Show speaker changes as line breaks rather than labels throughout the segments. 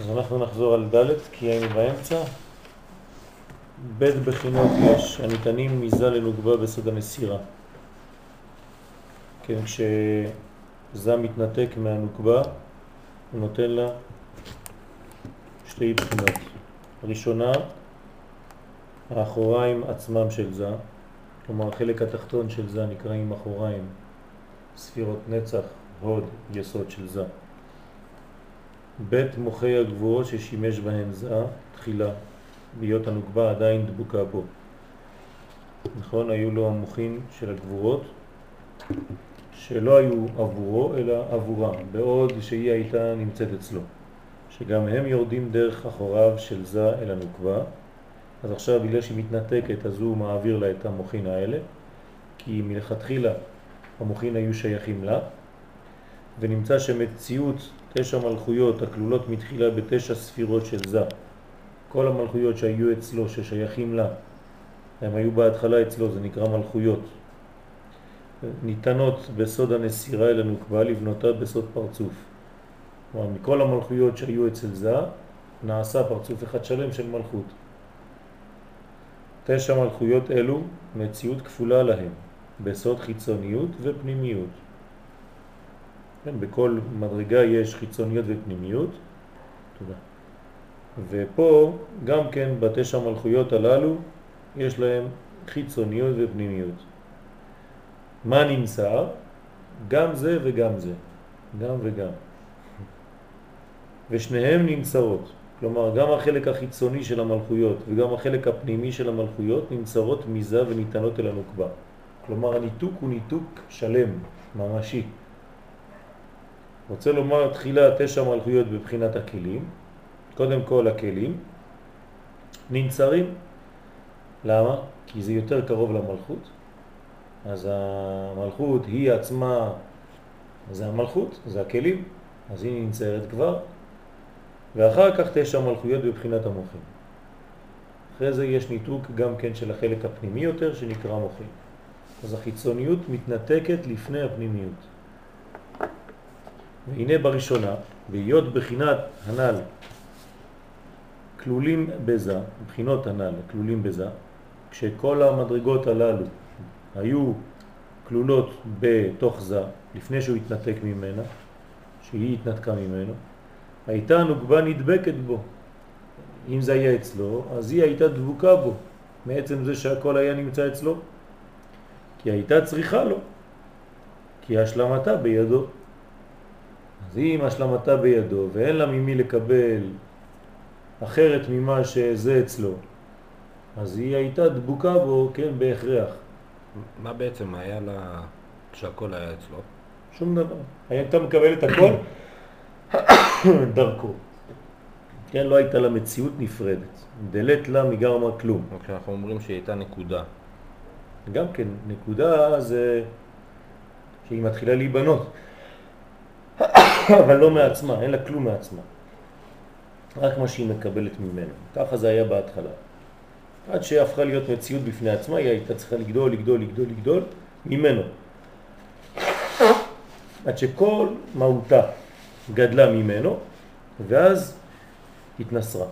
אז אנחנו נחזור על ד' כי היינו באמצע. ב' בחינות יש הניתנים מזה לנוגבה בסוד הנסירה. כן, כשזה מתנתק מהנוקבה, הוא נותן לה שתי בחינות. ראשונה, האחוריים עצמם של זה, כלומר החלק התחתון של זה נקראים אחוריים, ספירות נצח, הוד, יסוד של זה. בית מוחי הגבורות ששימש בהם זה תחילה, בהיות הנוקבה עדיין דבוקה בו. נכון? היו לו המוחים של הגבורות שלא היו עבורו אלא עבורה, בעוד שהיא הייתה נמצאת אצלו. שגם הם יורדים דרך אחוריו של זה אל הנוקבה. אז עכשיו בגלל שהיא מתנתקת אז הוא מעביר לה את המוחין האלה, כי מלכתחילה המוחין היו שייכים לה, ונמצא שמציאות תשע מלכויות הכלולות מתחילה בתשע ספירות של זה. כל המלכויות שהיו אצלו, ששייכים לה, הם היו בהתחלה אצלו, זה נקרא מלכויות. ניתנות בסוד הנסירה אל הנוקבה לבנותה בסוד פרצוף. כלומר, מכל המלכויות שהיו אצל זה, נעשה פרצוף אחד שלם של מלכות. תשע מלכויות אלו, מציאות כפולה להם, בסוד חיצוניות ופנימיות. כן, בכל מדרגה יש חיצוניות ופנימיות. תודה. ופה גם כן בתשע מלכויות הללו יש להם חיצוניות ופנימיות. מה נמצא? גם זה וגם זה. גם וגם. ושניהם נמצאות. כלומר, גם החלק החיצוני של המלכויות וגם החלק הפנימי של המלכויות נמצאות מזה וניתנות אל הנוקבה. כלומר, הניתוק הוא ניתוק שלם, ממשי. רוצה לומר תחילה תשע מלכויות בבחינת הכלים. קודם כל הכלים ננצרים. למה? כי זה יותר קרוב למלכות. אז המלכות היא עצמה, זה המלכות, זה הכלים, אז היא ננצרת כבר. ואחר כך תשע מלכויות בבחינת המוחים. אחרי זה יש ניתוק גם כן של החלק הפנימי יותר שנקרא מוחים. אז החיצוניות מתנתקת לפני הפנימיות. והנה בראשונה, בהיות בחינת הנ"ל כלולים בזה, בחינות הנ"ל כלולים בזה, כשכל המדרגות הללו היו כלולות בתוך זה, לפני שהוא התנתק ממנה, שהיא התנתקה ממנו, הייתה נוגבה נדבקת בו. אם זה היה אצלו, אז היא הייתה דבוקה בו, מעצם זה שהכל היה נמצא אצלו. כי הייתה צריכה לו, כי השלמתה בידו. אז אם השלמתה בידו ואין לה ממי לקבל אחרת ממה שזה אצלו, אז היא הייתה דבוקה בו, כן, בהכרח.
מה בעצם היה לה כשהכל היה אצלו?
שום דבר. הייתה מקבלת הכל דרכו. כן, לא הייתה לה מציאות נפרדת. דלת לה מגרמה כלום.
כשאנחנו אומרים שהיא הייתה נקודה.
גם כן, נקודה זה שהיא מתחילה להיבנות. אבל לא מעצמה, אין לה כלום מעצמה. רק מה שהיא מקבלת ממנו. ככה זה היה בהתחלה. עד שהפכה להיות מציאות בפני עצמה, היא הייתה צריכה לגדול, לגדול, לגדול, לגדול ממנו. עד שכל מהותה גדלה ממנו, ואז התנסרה,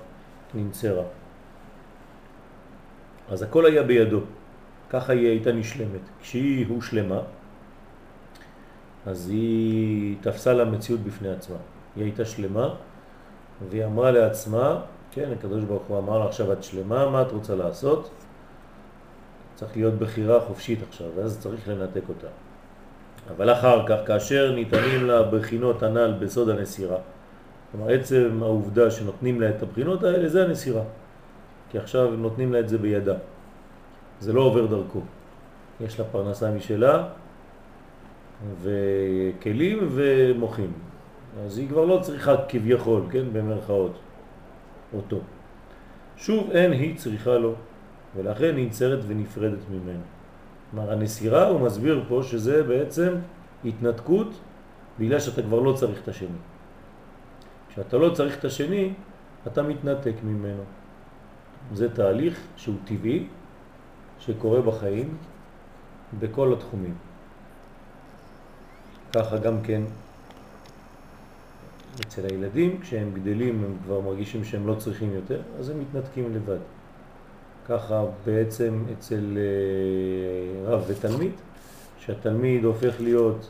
ננצרה. אז הכל היה בידו, ככה היא הייתה נשלמת. כשהיא הושלמה, אז היא תפסה לה מציאות בפני עצמה. היא הייתה שלמה, והיא אמרה לעצמה, כן, הקדוש ברוך הוא אמר לה עכשיו את שלמה, מה את רוצה לעשות? צריך להיות בחירה חופשית עכשיו, ואז צריך לנתק אותה. אבל אחר כך, כאשר ניתנים לה בחינות הנ"ל בסוד הנסירה, כלומר עצם העובדה שנותנים לה את הבחינות האלה זה הנסירה, כי עכשיו נותנים לה את זה בידה, זה לא עובר דרכו, יש לה פרנסה משלה וכלים ומוחים, אז היא כבר לא צריכה כביכול, כן, במרכאות, אותו. שוב אין היא צריכה לו, ולכן היא נצרת ונפרדת ממנו. כלומר, הנסירה, הוא מסביר פה שזה בעצם התנתקות בגלל שאתה כבר לא צריך את השני. כשאתה לא צריך את השני, אתה מתנתק ממנו. זה תהליך שהוא טבעי, שקורה בחיים בכל התחומים. ככה גם כן אצל הילדים, כשהם גדלים הם כבר מרגישים שהם לא צריכים יותר, אז הם מתנתקים לבד. ככה בעצם אצל אה, רב ותלמיד, שהתלמיד הופך להיות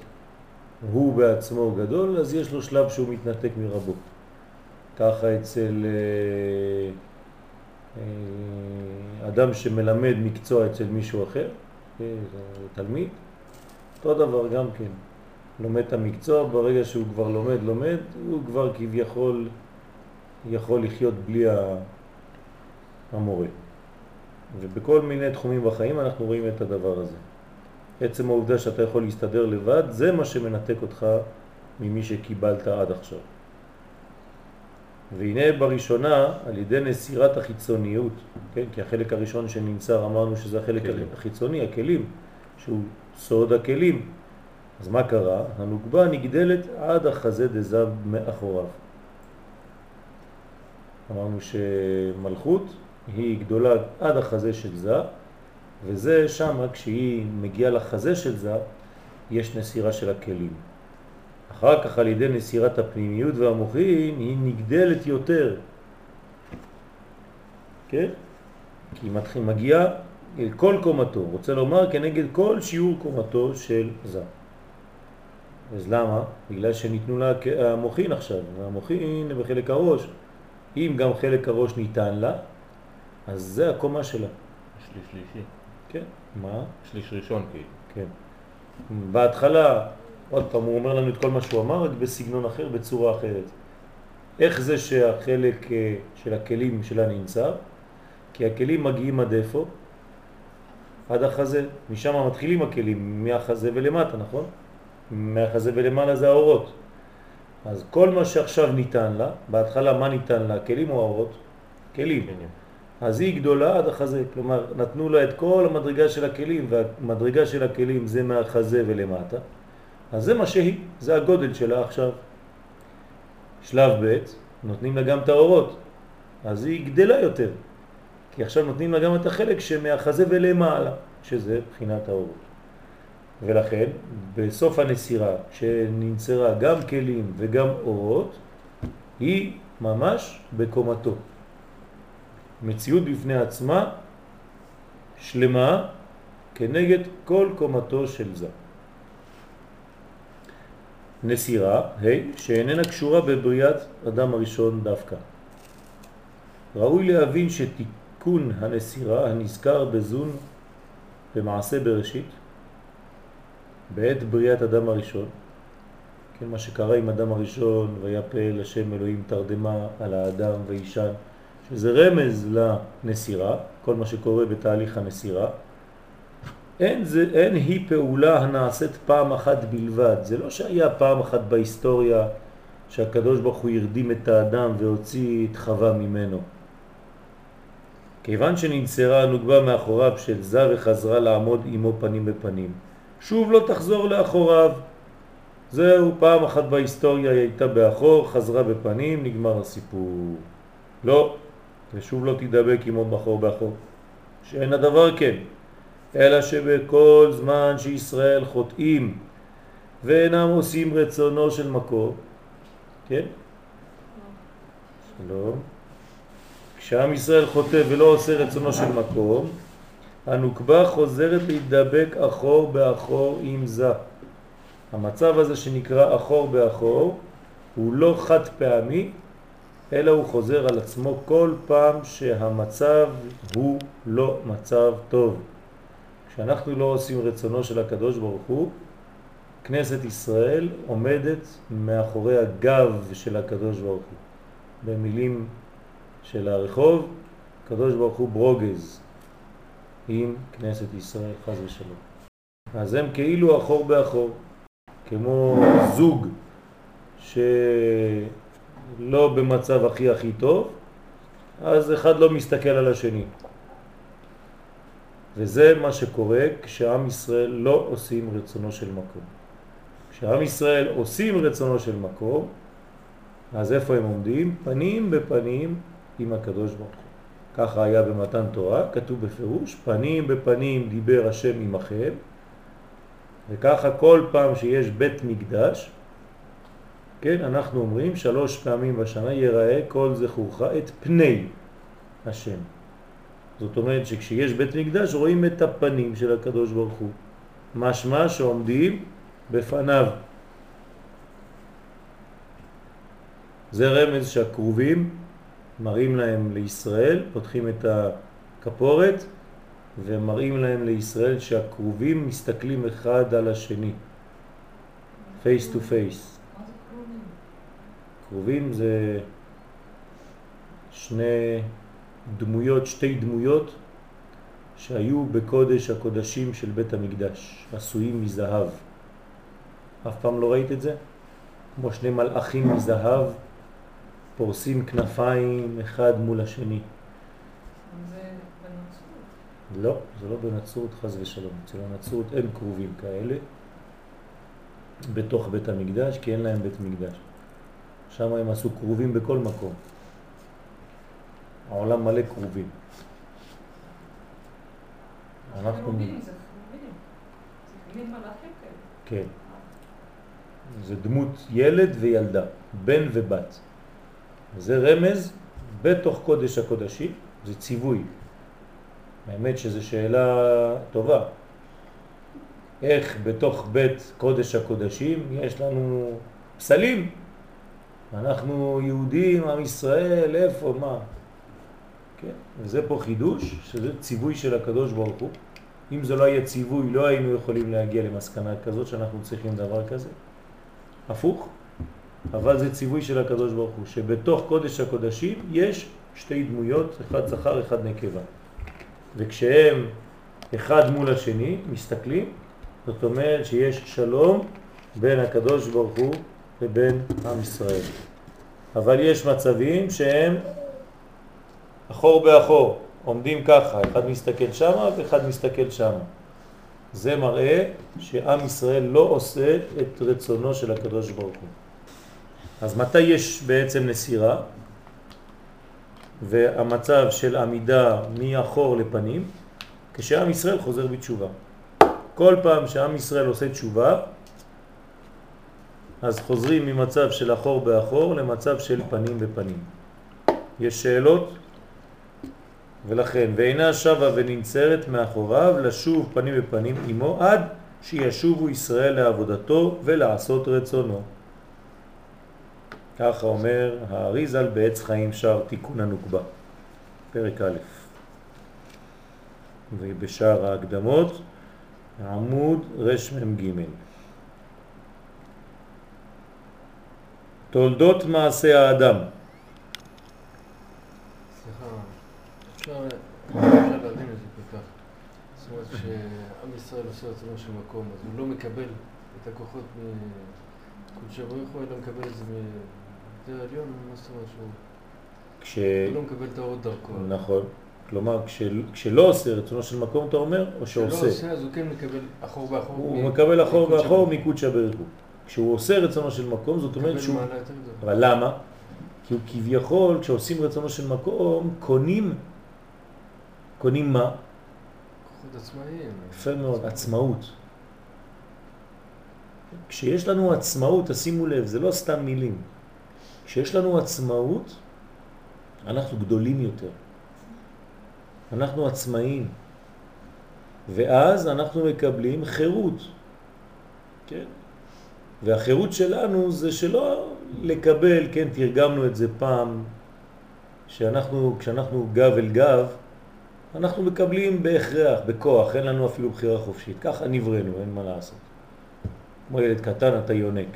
הוא בעצמו גדול, אז יש לו שלב שהוא מתנתק מרבו. ככה אצל אה, אה, אדם שמלמד מקצוע אצל מישהו אחר, תלמיד, אותו דבר גם כן. לומד את המקצוע, ברגע שהוא כבר לומד, לומד, הוא כבר כביכול יכול לחיות בלי המורה. ובכל מיני תחומים בחיים אנחנו רואים את הדבר הזה. עצם העובדה שאתה יכול להסתדר לבד, זה מה שמנתק אותך ממי שקיבלת עד עכשיו. והנה בראשונה, על ידי נסירת החיצוניות, כן? כי החלק הראשון שננצר אמרנו שזה החלק כלים. החיצוני, הכלים, שהוא סוד הכלים. אז מה קרה? הנוגבה נגדלת עד החזה דזב מאחוריו. אמרנו שמלכות היא גדולה עד החזה של זה, וזה שם כשהיא מגיעה לחזה של זה, יש נסירה של הכלים. אחר כך על ידי נסירת הפנימיות והמוחין היא נגדלת יותר. כן? כי היא מגיעה אל כל קומתו, רוצה לומר כנגד כל שיעור קומתו של זה. אז למה? בגלל שניתנו לה המוחין עכשיו, והמוחין בחלק הראש. אם גם חלק הראש ניתן לה, אז זה הקומה שלה.
שליש שלישי.
כן. מה?
שליש ראשון כאילו.
כן. בהתחלה, עוד פעם, הוא אומר לנו את כל מה שהוא אמר, רק בסגנון אחר, בצורה אחרת. איך זה שהחלק אה, של הכלים שלה נמצא? כי הכלים מגיעים עד איפה? עד החזה. משם מתחילים הכלים, מהחזה ולמטה, נכון? מהחזה ולמעלה זה האורות. אז כל מה שעכשיו ניתן לה, בהתחלה מה ניתן לה? כלים או האורות? כלים. אז היא גדולה עד החזה, כלומר נתנו לה את כל המדרגה של הכלים, והמדרגה של הכלים זה מהחזה ולמטה, אז זה מה שהיא, זה הגודל שלה עכשיו. שלב ב', נותנים לה גם את האורות, אז היא גדלה יותר, כי עכשיו נותנים לה גם את החלק שמהחזה ולמעלה, שזה בחינת האורות. ולכן בסוף הנסירה שננצרה גם כלים וגם אורות היא ממש בקומתו. מציאות בפני עצמה שלמה כנגד כל קומתו של זה. נסירה, ה', שאיננה קשורה בבריאת אדם הראשון דווקא. ראוי להבין שתיקון הנסירה הנזכר בזון במעשה בראשית בעת בריאת אדם הראשון, כן, מה שקרה עם אדם הראשון, ויפל השם אלוהים תרדמה על האדם ואישן, שזה רמז לנסירה, כל מה שקורה בתהליך הנסירה. אין, זה, אין היא פעולה הנעשית פעם אחת בלבד. זה לא שהיה פעם אחת בהיסטוריה שהקדוש ברוך הוא ירדים את האדם והוציא את חווה ממנו. כיוון שננצרה הנוגבה מאחוריו של זה וחזרה לעמוד עמו פנים בפנים. שוב לא תחזור לאחוריו. זהו, פעם אחת בהיסטוריה היא הייתה באחור, חזרה בפנים, נגמר הסיפור. לא, ושוב לא תדבק עמו בחור באחור. שאין הדבר כן, אלא שבכל זמן שישראל חוטאים ואינם עושים רצונו של מקום, כן? שלום. כשעם ישראל חוטא ולא עושה רצונו של מקום, הנוקבה חוזרת להידבק אחור באחור עם זה. המצב הזה שנקרא אחור באחור הוא לא חד פעמי, אלא הוא חוזר על עצמו כל פעם שהמצב הוא לא מצב טוב. כשאנחנו לא עושים רצונו של הקדוש ברוך הוא, כנסת ישראל עומדת מאחורי הגב של הקדוש ברוך הוא. במילים של הרחוב, הקדוש ברוך הוא ברוגז, עם כנסת ישראל, חז ושלום. אז הם כאילו אחור באחור, כמו זוג שלא במצב הכי הכי טוב, אז אחד לא מסתכל על השני. וזה מה שקורה כשעם ישראל לא עושים רצונו של מקום. כשעם ישראל עושים רצונו של מקום, אז איפה הם עומדים? פנים בפנים עם הקדוש ברוך הוא. ככה היה במתן תורה, כתוב בפירוש, פנים בפנים דיבר השם עמכם, וככה כל פעם שיש בית מקדש, כן, אנחנו אומרים שלוש פעמים בשנה יראה כל זכורך את פני השם. זאת אומרת שכשיש בית מקדש רואים את הפנים של הקדוש ברוך הוא. משמע שעומדים בפניו. זה רמז שהקרובים מראים להם לישראל, פותחים את הכפורת ומראים להם לישראל שהקרובים מסתכלים אחד על השני, face to face. קרובים זה שני דמויות, שתי דמויות שהיו בקודש הקודשים של בית המקדש, עשויים מזהב. אף פעם לא ראית את זה? כמו שני מלאכים מזהב פורסים כנפיים אחד מול השני.
זה בנצרות.
לא, זה לא בנצרות חז ושלום. אצל הנצרות אין קרובים כאלה בתוך בית המקדש, כי אין להם בית מקדש. שם הם עשו קרובים בכל מקום. העולם מלא קרובים. אנחנו...
זה קרובים. זה קרובים.
כן. זה דמות ילד וילדה, בן ובת. זה רמז בתוך קודש הקודשים, זה ציווי. האמת שזו שאלה טובה. איך בתוך בית קודש הקודשים יש לנו פסלים? אנחנו יהודים, עם ישראל, איפה, מה? כן, וזה פה חידוש, שזה ציווי של הקדוש ברוך הוא. אם זה לא היה ציווי, לא היינו יכולים להגיע למסקנה כזאת שאנחנו צריכים דבר כזה. הפוך, אבל זה ציווי של הקדוש ברוך הוא, שבתוך קודש הקודשים יש שתי דמויות, אחד זכר, אחד נקבה. וכשהם אחד מול השני מסתכלים, זאת אומרת שיש שלום בין הקדוש ברוך הוא לבין עם ישראל. אבל יש מצבים שהם אחור באחור, עומדים ככה, אחד מסתכל שמה ואחד מסתכל שמה. זה מראה שעם ישראל לא עושה את רצונו של הקדוש ברוך הוא. אז מתי יש בעצם נסירה? והמצב של עמידה מאחור לפנים, כשעם ישראל חוזר בתשובה. כל פעם שעם ישראל עושה תשובה, אז חוזרים ממצב של אחור באחור למצב של פנים בפנים. יש שאלות? ולכן, ואינה שווה וננצרת מאחוריו לשוב פנים בפנים עמו עד שישובו ישראל לעבודתו ולעשות רצונו. ככה אומר האריזל בעץ חיים שר תיקון הנוקבה, פרק א', ובשאר ההקדמות עמוד רמ"ג. תולדות מעשה האדם
סליחה, אפשר להבין את זה כל כך. זאת אומרת שעם ישראל עושה רצונו של מקום, אז הוא לא מקבל את הכוחות מקודשי ברוך הוא, אלא מקבל את זה מיותר עליון, מה זאת אומרת שהוא
כש...
לא מקבל את האור דרכו.
נכון, כלומר כשל... כשלא עושה רצונו של מקום אתה אומר, או
כשלא
שעושה?
עושה, אז הוא כן מקבל אחור באחור.
הוא
מ-
מקבל אחור. מקודשא בריך הוא. כשהוא עושה רצונו של מקום זאת אומרת שהוא... אבל למה? כי הוא כביכול, כשעושים רצונו של מקום, קונים, קונים מה?
כוחות עצמאיים.
יפה מאוד, עצמאות. כשיש לנו עצמאות, תשימו לב, זה לא סתם מילים. כשיש לנו עצמאות, אנחנו גדולים יותר. אנחנו עצמאים. ואז אנחנו מקבלים חירות. כן? והחירות שלנו זה שלא לקבל, כן, תרגמנו את זה פעם, שאנחנו, כשאנחנו גב אל גב, אנחנו מקבלים בהכרח, בכוח, אין לנו אפילו בחירה חופשית. ככה נבראנו, אין מה לעשות. כמו ילד קטן אתה יונק,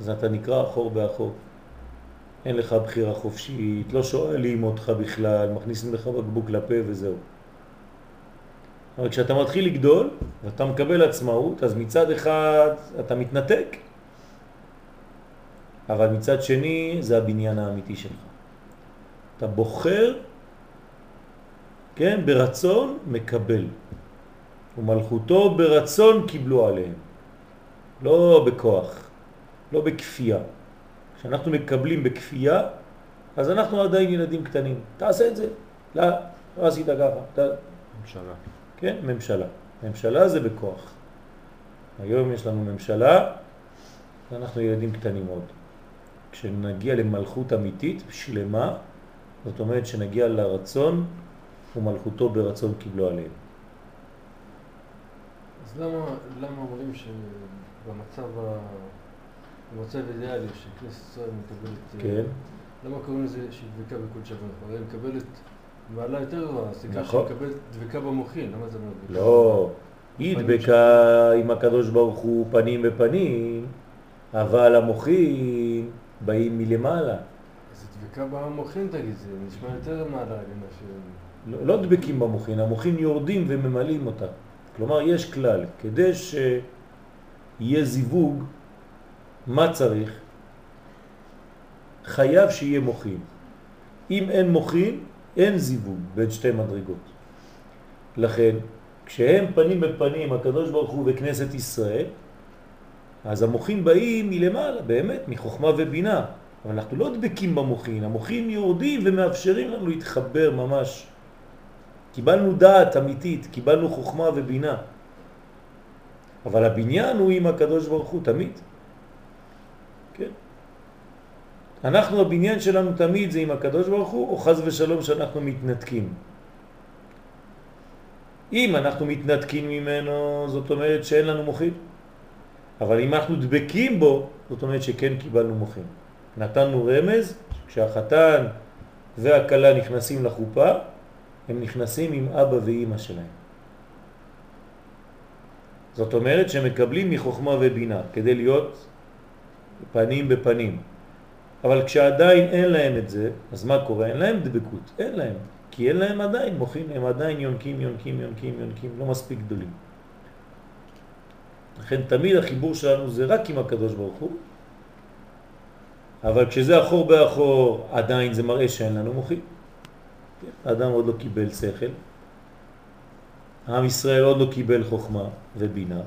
אז אתה נקרא אחור באחור. אין לך בחירה חופשית, לא שואלים אותך בכלל, מכניסים לך בקבוק לפה וזהו. אבל כשאתה מתחיל לגדול ואתה מקבל עצמאות, אז מצד אחד אתה מתנתק, אבל מצד שני זה הבניין האמיתי שלך. אתה בוחר, כן, ברצון מקבל. ומלכותו ברצון קיבלו עליהם. לא בכוח, לא בכפייה. כשאנחנו מקבלים בכפייה, אז אנחנו עדיין ילדים קטנים. תעשה את זה. לא, לא עשית ככה.
ממשלה.
כן, ממשלה. ממשלה זה בכוח. היום יש לנו ממשלה, ואנחנו ילדים קטנים עוד. כשנגיע למלכות אמיתית, שלמה, זאת אומרת שנגיע לרצון ומלכותו ברצון קיבלו עליהם.
אז למה, למה אומרים שבמצב ה... במצב אידיאלי שכנסת ישראל מקבלת... אה,
כן,
למה קוראים לזה שהיא דבקה בקודש אברהם? הרי היא מקבלת מעלה יותר גבוהה, סיכה
נכון.
שהיא מקבלת דבקה במוחין, למה זה אומר?
לא, היא דבקה עם הקדוש ברוך הוא פנים בפנים, אבל המוחים באים מלמעלה.
אז דבקה במוחין תגיד, זה נשמע יותר מעלה ממה ש...
לא, לא דבקים במוחין, המוחין יורדים וממלאים אותה. כלומר, יש כלל, כדי שיהיה זיווג, מה צריך? חייב שיהיה מוחין. אם אין מוחין, אין זיווג בין שתי מדרגות. לכן, כשהם פנים בפנים, הקדוש ברוך הוא וכנסת ישראל, אז המוחים באים מלמעלה, באמת, מחוכמה ובינה. אבל אנחנו לא דבקים במוחין, המוחין יורדים ומאפשרים לנו להתחבר ממש. קיבלנו דעת אמיתית, קיבלנו חוכמה ובינה. אבל הבניין הוא עם הקדוש ברוך הוא תמיד. כן? אנחנו, הבניין שלנו תמיד זה עם הקדוש ברוך הוא, או חז ושלום שאנחנו מתנתקים. אם אנחנו מתנתקים ממנו, זאת אומרת שאין לנו מוחין. אבל אם אנחנו דבקים בו, זאת אומרת שכן קיבלנו מוחין. נתנו רמז, כשהחתן והכלה נכנסים לחופה, הם נכנסים עם אבא ואימא שלהם. זאת אומרת שהם מקבלים מחוכמה ובינה כדי להיות פנים בפנים. אבל כשעדיין אין להם את זה, אז מה קורה? אין להם דבקות, אין להם. כי אין להם עדיין מוחין, הם עדיין יונקים, יונקים, יונקים, יונקים, לא מספיק גדולים. לכן תמיד החיבור שלנו זה רק עם הקדוש ברוך הוא, אבל כשזה אחור באחור עדיין זה מראה שאין לנו מוחין. האדם עוד לא קיבל שכל, עם ישראל עוד לא קיבל חוכמה ובינה,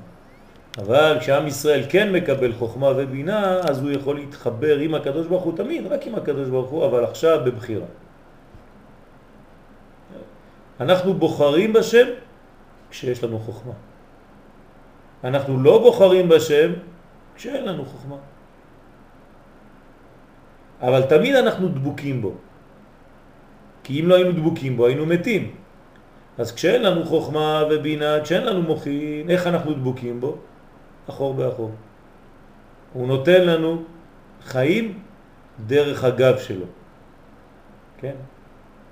אבל כשעם ישראל כן מקבל חוכמה ובינה, אז הוא יכול להתחבר עם הקדוש ברוך הוא תמיד, רק עם הקדוש ברוך הוא, אבל עכשיו בבחירה. אנחנו בוחרים בשם כשיש לנו חוכמה. אנחנו לא בוחרים בשם כשאין לנו חוכמה. אבל תמיד אנחנו דבוקים בו. כי אם לא היינו דבוקים בו, היינו מתים. אז כשאין לנו חוכמה ובינה, כשאין לנו מוחין, איך אנחנו דבוקים בו? אחור באחור. הוא נותן לנו חיים דרך הגב שלו. כן?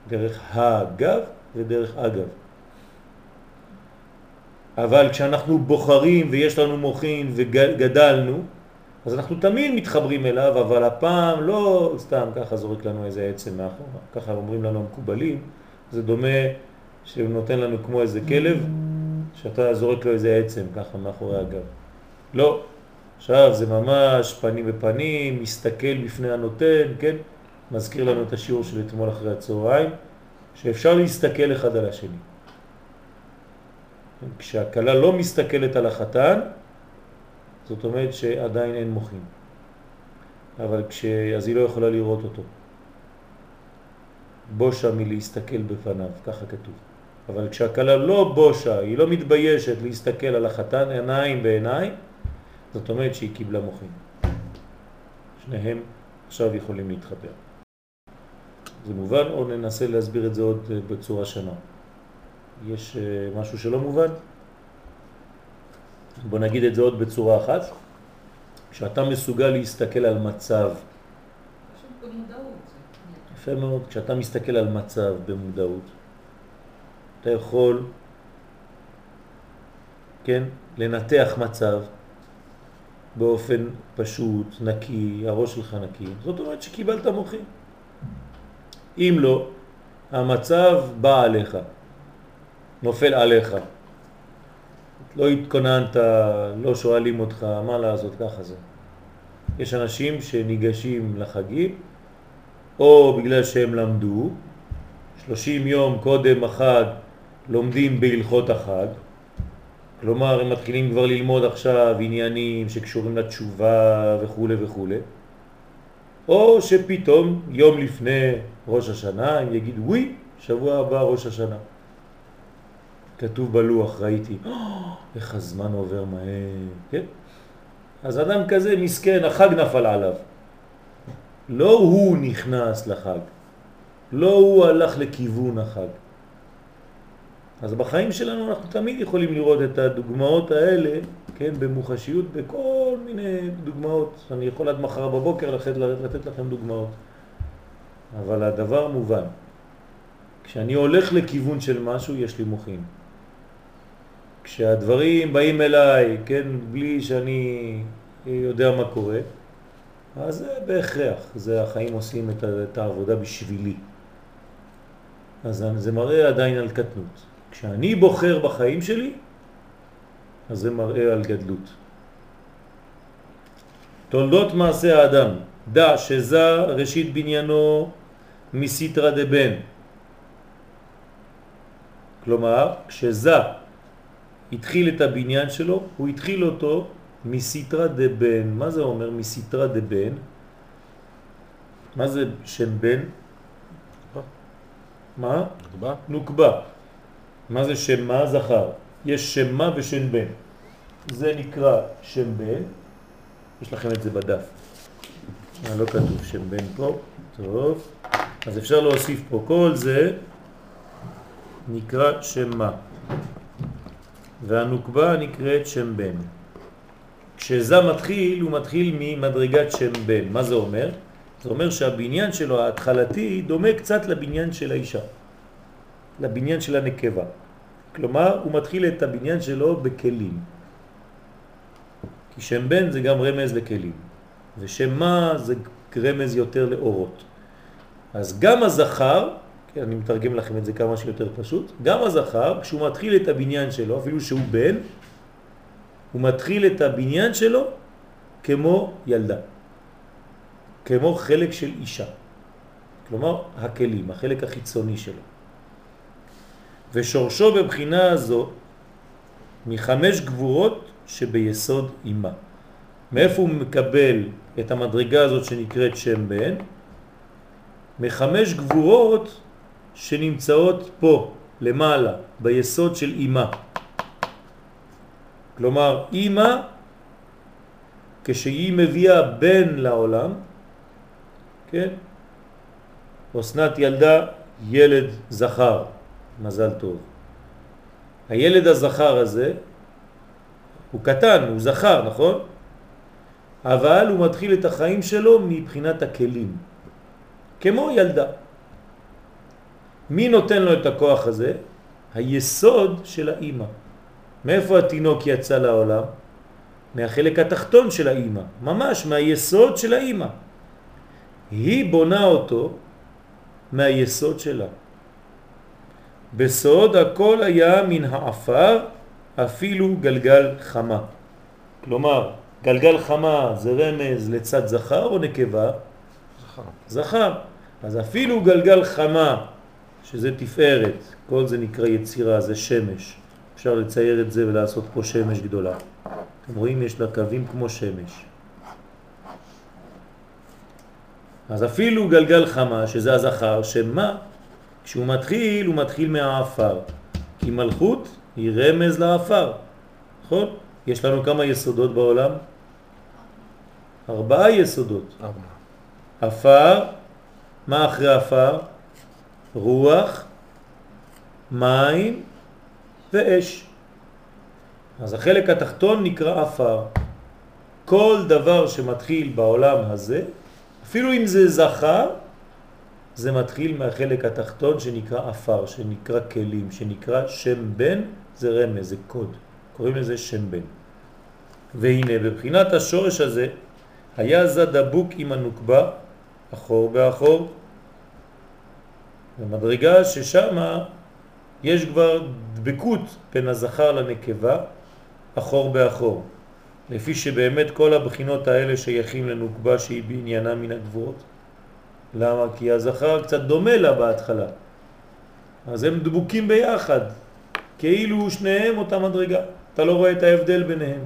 דרך הגב ודרך אגב. אבל כשאנחנו בוחרים ויש לנו מוחין וגדלנו, אז אנחנו תמיד מתחברים אליו, אבל הפעם לא סתם ככה זורק לנו איזה עצם מאחורה, ככה אומרים לנו המקובלים, זה דומה שהוא נותן לנו כמו איזה כלב, שאתה זורק לו איזה עצם ככה מאחורי הגב. לא, עכשיו זה ממש פנים בפנים, מסתכל בפני הנותן, כן? מזכיר לנו את השיעור של אתמול אחרי הצהריים, שאפשר להסתכל אחד על השני. כשהכלה לא מסתכלת על החתן, זאת אומרת שעדיין אין מוחים. אבל כש... אז היא לא יכולה לראות אותו. בושה מלהסתכל בפניו, ככה כתוב. אבל כשהכלה לא בושה, היא לא מתביישת להסתכל על החתן עיניים בעיניים, זאת אומרת שהיא קיבלה מוחים. שניהם עכשיו יכולים להתחבר. זה מובן או ננסה להסביר את זה עוד אה, בצורה שונה? יש אה, משהו שלא מובן? בוא נגיד את זה עוד בצורה אחת. כשאתה מסוגל להסתכל על מצב. יפה מאוד, כשאתה מסתכל על מצב במודעות, אתה יכול, כן, לנתח מצב באופן פשוט, נקי, הראש שלך נקי, זאת אומרת שקיבלת מוחים. אם לא, המצב בא עליך, נופל עליך. לא התכוננת, לא שואלים אותך, מה לעשות, ככה זה. יש אנשים שניגשים לחגים, או בגלל שהם למדו, 30 יום קודם החג לומדים בהלכות החג, כלומר הם מתחילים כבר ללמוד עכשיו עניינים שקשורים לתשובה וכו' וכו', או שפתאום יום לפני ראש השנה הם יגידו, ווי, שבוע הבא ראש השנה. כתוב בלוח, ראיתי, "אה, איך הזמן עובר מהר, כן? אז אדם כזה מסכן, החג נפל עליו. לא הוא נכנס לחג, לא הוא הלך לכיוון החג. אז בחיים שלנו אנחנו תמיד יכולים לראות את הדוגמאות האלה, כן, במוחשיות, בכל מיני דוגמאות. אני יכול עד מחר בבוקר לתת, לתת לכם דוגמאות. אבל הדבר מובן. כשאני הולך לכיוון של משהו, יש לי מוחין. כשהדברים באים אליי, כן, בלי שאני יודע מה קורה, אז זה בהכרח, זה החיים עושים את העבודה בשבילי. אז זה מראה עדיין על קטנות. כשאני בוחר בחיים שלי, אז זה מראה על גדלות. תולדות מעשה האדם, דע שזה ראשית בניינו מסיטרה דבן. כלומר, כשזה התחיל את הבניין שלו, הוא התחיל אותו מסיטרה דבן. מה זה אומר מסיטרה דבן? מה זה שם בן? מה?
נקבה.
נוקבה. מה זה שם מה? זכר. יש שם מה ושם בן. זה נקרא שם בן. יש לכם את זה בדף. אה, לא כתוב שם בן פה. טוב. אז אפשר להוסיף פה. כל זה נקרא שם מה. והנוקבה נקראת שם בן. כשזה מתחיל, הוא מתחיל ממדרגת שם בן. מה זה אומר? זה אומר שהבניין שלו ההתחלתי דומה קצת לבניין של האישה, לבניין של הנקבה. כלומר, הוא מתחיל את הבניין שלו בכלים. כי שם בן זה גם רמז לכלים, ושם מה זה רמז יותר לאורות. אז גם הזכר, כן, אני מתרגם לכם את זה כמה שיותר פשוט, גם הזכר, כשהוא מתחיל את הבניין שלו, אפילו שהוא בן, הוא מתחיל את הבניין שלו כמו ילדה, כמו חלק של אישה. כלומר, הכלים, החלק החיצוני שלו. ושורשו בבחינה הזו מחמש גבורות שביסוד אימה. מאיפה הוא מקבל את המדרגה הזאת שנקראת שם בן? מחמש גבורות שנמצאות פה, למעלה, ביסוד של אימה. כלומר, אימא, כשהיא מביאה בן לעולם, כן? אסנת ילדה ילד זכר, מזל טוב. הילד הזכר הזה הוא קטן, הוא זכר, נכון? אבל הוא מתחיל את החיים שלו מבחינת הכלים, כמו ילדה. מי נותן לו את הכוח הזה? היסוד של האימא. מאיפה התינוק יצא לעולם? מהחלק התחתון של האימא, ממש מהיסוד של האימא. היא בונה אותו מהיסוד שלה. בסוד הכל היה מן העפר אפילו גלגל חמה. כלומר, גלגל חמה זה רמז לצד זכר או נקבה?
זכר.
זכר. אז אפילו גלגל חמה, שזה תפארת, כל זה נקרא יצירה, זה שמש. אפשר לצייר את זה ולעשות פה שמש גדולה. אתם רואים, יש לה קווים כמו שמש. אז אפילו גלגל חמה, שזה הזכר, שמה? כשהוא מתחיל, הוא מתחיל מהאפר. כי מלכות היא רמז לאפר, נכון? יש לנו כמה יסודות בעולם? ארבעה יסודות.
ארבע.
אפר, מה אחרי אפר? רוח, מים ואש. אז החלק התחתון נקרא אפר. כל דבר שמתחיל בעולם הזה, אפילו אם זה זכר, זה מתחיל מהחלק התחתון שנקרא אפר, שנקרא כלים, שנקרא שם בן, זה רמז, זה קוד. קוראים לזה שם בן. והנה, בבחינת השורש הזה, היה זה דבוק עם הנוקבה, אחור באחור, במדרגה ששם יש כבר דבקות בין הזכר לנקבה, אחור באחור. לפי שבאמת כל הבחינות האלה שייכים לנוקבה שהיא בעניינה מן הגבורות. למה? כי הזכר קצת דומה לה בהתחלה. אז הם דבוקים ביחד, כאילו שניהם אותה מדרגה. אתה לא רואה את ההבדל ביניהם.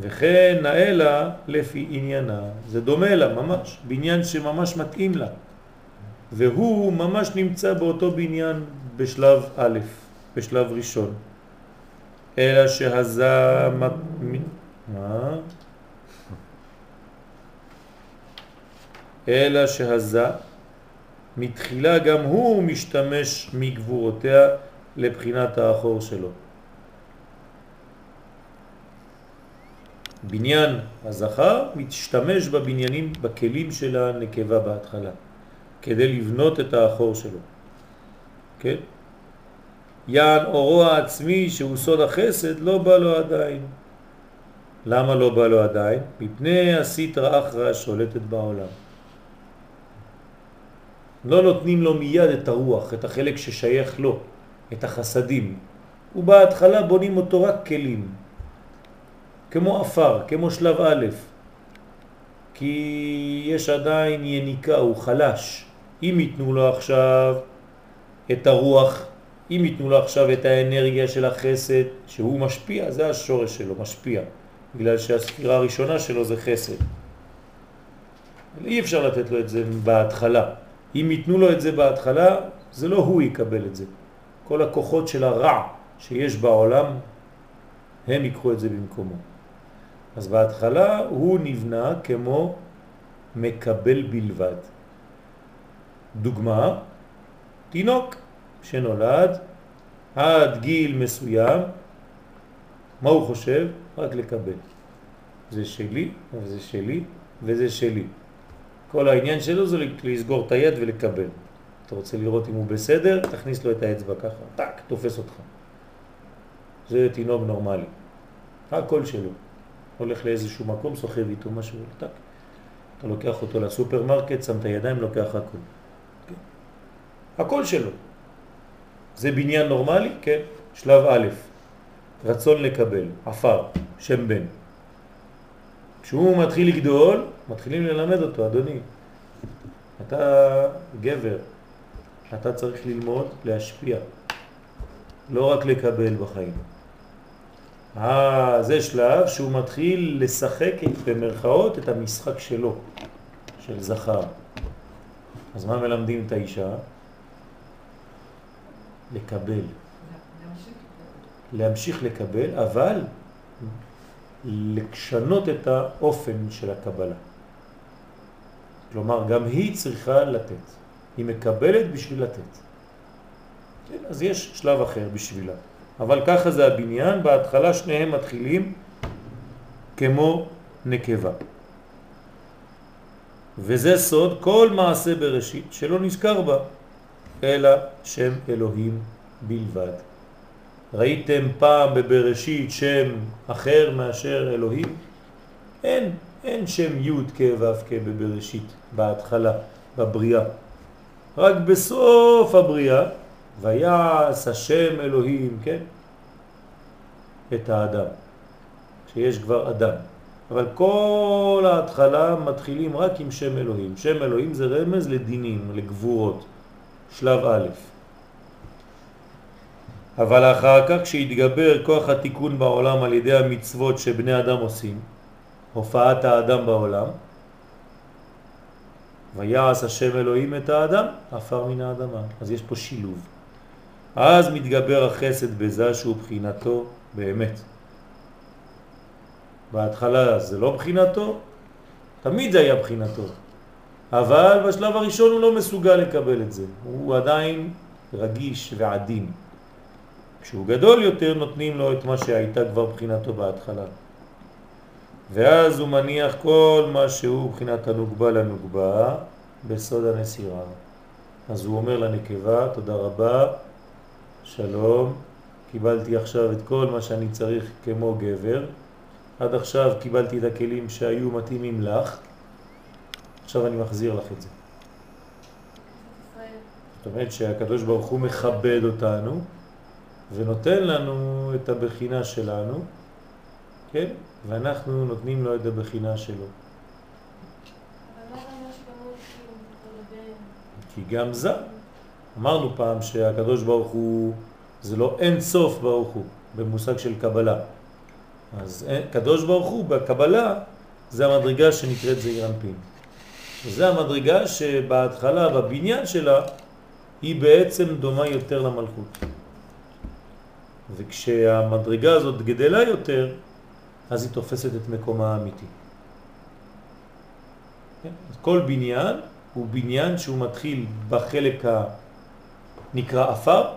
וכן נאלה לפי עניינה, זה דומה לה ממש, בניין שממש מתאים לה. והוא ממש נמצא באותו בניין בשלב א', בשלב ראשון. אלא שהזה... מה? אלא שהזה מתחילה גם הוא משתמש מגבורותיה לבחינת האחור שלו. בניין הזכר משתמש בבניינים, בכלים של הנקבה בהתחלה, כדי לבנות את האחור שלו. כן? יען אורו העצמי שהוא סוד החסד לא בא לו עדיין. למה לא בא לו עדיין? מפני הסטרא אחרא שולטת בעולם. לא נותנים לו מיד את הרוח, את החלק ששייך לו, את החסדים. ובהתחלה בונים אותו רק כלים, כמו אפר, כמו שלב א', כי יש עדיין יניקה, הוא חלש. אם ייתנו לו עכשיו את הרוח, אם ייתנו לו עכשיו את האנרגיה של החסד, שהוא משפיע, זה השורש שלו, משפיע, בגלל שהספירה הראשונה שלו זה חסד. אי אפשר לתת לו את זה בהתחלה. אם ייתנו לו את זה בהתחלה, זה לא הוא יקבל את זה. כל הכוחות של הרע שיש בעולם, הם ייקחו את זה במקומו. אז בהתחלה הוא נבנה כמו מקבל בלבד. דוגמה, תינוק שנולד עד גיל מסוים, מה הוא חושב? רק לקבל. זה שלי, וזה שלי, וזה שלי. כל העניין שלו זה לסגור את היד ולקבל. אתה רוצה לראות אם הוא בסדר, תכניס לו את האצבע ככה, טק, תופס אותך. זה תינוק נורמלי. הכל שלו. הולך לאיזשהו מקום, סוחב איתו משהו, טק. אתה לוקח אותו לסופרמרקט, שם את הידיים, לוקח הכל. כן? הכל שלו. זה בניין נורמלי? כן. שלב א', רצון לקבל, עפר, שם בן. כשהוא מתחיל לגדול, מתחילים ללמד אותו, אדוני, אתה גבר, אתה צריך ללמוד להשפיע, לא רק לקבל בחיים. אה, זה שלב שהוא מתחיל לשחק במרכאות את המשחק שלו, של זכר. אז מה מלמדים את האישה? לקבל. להמשיך לקבל, אבל לשנות את האופן של הקבלה. כלומר, גם היא צריכה לתת. היא מקבלת בשביל לתת. כן, אז יש שלב אחר בשבילה. אבל ככה זה הבניין, בהתחלה שניהם מתחילים כמו נקבה. וזה סוד כל מעשה בראשית שלא נזכר בה, אלא שם אלוהים בלבד. ראיתם פעם בבראשית שם אחר מאשר אלוהים? אין, אין שם י' כ' ו' כ' בבראשית, בהתחלה, בבריאה. רק בסוף הבריאה, ויעש השם אלוהים, כן? את האדם, שיש כבר אדם. אבל כל ההתחלה מתחילים רק עם שם אלוהים. שם אלוהים זה רמז לדינים, לגבורות, שלב א'. אבל אחר כך כשהתגבר כוח התיקון בעולם על ידי המצוות שבני אדם עושים, הופעת האדם בעולם, ויעש השם אלוהים את האדם, עפר מן האדמה. אז יש פה שילוב. אז מתגבר החסד בזה שהוא בחינתו באמת. בהתחלה זה לא בחינתו, תמיד זה היה בחינתו. אבל בשלב הראשון הוא לא מסוגל לקבל את זה. הוא עדיין רגיש ועדין. כשהוא גדול יותר נותנים לו את מה שהייתה כבר בחינתו בהתחלה. ואז הוא מניח כל מה שהוא בחינת הנוגבה לנוגבה בסוד הנסירה. אז הוא אומר לנקבה, תודה רבה, שלום, קיבלתי עכשיו את כל מה שאני צריך כמו גבר, עד עכשיו קיבלתי את הכלים שהיו מתאימים לך, עכשיו אני מחזיר לך את זה. זאת אומרת שהקדוש ברוך הוא מכבד אותנו ונותן לנו את הבחינה שלנו, כן? ואנחנו נותנים לו את הבחינה שלו. כי גם זה, אמרנו פעם שהקדוש ברוך הוא, זה לא אין סוף ברוך הוא, במושג של קבלה. אז קדוש ברוך הוא בקבלה זה המדרגה שנקראת זעיר אנפין. זה המדרגה שבהתחלה, בבניין שלה, היא בעצם דומה יותר למלכות. וכשהמדרגה הזאת גדלה יותר, אז היא תופסת את מקומה האמיתי. כן? כל בניין הוא בניין שהוא מתחיל בחלק הנקרא אפר,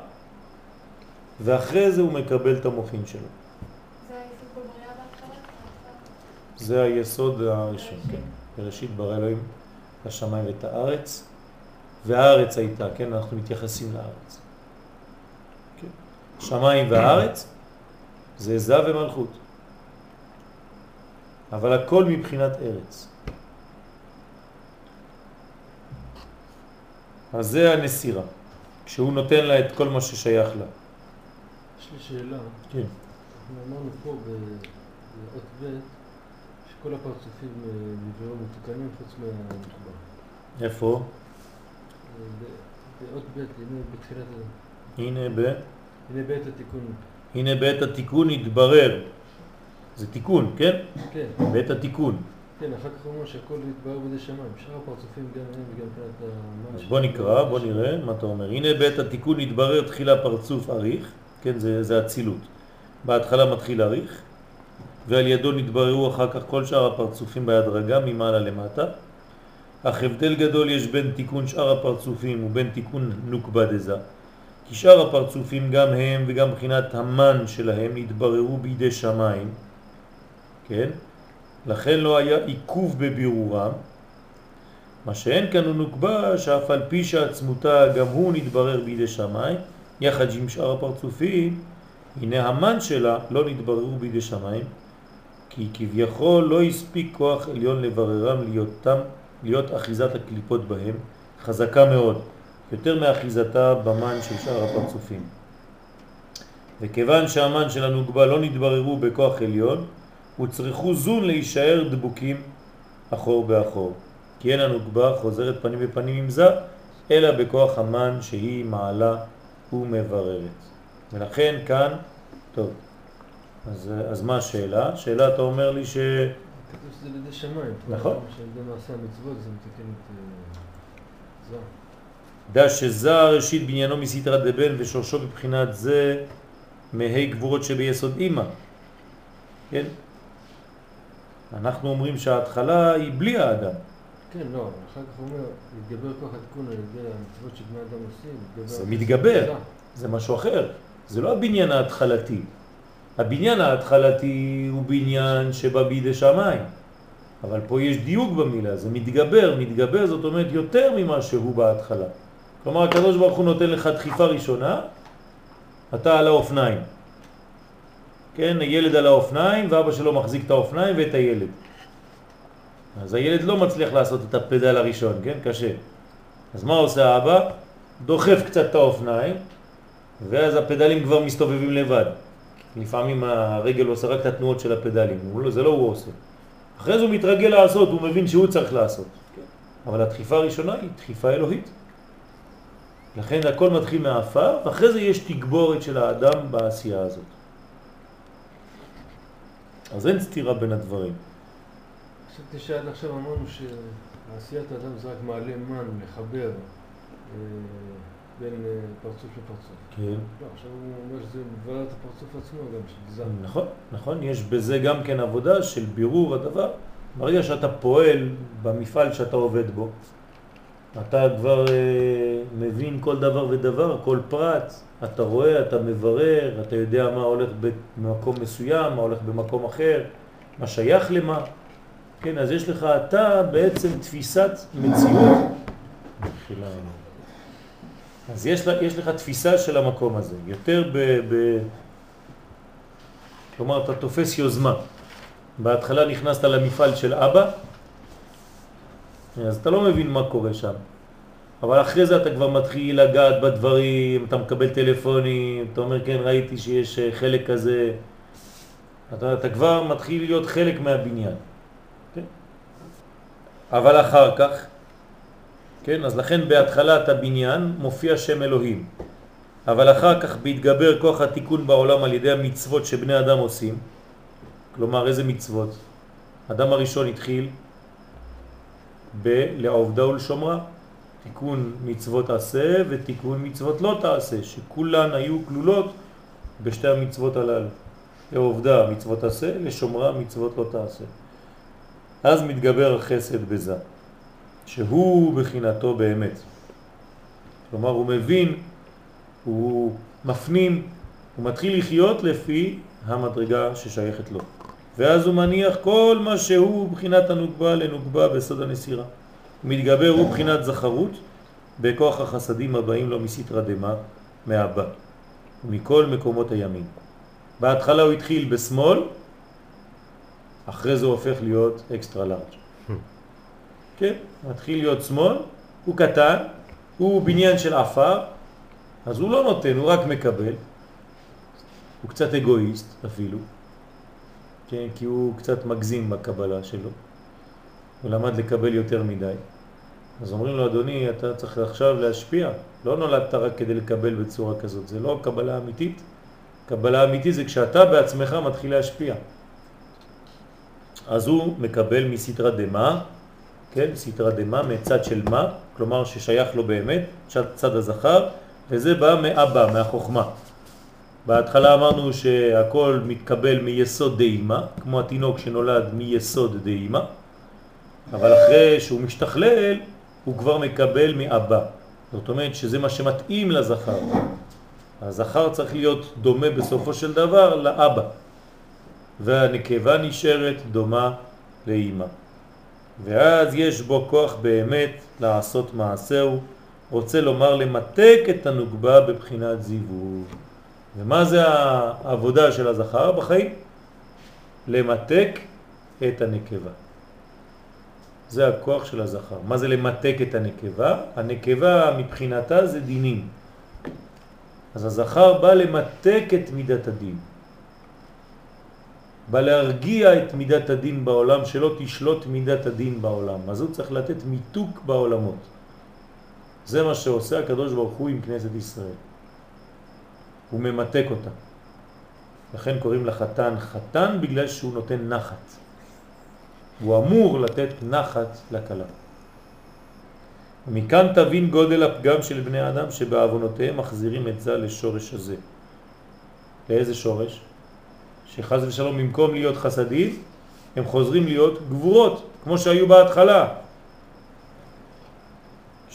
ואחרי זה הוא מקבל את המוחין שלו.
זה
היסוד הראשון, כן. בראשית ברא אלוהים השמיים ואת הארץ, והארץ הייתה, כן, אנחנו מתייחסים לארץ. כן. שמיים והארץ זה זה ומלכות. אבל הכל מבחינת ארץ. אז זה הנסירה, כשהוא נותן לה את כל מה ששייך לה.
יש לי שאלה.
כן.
אנחנו אמרנו פה ב- באות ב' שכל הפרצופים אה, נבראו מתוקנים חוץ מהמחובר.
איפה?
אה, ב- באות ב', הנה בתחילת.
הנה ב...
הנה בעת התיקון.
הנה בעת התיקון התברר. זה תיקון, כן?
כן,
בעת התיקון.
כן, אחר כך הוא אומר שהכל יתברר בידי שמיים. שאר הפרצופים גם הם וגם מבחינת המן.
אז בוא נקרא, בוא נראה מה אתה אומר. הנה בעת התיקון התברר תחילה פרצוף אריך, כן, זה, זה הצילות. בהתחלה מתחיל אריך, ועל ידו נתבררו אחר כך כל שאר הפרצופים בהדרגה ממעלה למטה. אך הבדל גדול יש בין תיקון שאר הפרצופים ובין תיקון נוקבה דזה. כי שאר הפרצופים גם הם וגם מבחינת המן שלהם נתבררו בידי שמיים, כן? לכן לא היה עיכוב בבירורם, מה שאין כאן הוא נוקבה שאף על פי שעצמותה גם הוא נתברר בידי שמיים, יחד עם שאר הפרצופים, הנה המן שלה לא נתבררו בידי שמיים, כי כביכול לא הספיק כוח עליון לבררם ליותם, להיות אחיזת הקליפות בהם, חזקה מאוד, יותר מאחיזתה במן של שאר הפרצופים. וכיוון שהמן של הנוגבה לא נתבררו בכוח עליון, וצריכו זון להישאר דבוקים אחור באחור. כי אין הנוגבה חוזרת פנים בפנים עם זה, אלא בכוח המן שהיא מעלה ומבררת. ולכן כאן, טוב, אז, אז מה השאלה? שאלה אתה אומר לי ש...
כתוב שזה בידי שמיים.
נכון.
שעל ידי מעשה המצוות זה מתקן את זר.
דע שזה ראשית בניינו מסתרת דבן ושורשו בבחינת זה מהי גבורות שביסוד אימא. כן? אנחנו אומרים שההתחלה היא בלי האדם.
כן, לא, אחר כך הוא אומר, להתגבר כוח התיקון על ידי המצוות שבני אדם עושים.
זה מתגבר.
זה.
זה משהו אחר. זה לא הבניין ההתחלתי. הבניין ההתחלתי הוא בניין שבא בידי שמיים. אבל פה יש דיוק במילה, זה מתגבר. מתגבר זאת אומרת יותר ממה שהוא בהתחלה. כלומר, הקדוש ברוך הוא נותן לך דחיפה ראשונה, אתה על האופניים. כן, הילד על האופניים ואבא שלו מחזיק את האופניים ואת הילד. אז הילד לא מצליח לעשות את הפדל הראשון, כן? קשה. אז מה עושה האבא? דוחף קצת את האופניים, ואז הפדלים כבר מסתובבים לבד. לפעמים הרגל עושה רק את התנועות של הפדלים, לא, זה לא הוא עושה. אחרי זה הוא מתרגל לעשות, הוא מבין שהוא צריך לעשות. אבל הדחיפה הראשונה היא דחיפה אלוהית. לכן הכל מתחיל מהאפר, ואחרי זה יש תגבורת של האדם בעשייה הזאת. אז אין סתירה בין הדברים.
חשבתי שעד עכשיו אמרנו שעשיית האדם זה רק מעלה מן, לחבר אה, בין אה, פרצוף לפרצוף.
כן.
לא, עכשיו הוא אומר שזה מברר את הפרצוף עצמו גם, של זר.
נכון, נכון, יש בזה גם כן עבודה של בירור הדבר. ברגע שאתה פועל במפעל שאתה עובד בו, אתה כבר אה, מבין כל דבר ודבר, כל פרט, אתה רואה, אתה מברר, אתה יודע מה הולך במקום מסוים, מה הולך במקום אחר, מה שייך למה. כן, אז יש לך אתה בעצם תפיסת מציאות. אז יש, לה, יש לך תפיסה של המקום הזה, יותר ב... ב כלומר, אתה תופס יוזמה. בהתחלה נכנסת למפעל של אבא, אז אתה לא מבין מה קורה שם. אבל אחרי זה אתה כבר מתחיל לגעת בדברים, אתה מקבל טלפונים, אתה אומר, כן, ראיתי שיש אה, חלק כזה. אתה, אתה כבר מתחיל להיות חלק מהבניין. כן? אבל אחר כך, כן, אז לכן בהתחלת הבניין מופיע שם אלוהים. אבל אחר כך בהתגבר כוח התיקון בעולם על ידי המצוות שבני אדם עושים, כלומר איזה מצוות? אדם הראשון התחיל בלעובדה ולשומרה, תיקון מצוות עשה ותיקון מצוות לא תעשה, שכולן היו כלולות בשתי המצוות הללו. לעובדה מצוות עשה, לשומרה מצוות לא תעשה. אז מתגבר החסד בזה. שהוא בחינתו באמת. כלומר, הוא מבין, הוא מפנים, הוא מתחיל לחיות לפי המדרגה ששייכת לו. ואז הוא מניח כל מה שהוא בחינת הנוגבה לנוגבה בסוד הנסירה. מתגבר הוא בחינת זכרות בכוח החסדים הבאים לו מסתרא דמה, מהבא, מכל מקומות הימין. בהתחלה הוא התחיל בשמאל, אחרי זה הוא הופך להיות אקסטרה לארג'. כן, מתחיל להיות שמאל, הוא קטן, הוא בניין של עפר, אז הוא לא נותן, הוא רק מקבל. הוא קצת אגואיסט אפילו, כן, כי הוא קצת מגזים בקבלה שלו. הוא למד לקבל יותר מדי. אז אומרים לו, אדוני, אתה צריך עכשיו להשפיע. לא נולדת רק כדי לקבל בצורה כזאת, זה לא קבלה אמיתית. קבלה אמיתית זה כשאתה בעצמך מתחיל להשפיע. אז הוא מקבל מסתרה דמה, כן, סתרא דמה מצד של מה, כלומר ששייך לו באמת, צד הזכר, וזה בא מאבא, מהחוכמה. בהתחלה אמרנו שהכל מתקבל מיסוד דאימה, כמו התינוק שנולד מיסוד דאימה, אבל אחרי שהוא משתכלל, הוא כבר מקבל מאבא. זאת אומרת שזה מה שמתאים לזכר. הזכר צריך להיות דומה בסופו של דבר לאבא, והנקבה נשארת דומה לאימא. ואז יש בו כוח באמת לעשות מעשהו, רוצה לומר למתק את הנוגבה בבחינת זיווג. ומה זה העבודה של הזכר בחיים? למתק את הנקבה. זה הכוח של הזכר. מה זה למתק את הנקבה? הנקבה מבחינתה זה דינים. אז הזכר בא למתק את מידת הדין. בא להרגיע את מידת הדין בעולם, שלא תשלוט מידת הדין בעולם. אז הוא צריך לתת מיתוק בעולמות. זה מה שעושה הקדוש ברוך הוא עם כנסת ישראל. הוא ממתק אותה. לכן קוראים לחתן חתן בגלל שהוא נותן נחת. הוא אמור לתת נחת לכלה. ומכאן תבין גודל הפגם של בני אדם שבעוונותיהם מחזירים את זה לשורש הזה. לאיזה שורש? שחז ושלום במקום להיות חסדים, הם חוזרים להיות גבורות, כמו שהיו בהתחלה.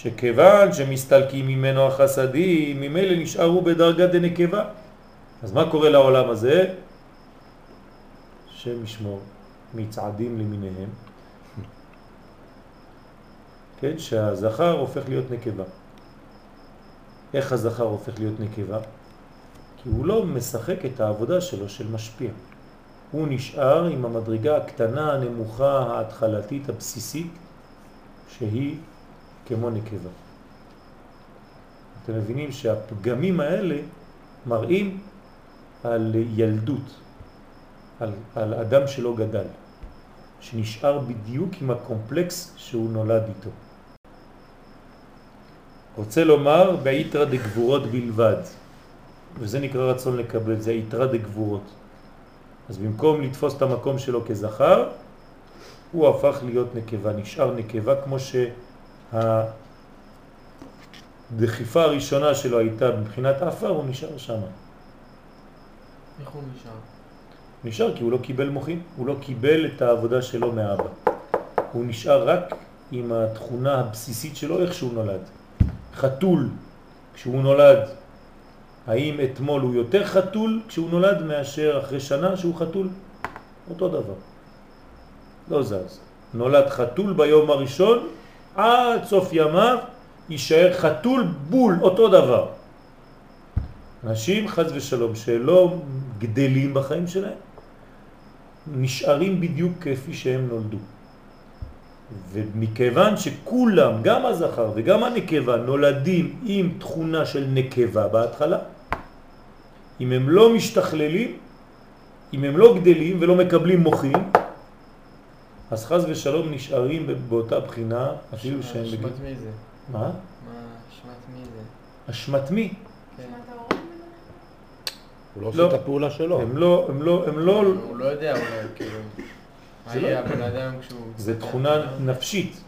שכיוון שמסתלקים ממנו החסדים, ממילא נשארו בדרגת דנקבה. אז מה קורה לעולם הזה? שם ישמור מצעדים למיניהם. כן, שהזכר הופך להיות נקבה. איך הזכר הופך להיות נקבה? כי הוא לא משחק את העבודה שלו של משפיע. הוא נשאר עם המדרגה הקטנה, הנמוכה, ההתחלתית, הבסיסית, שהיא כמו נקבה. אתם מבינים שהפגמים האלה מראים על ילדות, על, על אדם שלא גדל, שנשאר בדיוק עם הקומפלקס שהוא נולד איתו. רוצה לומר בעיתרא דגבורות בלבד. וזה נקרא רצון לקבל, זה היתרה דגבורות. אז במקום לתפוס את המקום שלו כזכר, הוא הפך להיות נקבה, נשאר נקבה כמו שהדחיפה הראשונה שלו הייתה מבחינת האפר, הוא נשאר שם.
איך הוא נשאר?
נשאר כי הוא לא קיבל מוחין, הוא לא קיבל את העבודה שלו מהאבא. הוא נשאר רק עם התכונה הבסיסית שלו, איך שהוא נולד. חתול, כשהוא נולד, האם אתמול הוא יותר חתול כשהוא נולד מאשר אחרי שנה שהוא חתול? אותו דבר. לא זז. נולד חתול ביום הראשון, עד סוף ימיו יישאר חתול בול, אותו דבר. אנשים חז ושלום שלא גדלים בחיים שלהם, נשארים בדיוק כפי שהם נולדו. ומכיוון שכולם, גם הזכר וגם הנקבה, נולדים עם תכונה של נקבה בהתחלה, אם הם לא משתכללים, אם הם לא גדלים ולא מקבלים מוחים, אז חז ושלום נשארים באותה בחינה, אפילו שהם...
אשמת מי זה?
מה?
מה אשמת מי זה?
אשמת מי?
כן.
הוא לא
לא.
עושה את הפעולה שלו.
הם לא, הם לא, הם לא...
הוא לא יודע אולי, כאילו. מה
לא-
יהיה הבן אדם כשהוא...
זה תכונה נפשית,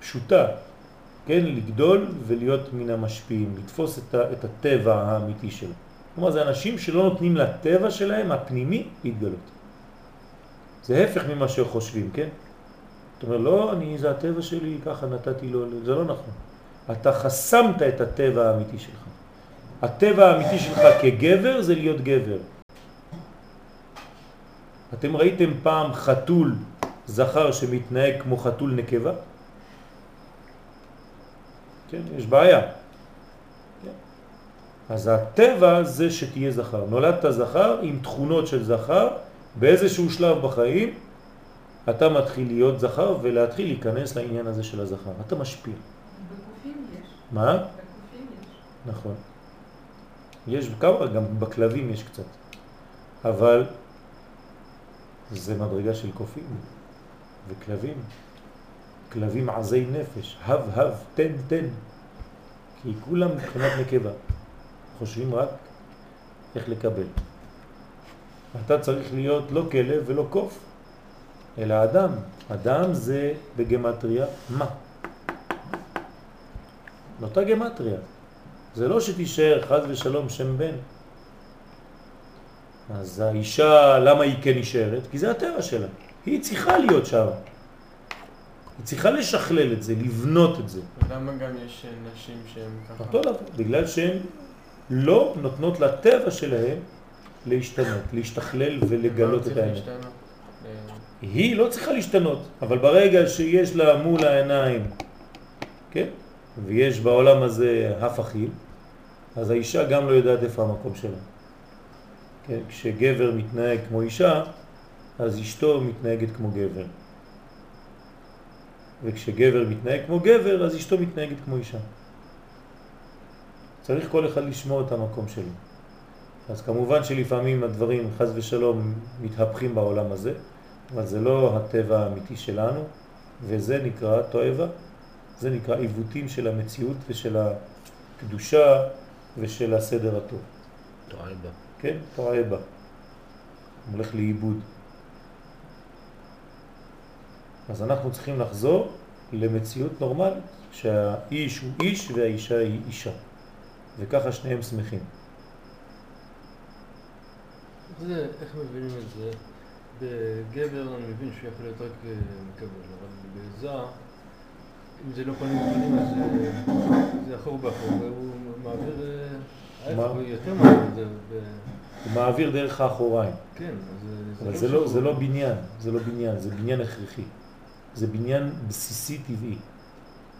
פשוטה, כן? לגדול ולהיות מן המשפיעים, לתפוס את הטבע האמיתי שלו. כלומר, זה אנשים שלא נותנים לטבע שלהם, הפנימי, להתגלות. זה הפך ממה שחושבים, כן? אתה אומר, לא, אני, זה הטבע שלי, ככה נתתי לו, זה לא נכון. אתה חסמת את הטבע האמיתי שלך. הטבע האמיתי שלך כגבר זה להיות גבר. אתם ראיתם פעם חתול זכר שמתנהג כמו חתול נקבה? כן, יש בעיה. כן. אז הטבע זה שתהיה זכר. נולדת זכר עם תכונות של זכר, באיזשהו שלב בחיים אתה מתחיל להיות זכר ולהתחיל להיכנס לעניין הזה של הזכר. אתה משפיע.
בקופים יש.
מה?
בקופים יש.
נכון. יש כמה, גם בכלבים יש קצת. אבל זה מדרגה של קופים וכלבים. כלבים עזי נפש, הב הב, תן תן. כי כולם מבחינת נקבה. חושבים רק איך לקבל. אתה צריך להיות לא כלב ולא קוף, אלא אדם. אדם זה בגמטריה מה? באותה גמטריה. זה לא שתישאר חז ושלום שם בן. אז האישה, למה היא כן נשארת? כי זה הטבע שלה. היא צריכה להיות שם. היא צריכה לשכלל את זה, לבנות את זה.
למה גם יש נשים שהן ככה?
אותו דבר, בגלל שהן לא נותנות לטבע שלהן להשתנות, להשתכלל ולגלות את האמת. היא לא צריכה להשתנות, אבל ברגע שיש לה מול העיניים, כן? ויש בעולם הזה הפכים, אז האישה גם לא יודעת איפה המקום שלה. כן? כשגבר מתנהג כמו אישה, אז אשתו מתנהגת כמו גבר. וכשגבר מתנהג כמו גבר, אז אשתו מתנהגת כמו אישה. צריך כל אחד לשמוע את המקום שלו. אז כמובן שלפעמים הדברים, חז ושלום, מתהפכים בעולם הזה, אבל זה לא הטבע האמיתי שלנו, וזה נקרא תועבה, זה נקרא עיוותים של המציאות ושל הקדושה ושל הסדר הטוב.
תועבה.
כן? תועבה. הולך לאיבוד. אז אנחנו צריכים לחזור למציאות נורמלית, שהאיש הוא איש והאישה היא אישה. וככה שניהם שמחים.
זה, איך מבינים את זה? בגבר אני מבין שהוא יכול להיות רק אה, מקבל, אבל בזר, אם זה לא פנים בפנים אז אה, זה אחור באחור, והוא מעביר, אה, ההפך? הוא יותר מעביר את זה,
הוא מעביר דרך האחוריים.
כן, אז
אבל זה לא, זה לא בניין, זה לא בניין, זה בניין הכרחי. זה בניין בסיסי טבעי.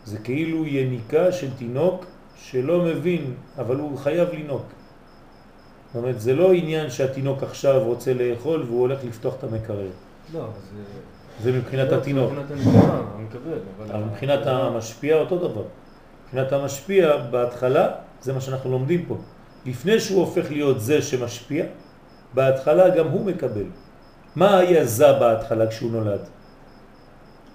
זה כאילו יניקה של תינוק שלא מבין, אבל הוא חייב לינוק. זאת אומרת, זה לא עניין שהתינוק עכשיו רוצה לאכול והוא הולך לפתוח את המקרר.
לא, אז...
זה מבחינת
לא,
התינוק.
מבחינת
המשפיע אותו דבר. מבחינת המשפיע בהתחלה, זה מה שאנחנו לומדים פה. לפני שהוא הופך להיות זה שמשפיע, בהתחלה גם הוא מקבל. מה היה זה בהתחלה כשהוא נולד?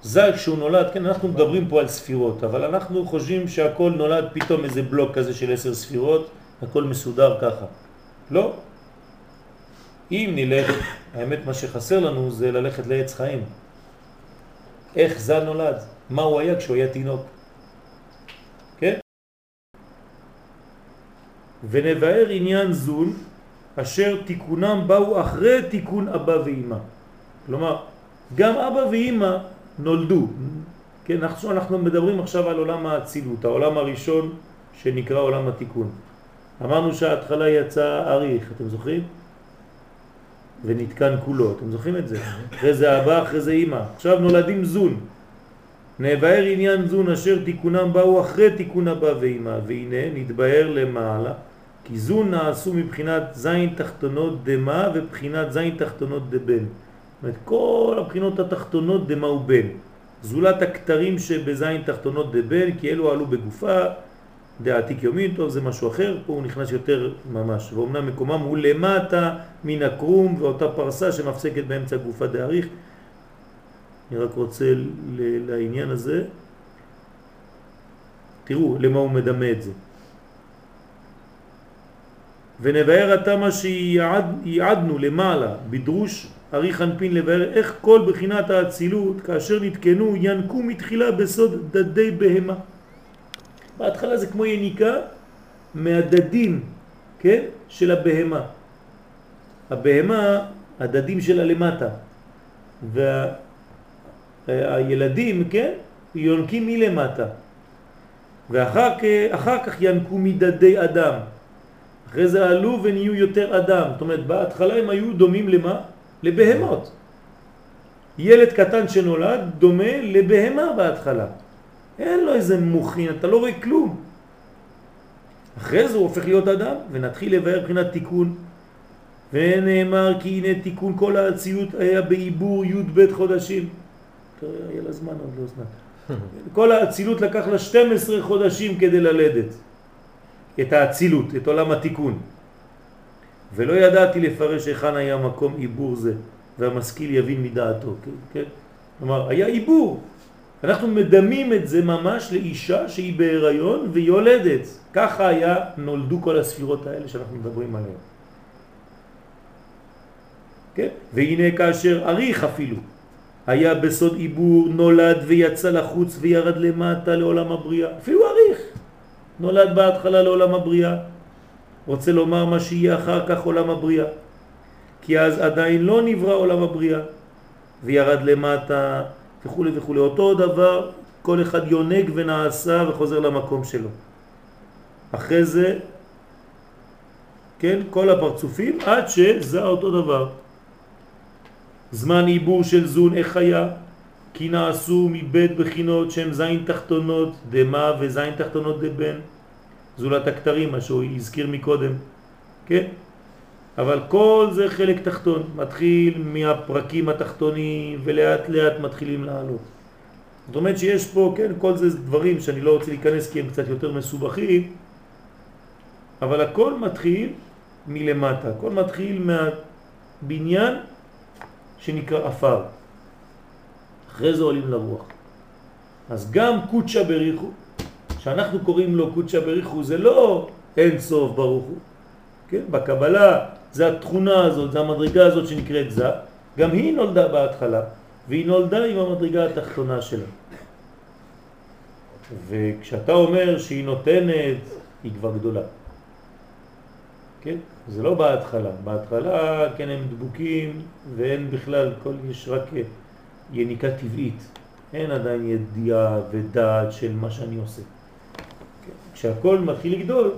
זה כשהוא נולד, כן, אנחנו מדברים פה על ספירות, אבל אנחנו חושבים שהכל נולד פתאום איזה בלוק כזה של עשר ספירות, הכל מסודר ככה. לא. אם נלך, האמת מה שחסר לנו זה ללכת לעץ חיים. איך זה נולד? מה הוא היה כשהוא היה תינוק? כן? ונבאר עניין זון אשר תיקונם באו אחרי תיקון אבא ואמא. כלומר, גם אבא ואמא נולדו. כן, אנחנו מדברים עכשיו על עולם האצילות, העולם הראשון שנקרא עולם התיקון. אמרנו שההתחלה יצא אריך, אתם זוכרים? ונתקן כולו, אתם זוכרים את זה? אחרי זה אבא, אחרי זה אמא. עכשיו נולדים זון. נבהר עניין זון אשר תיקונם באו אחרי תיקון אבא ואמא, והנה נתבהר למעלה, כי זון נעשו מבחינת זין תחתונות דמה ובחינת זין תחתונות דבן. זאת אומרת, כל הבחינות התחתונות דמה ובן. זולת הכתרים שבזין תחתונות דבן, כי אלו עלו בגופה, דעתיק יומין, טוב זה משהו אחר, פה הוא נכנס יותר ממש, ואומנם מקומם הוא למטה מן הקרום ואותה פרסה שמפסקת באמצע גופה דאריך. אני רק רוצה לעניין הזה, תראו למה הוא מדמה את זה. ונבהר עתה מה שיעדנו למעלה בדרוש אריך אנפין לבאר איך כל בחינת האצילות כאשר נתקנו ינקו מתחילה בסוד דדי בהמה. בהתחלה זה כמו יניקה מהדדים, כן? של הבהמה. הבהמה, הדדים שלה למטה. אה, הילדים, כן, יונקים מלמטה, ואחר אחר כך ינקו מדדי אדם. אחרי זה עלו ונהיו יותר אדם. זאת אומרת, בהתחלה הם היו דומים למה? לבהמות. ילד קטן שנולד דומה לבהמה בהתחלה. אין לו איזה מוכין, אתה לא רואה כלום. אחרי זה הוא הופך להיות אדם, ונתחיל לבאר מבחינת תיקון. ונאמר כי הנה תיקון כל האציות היה בעיבור י' ב' חודשים. היה לה זמן עוד לא זמן. כל האצילות לקח לה 12 חודשים כדי ללדת את האצילות, את עולם התיקון. ולא ידעתי לפרש היכן היה מקום עיבור זה, והמשכיל יבין מדעתו, כן? כן? כלומר, היה עיבור. אנחנו מדמים את זה ממש לאישה שהיא בהיריון ויולדת. ככה היה, נולדו כל הספירות האלה שאנחנו מדברים עליהן. כן? והנה כאשר אריך אפילו היה בסוד עיבור, נולד ויצא לחוץ וירד למטה לעולם הבריאה. אפילו אריך נולד בהתחלה לעולם הבריאה. רוצה לומר מה שיהיה אחר כך עולם הבריאה. כי אז עדיין לא נברא עולם הבריאה. וירד למטה וכו' וכו'. אותו דבר, כל אחד יונק ונעשה וחוזר למקום שלו. אחרי זה, כן, כל הפרצופים, עד שזה אותו דבר. זמן עיבור של זון איך היה? כי נעשו מבית בחינות שהם זין תחתונות דמה וזין תחתונות דבן זולת הכתרים, מה שהוא הזכיר מקודם, כן? אבל כל זה חלק תחתון, מתחיל מהפרקים התחתונים ולאט לאט מתחילים לעלות. זאת אומרת שיש פה, כן, כל זה דברים שאני לא רוצה להיכנס כי הם קצת יותר מסובכים, אבל הכל מתחיל מלמטה, הכל מתחיל מהבניין שנקרא אפר. אחרי זה עולים לרוח. אז גם קודשה בריחו, שאנחנו קוראים לו קודשה בריחו, זה לא אין סוף ברוך הוא. כן? בקבלה זה התכונה הזאת, זה המדרגה הזאת שנקראת זה, גם היא נולדה בהתחלה, והיא נולדה עם המדרגה התחתונה שלה. וכשאתה אומר שהיא נותנת, היא כבר גדולה. כן? זה לא בהתחלה. בהתחלה, כן, הם דבוקים ואין בכלל, כל, יש רק יניקה טבעית. אין עדיין ידיעה ודעת של מה שאני עושה. כן? כשהכל מתחיל לגדול,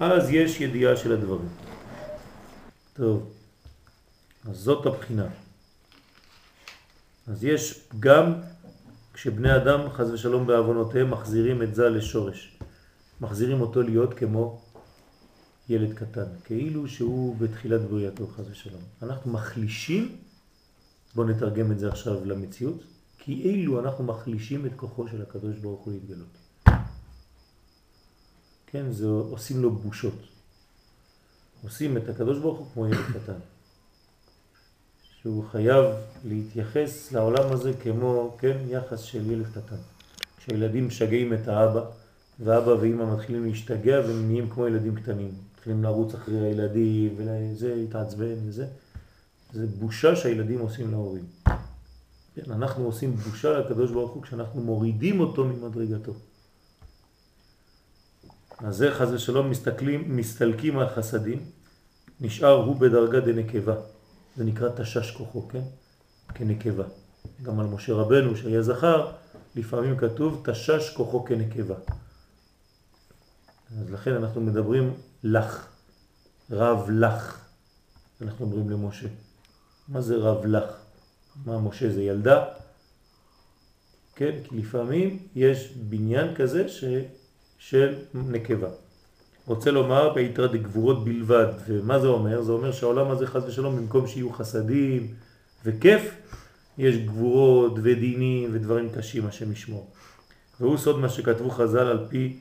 אז יש ידיעה של הדברים. טוב, אז זאת הבחינה. אז יש גם כשבני אדם חז ושלום בעוונותיהם מחזירים את זה לשורש. מחזירים אותו להיות כמו ילד קטן, כאילו שהוא בתחילת בריאתו חז ושלום. אנחנו מחלישים, בואו נתרגם את זה עכשיו למציאות, כאילו אנחנו מחלישים את כוחו של הקדוש ברוך הוא להתגלות. כן, זה עושים לו בושות. עושים את הקדוש ברוך הוא כמו ילד קטן. שהוא חייב להתייחס לעולם הזה כמו, כן, יחס של ילד קטן. כשהילדים משגעים את האבא, ואבא ואמא מתחילים להשתגע והם נהיים כמו ילדים קטנים. מתחילים לרוץ אחרי הילדים וזה, התעצבן וזה. זה בושה שהילדים עושים להורים. כן, אנחנו עושים בושה לקדוש ברוך הוא כשאנחנו מורידים אותו ממדרגתו. אז זה חז ושלום מסתכלים, מסתלקים החסדים, נשאר הוא בדרגה דנקבה. זה נקרא תשש כוחו, כן? כנקבה. גם על משה רבנו שהיה זכר, לפעמים כתוב תשש כוחו כנקבה. אז לכן אנחנו מדברים לך, רב לך, אנחנו אומרים למשה. מה זה רב לך? מה משה זה ילדה? כן, כי לפעמים יש בניין כזה ש... של נקבה. רוצה לומר ביתרה דגבורות בלבד, ומה זה אומר? זה אומר שהעולם הזה חס ושלום במקום שיהיו חסדים וכיף, יש גבורות ודינים ודברים קשים השם ישמור. והוא סוד מה שכתבו חז"ל על פי,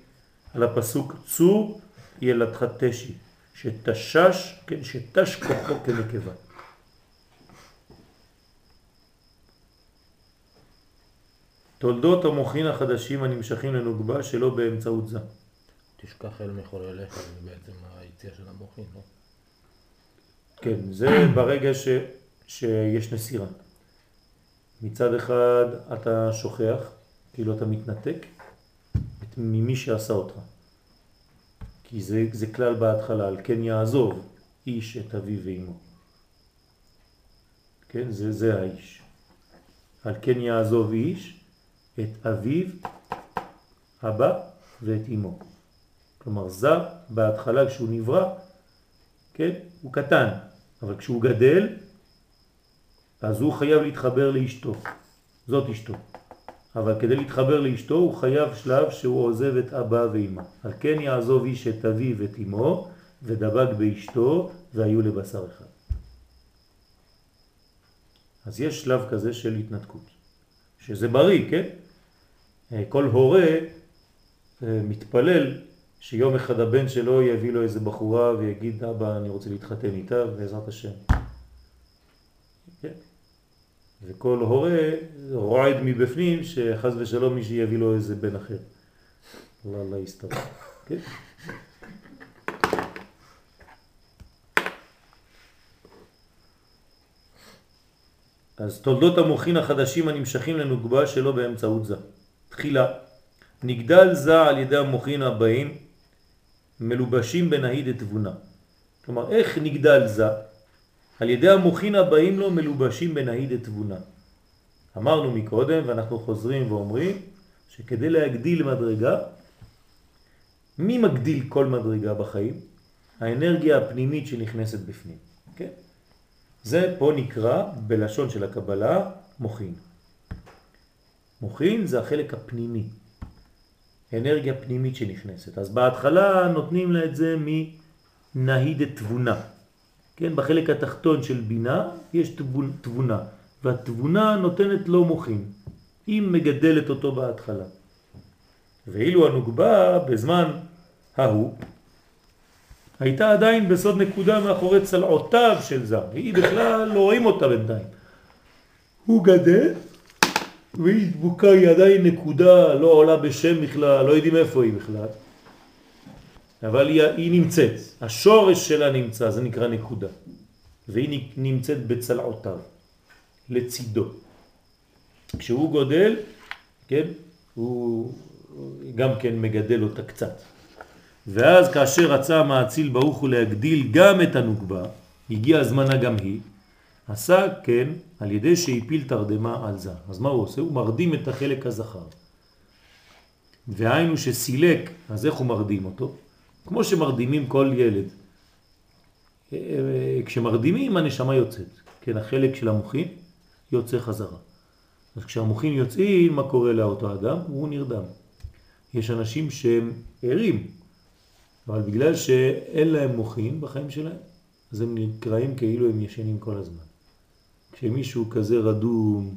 על הפסוק צור ילדך תשי, שתשש, כן, שתש כוחו כנקבה. תולדות המוחין החדשים הנמשכים לנוגבה שלא באמצעות זה.
תשכח אל מחולליך, זה בעצם היציאה של המוחין, לא?
כן, זה ברגע ש, שיש נסירה. מצד אחד אתה שוכח, כאילו אתה מתנתק ממי שעשה אותך. כי זה, זה כלל בהתחלה, על כן יעזוב איש את אביו ואמו. כן, זה, זה האיש. על כן יעזוב איש את אביו, אבא ואת אמו. כלומר, זה בהתחלה כשהוא נברא, כן, הוא קטן, אבל כשהוא גדל, אז הוא חייב להתחבר לאשתו. זאת אשתו. אבל כדי להתחבר לאשתו הוא חייב שלב שהוא עוזב את אבא ואמא. על כן יעזוב איש את אביו ואת אמו ודבק באשתו והיו לבשר אחד. אז יש שלב כזה של התנתקות, שזה בריא, כן? אה, כל הורה אה, מתפלל שיום אחד הבן שלו יביא לו איזה בחורה ויגיד אבא אני רוצה להתחתן איתה בעזרת השם. כן? וכל הורה רועד מבפנים שחז ושלום מי שיביא לו איזה בן אחר. לא, לא יסתבר. כן? אז תולדות המוחין החדשים הנמשכים לנוגבה שלו באמצעות זה. תחילה, נגדל זה על ידי המוחין הבאים מלובשים בנהיד את תבונה. כלומר, איך נגדל זה? על ידי המוחין הבאים לו מלובשים בנהיד את תבונה. אמרנו מקודם ואנחנו חוזרים ואומרים שכדי להגדיל מדרגה, מי מגדיל כל מדרגה בחיים? האנרגיה הפנימית שנכנסת בפנים. כן? זה פה נקרא בלשון של הקבלה מוחין. מוחין זה החלק הפנימי, אנרגיה פנימית שנכנסת. אז בהתחלה נותנים לה את זה מנהיד תבונה. כן, בחלק התחתון של בינה יש תבונה, והתבונה נותנת לו מוחין. היא מגדלת אותו בהתחלה. ואילו הנוגבה בזמן ההוא הייתה עדיין בסוד נקודה מאחורי צלעותיו של זה, והיא בכלל לא רואים אותה בינתיים. הוא גדל, והיא דבוקה, היא עדיין נקודה, לא עולה בשם בכלל, לא יודעים איפה היא בכלל. אבל היא, היא נמצאת, השורש שלה נמצא, זה נקרא נקודה. והיא נמצאת בצלעותיו, לצידו. כשהוא גודל, כן, הוא גם כן מגדל אותה קצת. ואז כאשר רצה המאציל ברוך הוא להגדיל גם את הנוגבה, הגיע הזמנה גם היא, עשה כן על ידי שהפיל תרדמה על זה. אז מה הוא עושה? הוא מרדים את החלק הזכר. והיינו שסילק, אז איך הוא מרדים אותו? כמו שמרדימים כל ילד. כשמרדימים הנשמה יוצאת, כן, החלק של המוחין יוצא חזרה. אז כשהמוחין יוצאים, מה קורה לאותו אדם? הוא נרדם. יש אנשים שהם ערים, אבל בגלל שאין להם מוחין בחיים שלהם, אז הם נקראים כאילו הם ישנים כל הזמן. כשמישהו כזה רדום,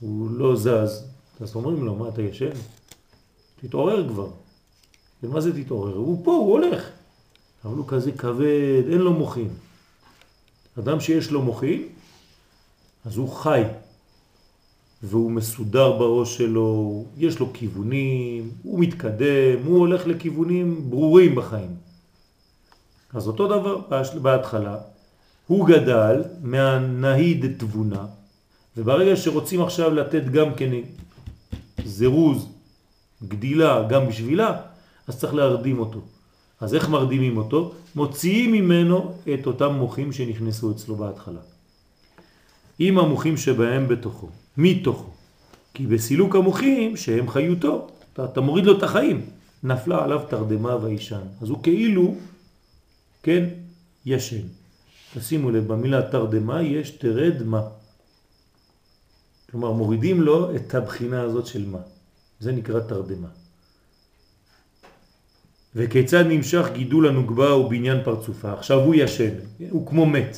הוא לא זז, אז אומרים לו, מה אתה ישן? תתעורר כבר. ומה זה תתעורר? הוא פה, הוא הולך. אבל הוא כזה כבד, אין לו מוחין. אדם שיש לו מוחין, אז הוא חי, והוא מסודר בראש שלו, יש לו כיוונים, הוא מתקדם, הוא הולך לכיוונים ברורים בחיים. אז אותו דבר בהתחלה, הוא גדל מהנהיד תבונה, וברגע שרוצים עכשיו לתת גם כן זירוז, גדילה, גם בשבילה, אז צריך להרדים אותו. אז איך מרדימים אותו? מוציאים ממנו את אותם מוחים שנכנסו אצלו בהתחלה. עם המוחים שבהם בתוכו, מתוכו. כי בסילוק המוחים שהם חיותו, אתה, אתה מוריד לו את החיים, נפלה עליו תרדמה וישן. אז הוא כאילו, כן, ישן. תשימו לב, במילה תרדמה יש תרד מה. כלומר, מורידים לו את הבחינה הזאת של מה. זה נקרא תרדמה. וכיצד נמשך גידול הנוגבה ובניין פרצופה. עכשיו הוא ישן, הוא כמו מת.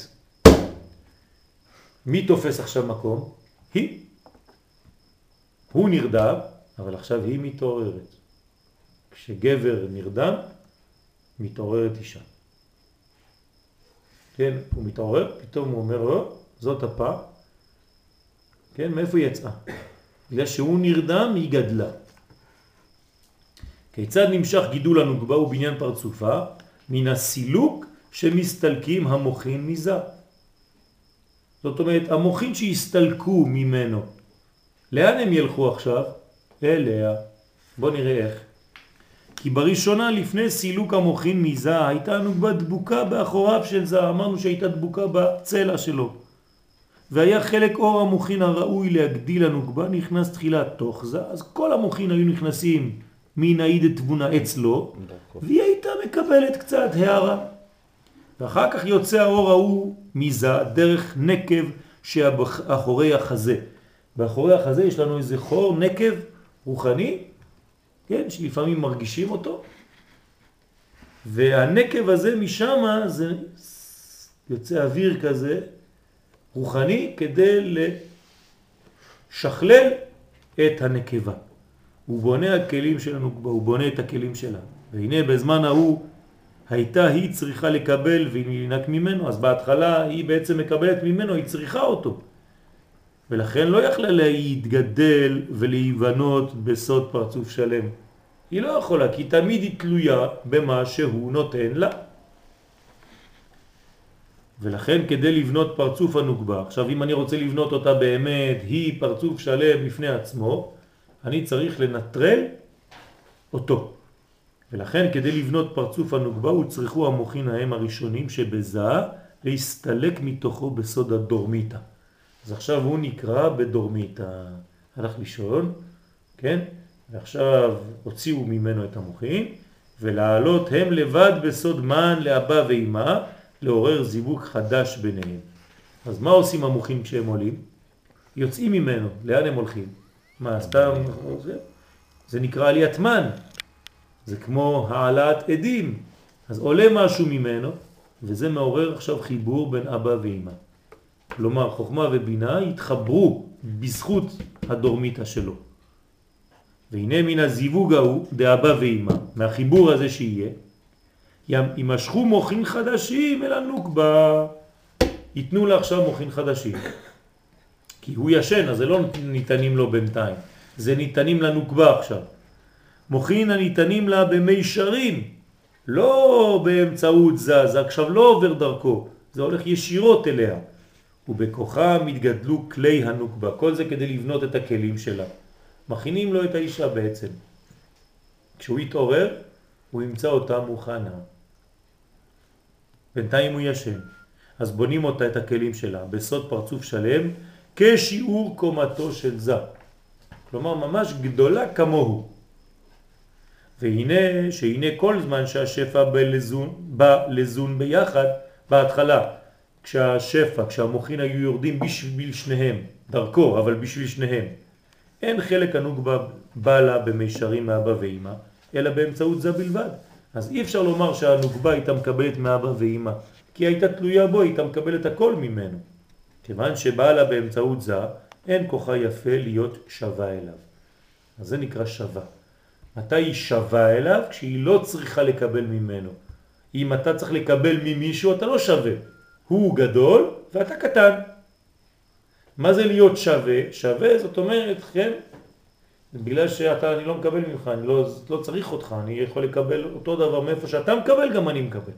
מי תופס עכשיו מקום? היא. הוא נרדם, אבל עכשיו היא מתעוררת. כשגבר נרדם, מתעוררת אישה. כן, הוא מתעורר, פתאום הוא אומר, לא, זאת הפה. כן, מאיפה היא יצאה? בגלל שהוא נרדם, היא גדלה. כיצד נמשך גידול הנוגבה ובניין פרצופה? מן הסילוק שמסתלקים המוחין מזה. זאת אומרת, המוחין שהסתלקו ממנו, לאן הם ילכו עכשיו? אליה. בוא נראה איך. כי בראשונה לפני סילוק המוחין מזה הייתה נוגבה דבוקה באחוריו של זה, אמרנו שהייתה דבוקה בצלע שלו. והיה חלק אור המוחין הראוי להגדיל הנוגבה נכנס תחילה תוך זה, אז כל המוחין היו נכנסים מן העיד תבונה אצלו. והיא הייתה מקבלת קצת הערה. ואחר כך יוצא האור ההוא מזה דרך נקב שאחורי החזה. באחורי החזה יש לנו איזה חור נקב רוחני, כן, שלפעמים מרגישים אותו, והנקב הזה משם זה יוצא אוויר כזה רוחני כדי לשכלל את הנקבה. הוא בונה הכלים שלנו, הוא בונה את הכלים שלה. והנה בזמן ההוא הייתה היא צריכה לקבל נינק ממנו, אז בהתחלה היא בעצם מקבלת ממנו, היא צריכה אותו. ולכן לא יכלה להתגדל ולהיבנות בסוד פרצוף שלם. היא לא יכולה, כי תמיד היא תלויה במה שהוא נותן לה. ולכן כדי לבנות פרצוף הנוגבה, עכשיו אם אני רוצה לבנות אותה באמת, היא פרצוף שלם בפני עצמו, אני צריך לנטרל אותו. ולכן כדי לבנות פרצוף הנוגבה הוצרכו המוחין ההם הראשונים שבזה להסתלק מתוכו בסוד הדורמיתה. אז עכשיו הוא נקרא בדורמיתה. הלך לישון, כן? ועכשיו הוציאו ממנו את המוחין, ולעלות הם לבד בסוד מן לאבא ואימא, לעורר זיווג חדש ביניהם. אז מה עושים המוחים כשהם עולים? יוצאים ממנו, לאן הם הולכים? מה, סתם... זה, נקרא עליית מן, זה כמו העלאת עדים. אז עולה משהו ממנו, וזה מעורר עכשיו חיבור בין אבא ואמא. כלומר, חוכמה ובינה התחברו בזכות הדורמיתה שלו. והנה מן הזיווג ההוא דאבא ואמא, מהחיבור הזה שיהיה, יימשכו מוחין חדשים אל הנוקבה. ייתנו לה עכשיו מוחין חדשים. כי הוא ישן, אז זה לא ניתנים לו בינתיים. זה ניתנים לנוקבה עכשיו. מוחין הניתנים לה במישרים, לא באמצעות זה, זה עכשיו לא עובר דרכו, זה הולך ישירות אליה. ובכוחה מתגדלו כלי הנוקבה, כל זה כדי לבנות את הכלים שלה. מכינים לו את האישה בעצם. כשהוא יתעורר, הוא ימצא אותה מוכנה. בינתיים הוא ישן. אז בונים אותה את הכלים שלה בסוד פרצוף שלם כשיעור קומתו של זה. כלומר ממש גדולה כמוהו. והנה שהנה כל זמן שהשפע בלזון, בא לזון ביחד בהתחלה כשהשפע, כשהמוחין היו יורדים בשביל שניהם, דרכו, אבל בשביל שניהם. אין חלק ענוג בא לה במישרים מאבא ואמא, אלא באמצעות זה בלבד. אז אי אפשר לומר שהנוגבה הייתה מקבלת מאבא ואמא, כי הייתה תלויה בו, הייתה מקבלת הכל ממנו. כיוון שבאה לה באמצעות זה, אין כוחה יפה להיות שווה אליו. אז זה נקרא שווה. מתי היא שווה אליו? כשהיא לא צריכה לקבל ממנו. אם אתה צריך לקבל ממישהו, אתה לא שווה. הוא גדול ואתה קטן. מה זה להיות שווה? שווה זאת אומרת, כן, בגלל שאתה, אני לא מקבל ממך, אני לא, לא צריך אותך, אני יכול לקבל אותו דבר מאיפה שאתה מקבל, גם אני מקבל.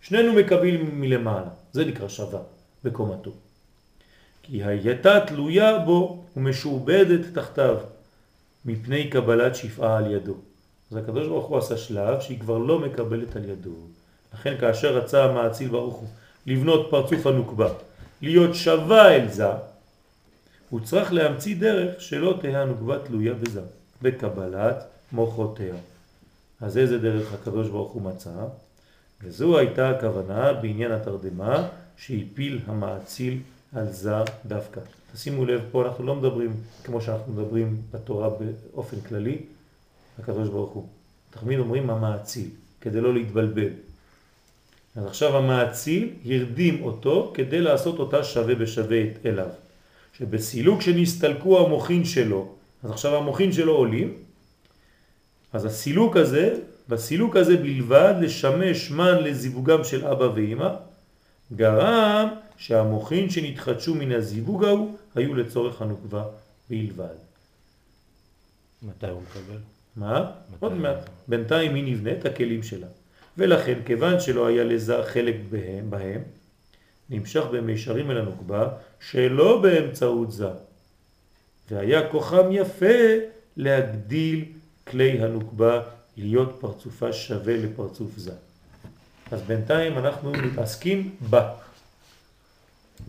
שנינו מקבלים מלמעלה, זה נקרא שווה בקומתו. כי הייתה תלויה בו ומשועבדת תחתיו מפני קבלת שפעה על ידו. אז הקדוש ברוך הוא עשה שלב שהיא כבר לא מקבלת על ידו. לכן כאשר רצה המעציל ברוך הוא לבנות פרצוף הנוקבה, להיות שווה אל זה, הוא צריך להמציא דרך שלא תהיה הנוקבה תלויה בזה, בקבלת מוחותיה. אז איזה דרך הקדוש ברוך הוא מצא? וזו הייתה הכוונה בעניין התרדמה שהפיל המעציל על זה דווקא. תשימו לב, פה אנחנו לא מדברים כמו שאנחנו מדברים בתורה באופן כללי, הקדוש ברוך הוא. תמיד אומרים המעציל, כדי לא להתבלבל. אז עכשיו המעציל הרדים אותו כדי לעשות אותה שווה בשווה אליו. שבסילוק שנסתלקו המוחין שלו, אז עכשיו המוחין שלו עולים, אז הסילוק הזה, בסילוק הזה בלבד לשמש מן לזיווגם של אבא ואמא, גרם שהמוחין שנתחדשו מן הזיווג ההוא היו לצורך הנוקבה בלבד.
מתי הוא מקבל?
מה? עוד מעט. בינתיים היא נבנית הכלים שלה. ולכן, כיוון שלא היה לזה חלק בהם, בהם נמשך במישרים אל הנוקבה, שלא באמצעות זה. והיה כוחם יפה להגדיל כלי הנוקבה, להיות פרצופה שווה לפרצוף זה. אז בינתיים אנחנו מתעסקים בה.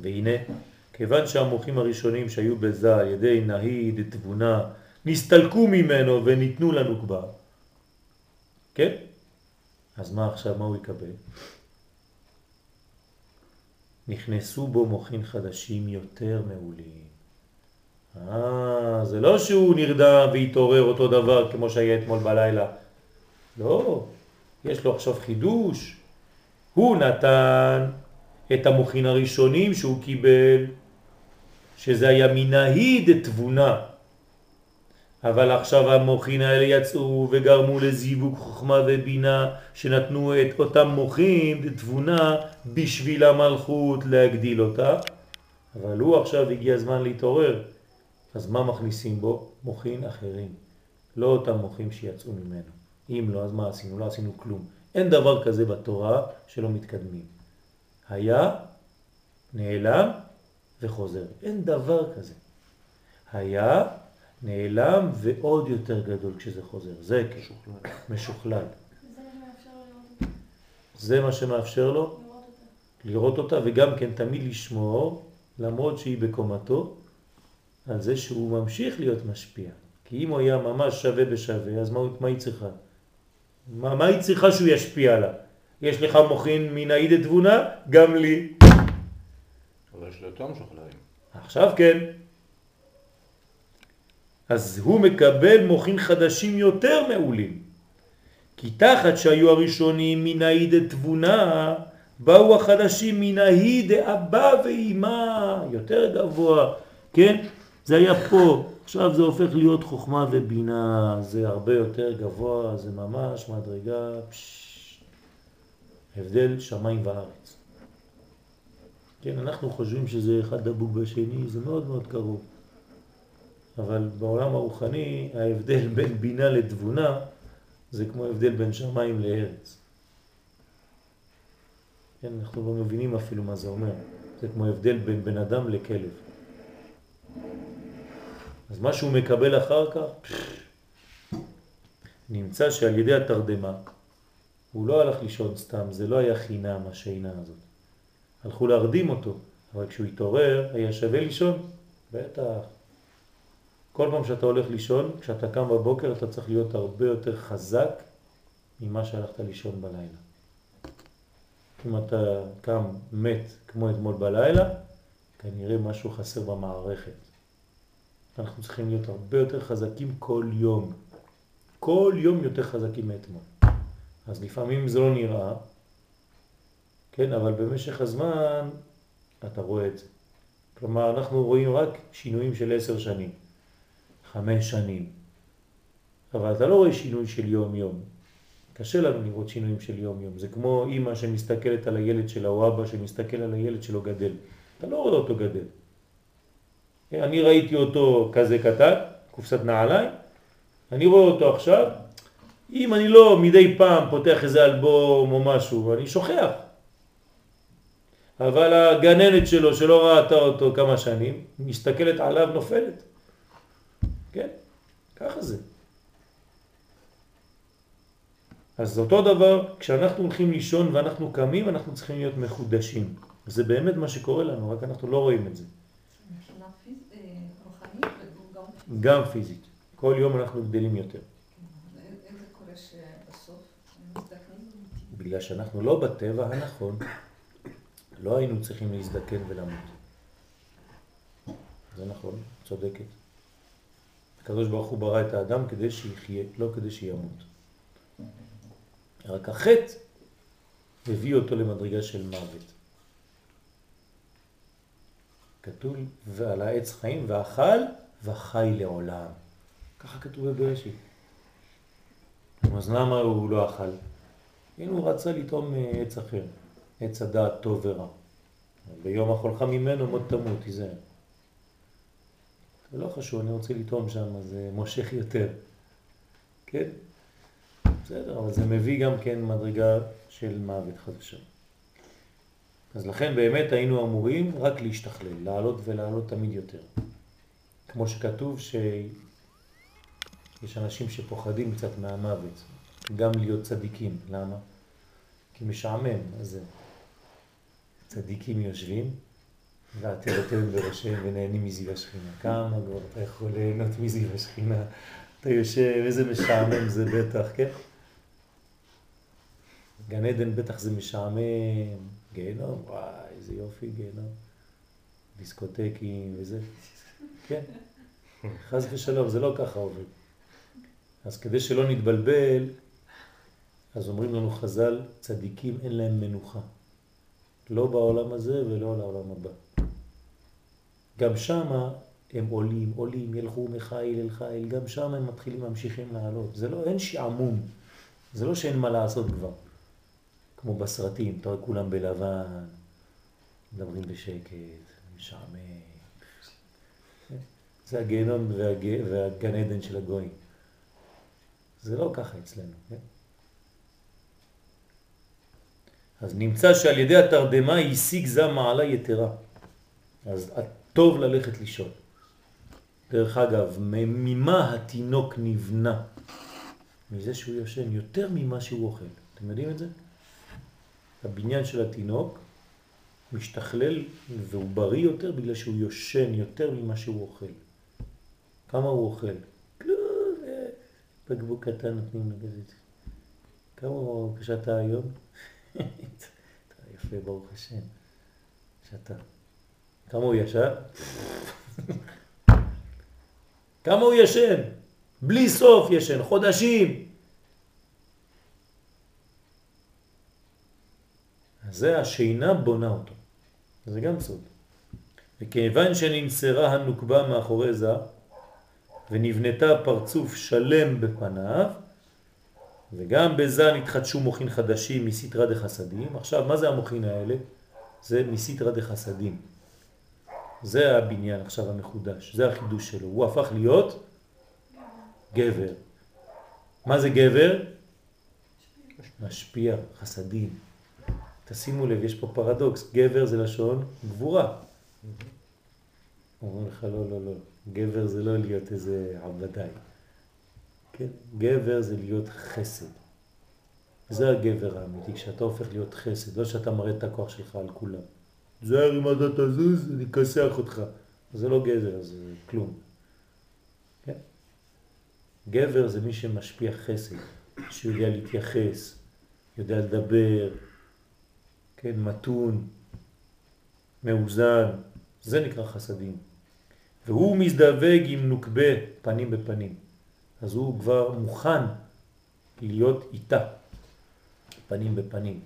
והנה, כיוון שהמוחים הראשונים שהיו בזה על ידי נהיד תבונה נסתלקו ממנו וניתנו לנוקבה, כן? אז מה עכשיו, מה הוא יקבל? נכנסו בו מוחין חדשים יותר מעולים. אה, זה לא שהוא נרדם והתעורר אותו דבר כמו שהיה אתמול בלילה. לא, יש לו עכשיו חידוש. הוא נתן את המוחין הראשונים שהוא קיבל, שזה היה מנהיד תבונה. אבל עכשיו המוחין האלה יצאו וגרמו לזיווג חוכמה ובינה שנתנו את אותם מוחין תבונה בשביל המלכות להגדיל אותה. אבל הוא עכשיו הגיע הזמן להתעורר. אז מה מכניסים בו? מוחין אחרים. לא אותם מוחים שיצאו ממנו. אם לא אז מה עשינו? לא עשינו כלום. אין דבר כזה בתורה שלא מתקדמים. היה, נעלם וחוזר. אין דבר כזה. היה נעלם ועוד יותר גדול כשזה חוזר. זה משוכלל. משוכלל. זה מה שמאפשר לו
לראות אותה.
לראות אותה וגם כן תמיד לשמור, למרות שהיא בקומתו, על זה שהוא ממשיך להיות משפיע. כי אם הוא היה ממש שווה בשווה, אז מה, מה היא צריכה? מה, מה היא צריכה שהוא ישפיע עליו? יש לך מוכין מן העידת תבונה? גם לי.
אבל יש לו יותר משוכללים.
עכשיו כן. אז הוא מקבל מוחין חדשים יותר מעולים. כי תחת שהיו הראשונים מן העיד תבונה, באו החדשים מן העיד אבא ואימא, יותר גבוה, כן? זה היה פה, עכשיו זה הופך להיות חוכמה ובינה, זה הרבה יותר גבוה, זה ממש מדרגה, פש... הבדל שמיים וארץ. כן, אנחנו חושבים שזה אחד דבוק בשני, זה מאוד מאוד קרוב. אבל בעולם הרוחני ההבדל בין בינה לתבונה זה כמו הבדל בין שמיים לארץ. כן, אנחנו לא מבינים אפילו מה זה אומר. זה כמו הבדל בין בן אדם לכלב. אז מה שהוא מקבל אחר כך, נמצא שעל ידי התרדמה, הוא לא הלך לישון סתם, זה לא היה חינם השינה הזאת. הלכו להרדים אותו, אבל כשהוא התעורר היה שווה לישון? בטח. כל פעם שאתה הולך לישון, כשאתה קם בבוקר אתה צריך להיות הרבה יותר חזק ממה שהלכת לישון בלילה. אם אתה קם מת כמו אתמול בלילה, כנראה משהו חסר במערכת. אנחנו צריכים להיות הרבה יותר חזקים כל יום. כל יום יותר חזקים מאתמול. אז לפעמים זה לא נראה, כן, אבל במשך הזמן אתה רואה את זה. כלומר, אנחנו רואים רק שינויים של עשר שנים. חמש שנים. אבל אתה לא רואה שינוי של יום-יום. קשה לנו לראות שינויים של יום-יום. זה כמו אימא שמסתכלת על הילד שלה או אבא שמסתכל על הילד שלו גדל. אתה לא רואה אותו גדל. אני ראיתי אותו כזה קטן, קופסת נעליים, אני רואה אותו עכשיו, אם אני לא מדי פעם פותח איזה אלבום או משהו, אני שוכח. אבל הגננת שלו שלא ראתה אותו כמה שנים, מסתכלת עליו נופלת. כן, ככה זה. אז אותו דבר, כשאנחנו הולכים לישון ואנחנו קמים, אנחנו צריכים להיות מחודשים. זה באמת מה שקורה לנו, רק אנחנו לא רואים את זה.
אה.
גם פיזית. כל יום אנחנו גדלים יותר.
מזדקנים?
בגלל שאנחנו לא בטבע הנכון, לא היינו צריכים להזדקן ולמות. זה נכון, צודקת. הקדוש ברוך הוא ברא את האדם כדי שיחיה, לא כדי שימות. רק החטא הביא אותו למדרגה של מוות. כתוב, ועל העץ חיים, ואכל וחי לעולם. ככה כתוב בבראשית. אז למה הוא לא אכל? הנה הוא רצה לטעום עץ אחר, עץ הדעת טוב ורע. ביום אכולך ממנו מות תמות, תיזהר. לא חשוב, אני רוצה לטעום שם, זה מושך יותר. כן? בסדר, אבל זה מביא גם כן מדרגה של מוות חדשה. אז לכן באמת היינו אמורים רק להשתכלל, לעלות ולעלות תמיד יותר. כמו שכתוב שיש אנשים שפוחדים קצת מהמוות, גם להיות צדיקים. למה? כי משעמם, אז. צדיקים יושבים, ועטרתם בראשיהם ונהנים מזיו השכינה. כמה כבר אתה יכול ליהנות מזיו השכינה? אתה יושב, איזה משעמם זה בטח, כן? גן עדן בטח זה משעמם, גיהנום, וואי, איזה יופי גיהנום. דיסקוטקים וזה, כן. חס ושלום, זה לא ככה עובד. אז כדי שלא נתבלבל, אז אומרים לנו חז"ל, צדיקים אין להם מנוחה. לא בעולם הזה ולא לעולם הבא. גם שמה הם עולים, עולים, ילכו מחיל אל חיל, גם שם הם מתחילים, ממשיכים לעלות. זה לא, אין שעמום. זה לא שאין מה לעשות כבר. כמו בסרטים, אתה רואה כולם בלבן, מדברים בשקט, משעמם. זה הגיהנום והג... והגן עדן של הגויים. זה לא ככה אצלנו, כן? אז נמצא שעל ידי התרדמה השיג זה מעלה יתרה. אז טוב ללכת לישון. דרך אגב, ממה התינוק נבנה? מזה שהוא יושן, יותר ממה שהוא אוכל. אתם יודעים את זה? הבניין של התינוק משתכלל והוא בריא יותר בגלל שהוא יושן יותר ממה שהוא אוכל. כמה הוא אוכל? אה, בקבוק קטן נותנים לגזית. כמה הוא כשאתה היום? יפה, ברוך השם. שאתה. כמה הוא ישן? כמה הוא ישן? בלי סוף ישן, חודשים. זה השינה בונה אותו. זה גם סוד. וכיוון שננסרה הנוקבה מאחורי זה, ונבנתה פרצוף שלם בפניו, וגם בזה נתחדשו מוכין חדשים מסתרה דחסדים. עכשיו, מה זה המוכין האלה? זה מסתרה דחסדים. זה הבניין עכשיו המחודש, זה החידוש שלו. הוא הפך להיות גבר. מה זה גבר? משפיע, חסדים. תשימו לב, יש פה פרדוקס, גבר זה לשון גבורה. אומרים לך לא, לא, לא, גבר זה לא להיות איזה עבדי. כן? גבר זה להיות חסד. זה הגבר האמיתי, כשאתה הופך להיות חסד, לא שאתה מראה את הכוח שלך על כולם. זהר אם אתה תזוז, אני אכסח אותך. זה לא גבר, זה כלום. כן? גבר זה מי שמשפיע חסד, שיודע להתייחס, יודע לדבר, כן, מתון, מאוזן, זה נקרא חסדים. והוא מזדווג עם נוקבה פנים בפנים. אז הוא כבר מוכן להיות איתה, פנים בפנים.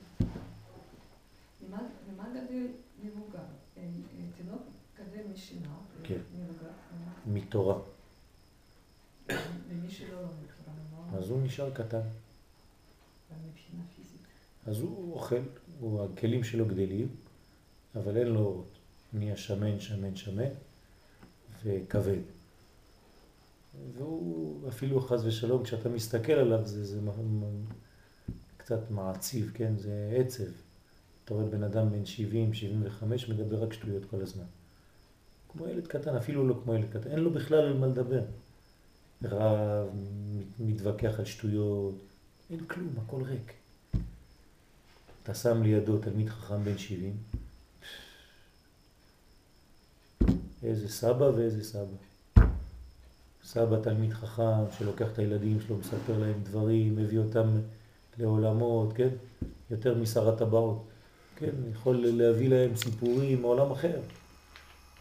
מתורה.
ומי שלא לומד תורה,
אז הוא נשאר קטן. אז הוא אוכל, הוא, הכלים שלו גדלים, אבל אין לו אורות. נהיה שמן, שמן, שמן וכבד. והוא אפילו חז ושלום, כשאתה מסתכל עליו זה, זה קצת מעציב, כן? זה עצב. אתה רואה בן אדם בן 70, 75, מדבר רק שטויות כל הזמן. כמו ילד קטן, אפילו לא כמו ילד קטן, אין לו בכלל על מה לדבר. רב, מתווכח על שטויות, אין כלום, הכל ריק. אתה שם לידו תלמיד חכם בן 70, איזה סבא ואיזה סבא. סבא תלמיד חכם שלוקח את הילדים שלו, מספר להם דברים, מביא אותם לעולמות, כן? יותר משר הטבעות, כן? יכול להביא להם סיפורים מעולם אחר.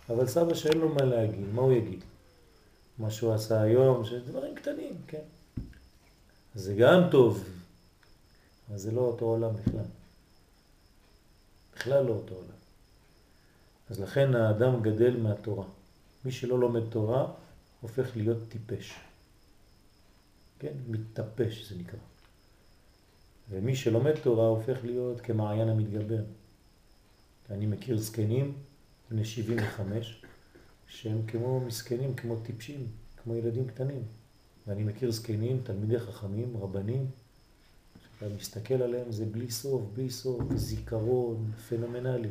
אבל סבא שאין לו מה להגיד, מה הוא יגיד? מה שהוא עשה היום, דברים קטנים, כן? זה גם טוב, אבל זה לא אותו עולם בכלל. בכלל לא אותו עולם. אז לכן האדם גדל מהתורה. מי שלא לומד תורה הופך להיות טיפש. כן? מתטפש זה נקרא. ומי שלומד תורה הופך להיות כמעיין המתגבר. אני מכיר זקנים בני 75, שהם כמו מסכנים, כמו טיפשים, כמו ילדים קטנים. ואני מכיר זקנים, תלמידי חכמים, רבנים, שאתה מסתכל עליהם זה בלי סוף, בלי סוף, זיכרון פנומנלי.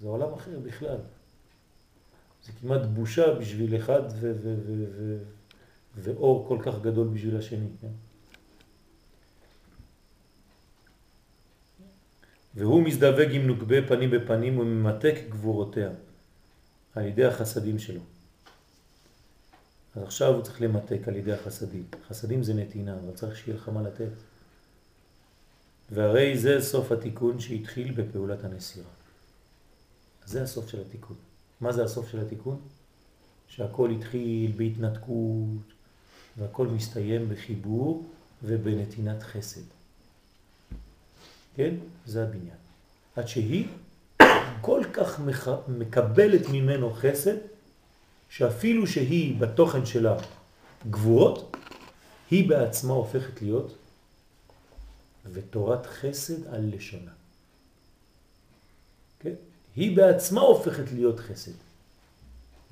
זה עולם אחר בכלל. זה כמעט בושה בשביל אחד ואור כל כך גדול בשביל השני. כן? והוא מזדווג עם נוקבה פנים בפנים וממתק גבורותיה על ידי החסדים שלו. אז עכשיו הוא צריך למתק על ידי החסדים. חסדים זה נתינה, אבל צריך שיהיה לך מה לתת. והרי זה סוף התיקון שהתחיל בפעולת הנסירה. זה הסוף של התיקון. מה זה הסוף של התיקון? שהכל התחיל בהתנתקות והכל מסתיים בחיבור ובנתינת חסד. כן? זה הבניין. עד שהיא כל כך מקבלת ממנו חסד, שאפילו שהיא בתוכן שלה גבורות, היא בעצמה הופכת להיות ותורת חסד על לשונה. כן? היא בעצמה הופכת להיות חסד.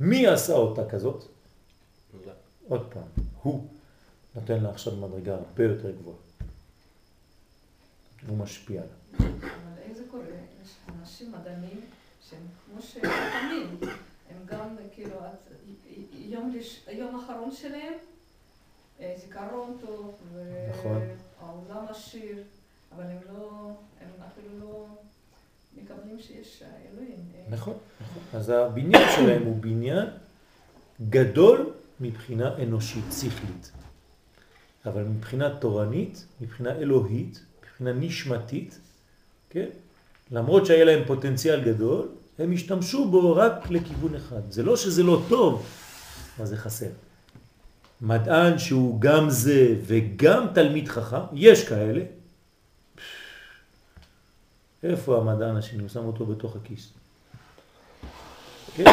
מי עשה אותה כזאת? לא. עוד פעם, הוא נותן לה עכשיו מדרגה הרבה יותר גבוהה. הוא משפיע עליה.
אבל איך זה קורה? יש אנשים מדענים שהם כמו שחכמים, הם גם כאילו, יום, יום האחרון שלהם, אה, זיכרון טוב,
נכון.
והעולם עשיר, אבל הם לא, הם אפילו לא מקבלים שיש אלוהים.
נכון, נכון. אז הבניין שלהם הוא בניין גדול מבחינה אנושית, שכלית. אבל מבחינה תורנית, מבחינה אלוהית, נשמתית, כן? למרות שהיה להם פוטנציאל גדול, הם השתמשו בו רק לכיוון אחד. זה לא שזה לא טוב, אבל זה חסר. מדען שהוא גם זה וגם תלמיד חכם, יש כאלה. איפה המדען השני? הוא שם אותו בתוך הכיס. כן?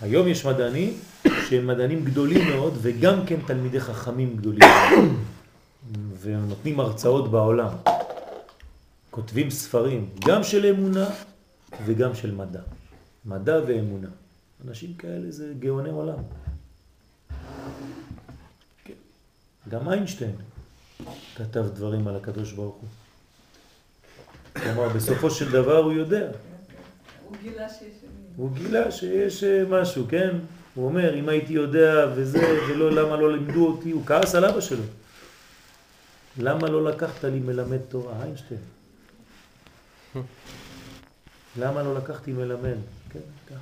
היום יש מדענים שהם מדענים גדולים מאוד וגם כן תלמידי חכמים גדולים והם נותנים הרצאות בעולם. כותבים ספרים, גם של אמונה וגם של מדע. מדע ואמונה. אנשים כאלה זה גאוני עולם. כן. גם איינשטיין כתב דברים על הקדוש ברוך הוא. כלומר, בסופו של דבר הוא יודע.
הוא גילה שיש...
הוא גילה שיש אה, משהו, כן? הוא אומר, אם הייתי יודע וזה, ולא, למה לא לימדו אותי? הוא כעס על אבא שלו. למה לא לקחת לי מלמד תורה? איינשטיין. למה לא לקחתי מלמד? כן, כך.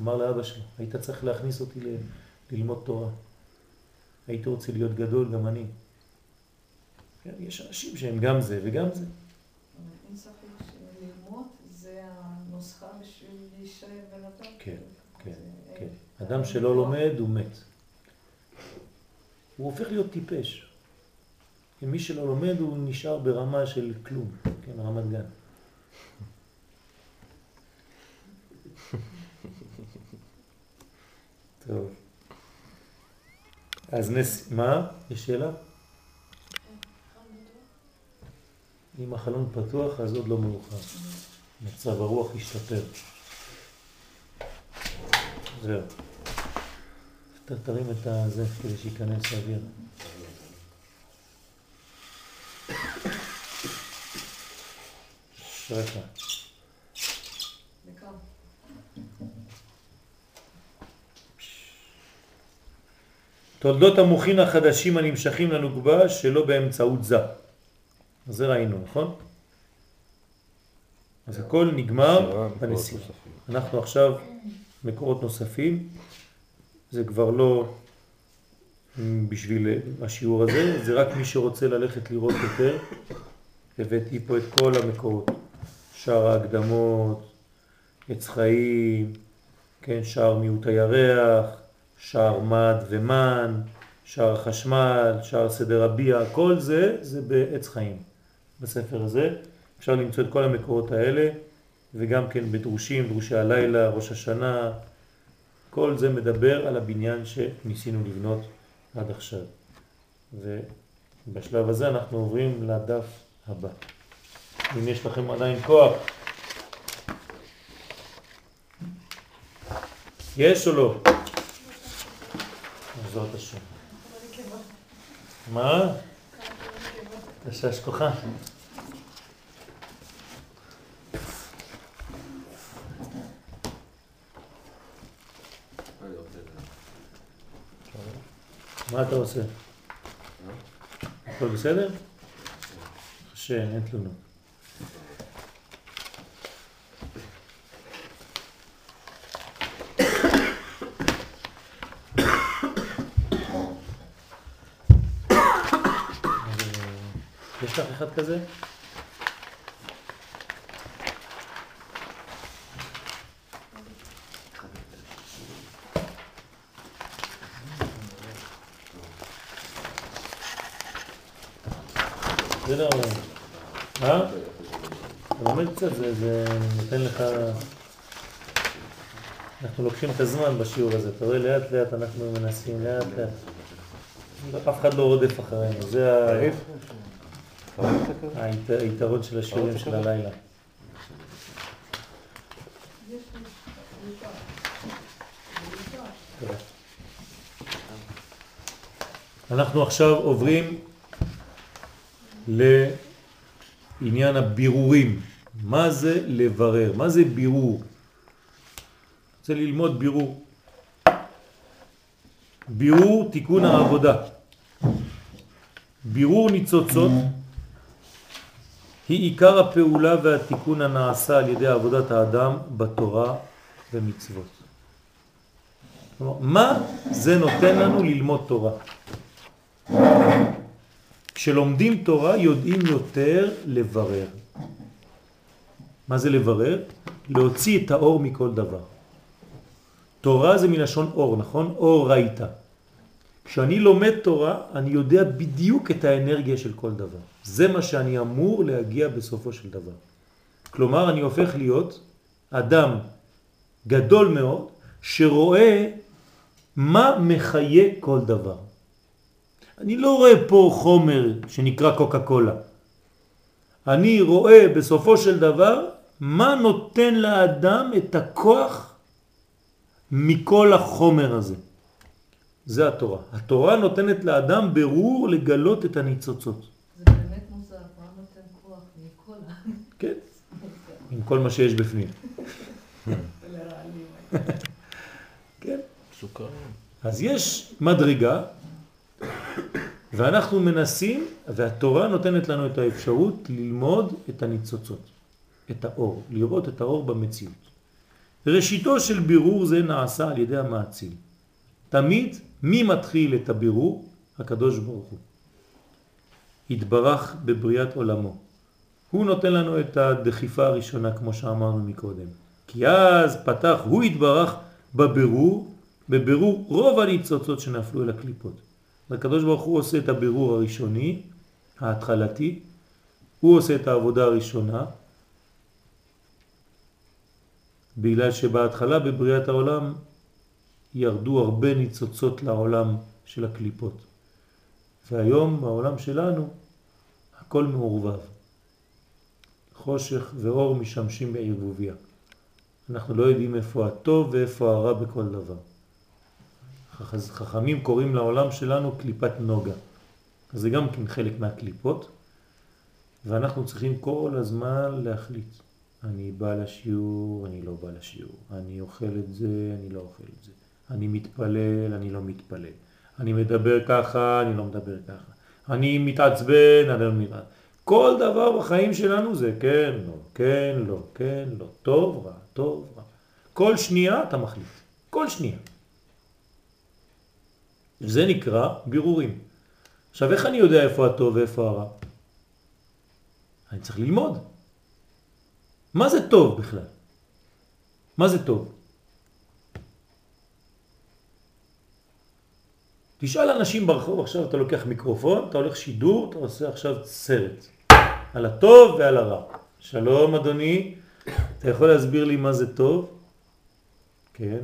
אמר לאבא שלו, היית צריך להכניס אותי ל... ללמוד תורה. הייתי רוצה להיות גדול, גם אני. כן, יש אנשים שהם גם זה וגם זה.
אין ספק שללמוד זה הנוסחה בשביל להישאר בן אדם.
כן, כן, כן. אדם שלא לומד הוא מת. הוא הופך להיות טיפש. מי שלא לומד הוא נשאר ברמה של כלום, כן, רמת גן. טוב. אז נס... מה? יש שאלה? אם החלון פתוח אז עוד לא מאוחר. מצב הרוח ישתפר. זהו. אתה תרים את הזה כדי שייכנס אשריך. תולדות המוחין החדשים הנמשכים לנוגבה שלא באמצעות זה. זה ראינו, נכון? אז הכל נגמר בנסיעה. אנחנו עכשיו מקורות נוספים, זה כבר לא בשביל השיעור הזה, זה רק מי שרוצה ללכת לראות יותר. הבאתי פה את כל המקורות, שער ההקדמות, עץ חיים, כן, שער מיעוט הירח, שער מד ומן, שער חשמל, שער סדר הביע, כל זה זה בעץ חיים. בספר הזה אפשר למצוא את כל המקורות האלה וגם כן בדרושים, דרושי הלילה, ראש השנה, כל זה מדבר על הבניין שניסינו לבנות עד עכשיו. ובשלב הזה אנחנו עוברים לדף הבא. אם יש לכם עדיין כוח. יש או לא? בעזרת השם. מה? תשש כוחה. מה אתה עושה? הכל בסדר? קשה, אין תלונות. יש לך אחד כזה? זה לא... אה? אתה לומד קצת, זה, נותן לך... אנחנו לוקחים את הזמן בשיעור הזה, אתה רואה לאט לאט אנחנו מנסים לאט לאט. אף אחד לא רודף אחרינו, זה ה- היתרון של השיעורים של הלילה.
לי בעיקר. בעיקר.
תודה. אנחנו עכשיו עוברים לעניין הבירורים. מה זה לברר? מה זה בירור? רוצה ללמוד בירור. בירור תיקון העבודה. בירור ניצוצות היא עיקר הפעולה והתיקון הנעשה על ידי עבודת האדם בתורה ומצוות. מה זה נותן לנו ללמוד תורה? כשלומדים תורה יודעים יותר לברר. מה זה לברר? להוציא את האור מכל דבר. תורה זה מלשון אור, נכון? אור ראית. כשאני לומד תורה, אני יודע בדיוק את האנרגיה של כל דבר. זה מה שאני אמור להגיע בסופו של דבר. כלומר, אני הופך להיות אדם גדול מאוד, שרואה מה מחיה כל דבר. אני לא רואה פה חומר שנקרא קוקה קולה. אני רואה בסופו של דבר מה נותן לאדם את הכוח מכל החומר הזה. זה התורה. התורה נותנת לאדם ברור לגלות את הניצוצות.
זה באמת מוזר, מה נותן כוח מכל ה...
כן? עם כל מה שיש בפנים. כן?
סוכר.
אז יש מדרגה, ואנחנו מנסים, והתורה נותנת לנו את האפשרות ללמוד את הניצוצות, את האור, לראות את האור במציאות. ראשיתו של בירור זה נעשה על ידי המעציל. תמיד מי מתחיל את הבירור? הקדוש ברוך הוא. התברך בבריאת עולמו. הוא נותן לנו את הדחיפה הראשונה כמו שאמרנו מקודם. כי אז פתח, הוא התברך בבירור, בבירור רוב הניצוצות שנפלו אל הקליפות. הקדוש ברוך הוא עושה את הבירור הראשוני, ההתחלתי, הוא עושה את העבודה הראשונה, בגלל שבהתחלה בבריאת העולם ירדו הרבה ניצוצות לעולם של הקליפות. והיום בעולם שלנו הכל מעורבב. חושך ואור משמשים בערבוביה. אנחנו לא יודעים איפה הטוב ואיפה הרע בכל דבר. חכ- חכמים קוראים לעולם שלנו קליפת נוגה. אז זה גם כן חלק מהקליפות, ואנחנו צריכים כל הזמן להחליט. אני בא לשיעור, אני לא בא לשיעור. אני אוכל את זה, אני לא אוכל את זה. אני מתפלל, אני לא מתפלל. אני מדבר ככה, אני לא מדבר ככה. אני מתעצבן, אני לא מתעצבן. כל דבר בחיים שלנו זה כן, לא, כן, לא, כן, לא, טוב, רע, טוב, רע. כל שנייה אתה מחליט. כל שנייה. זה נקרא בירורים. עכשיו, איך אני יודע איפה הטוב ואיפה הרע? אני צריך ללמוד. מה זה טוב בכלל? מה זה טוב? תשאל אנשים ברחוב, עכשיו אתה לוקח מיקרופון, אתה הולך שידור, אתה עושה עכשיו סרט. על הטוב ועל הרע. שלום אדוני, אתה יכול להסביר לי מה זה טוב? כן.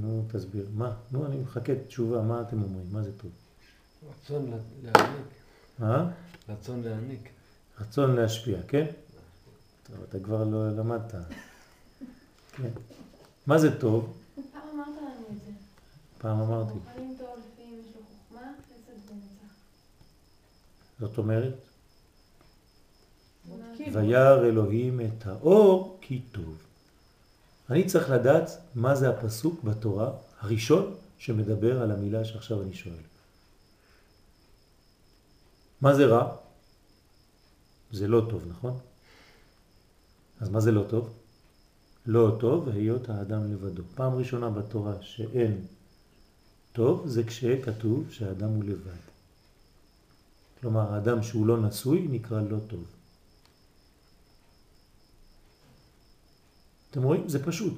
נו, תסביר. מה? נו, אני מחכה תשובה, מה אתם אומרים? מה זה טוב?
רצון לה- להעניק.
מה?
רצון להעניק.
רצון להשפיע, כן? טוב, אתה כבר לא למדת. כן. מה זה טוב?
פעם אמרת לנו את זה.
פעם אמרתי.
מוכנים טוב לפי אם יש לו חוכמה, חסד ונצח.
זאת אומרת. וירא אלוהים את האור כי טוב. אני צריך לדעת מה זה הפסוק בתורה הראשון שמדבר על המילה שעכשיו אני שואל. מה זה רע? זה לא טוב, נכון? אז מה זה לא טוב? לא טוב היות האדם לבדו. פעם ראשונה בתורה שאין טוב זה כשכתוב שהאדם הוא לבד. כלומר, האדם שהוא לא נשוי נקרא לא טוב. אתם רואים? זה פשוט.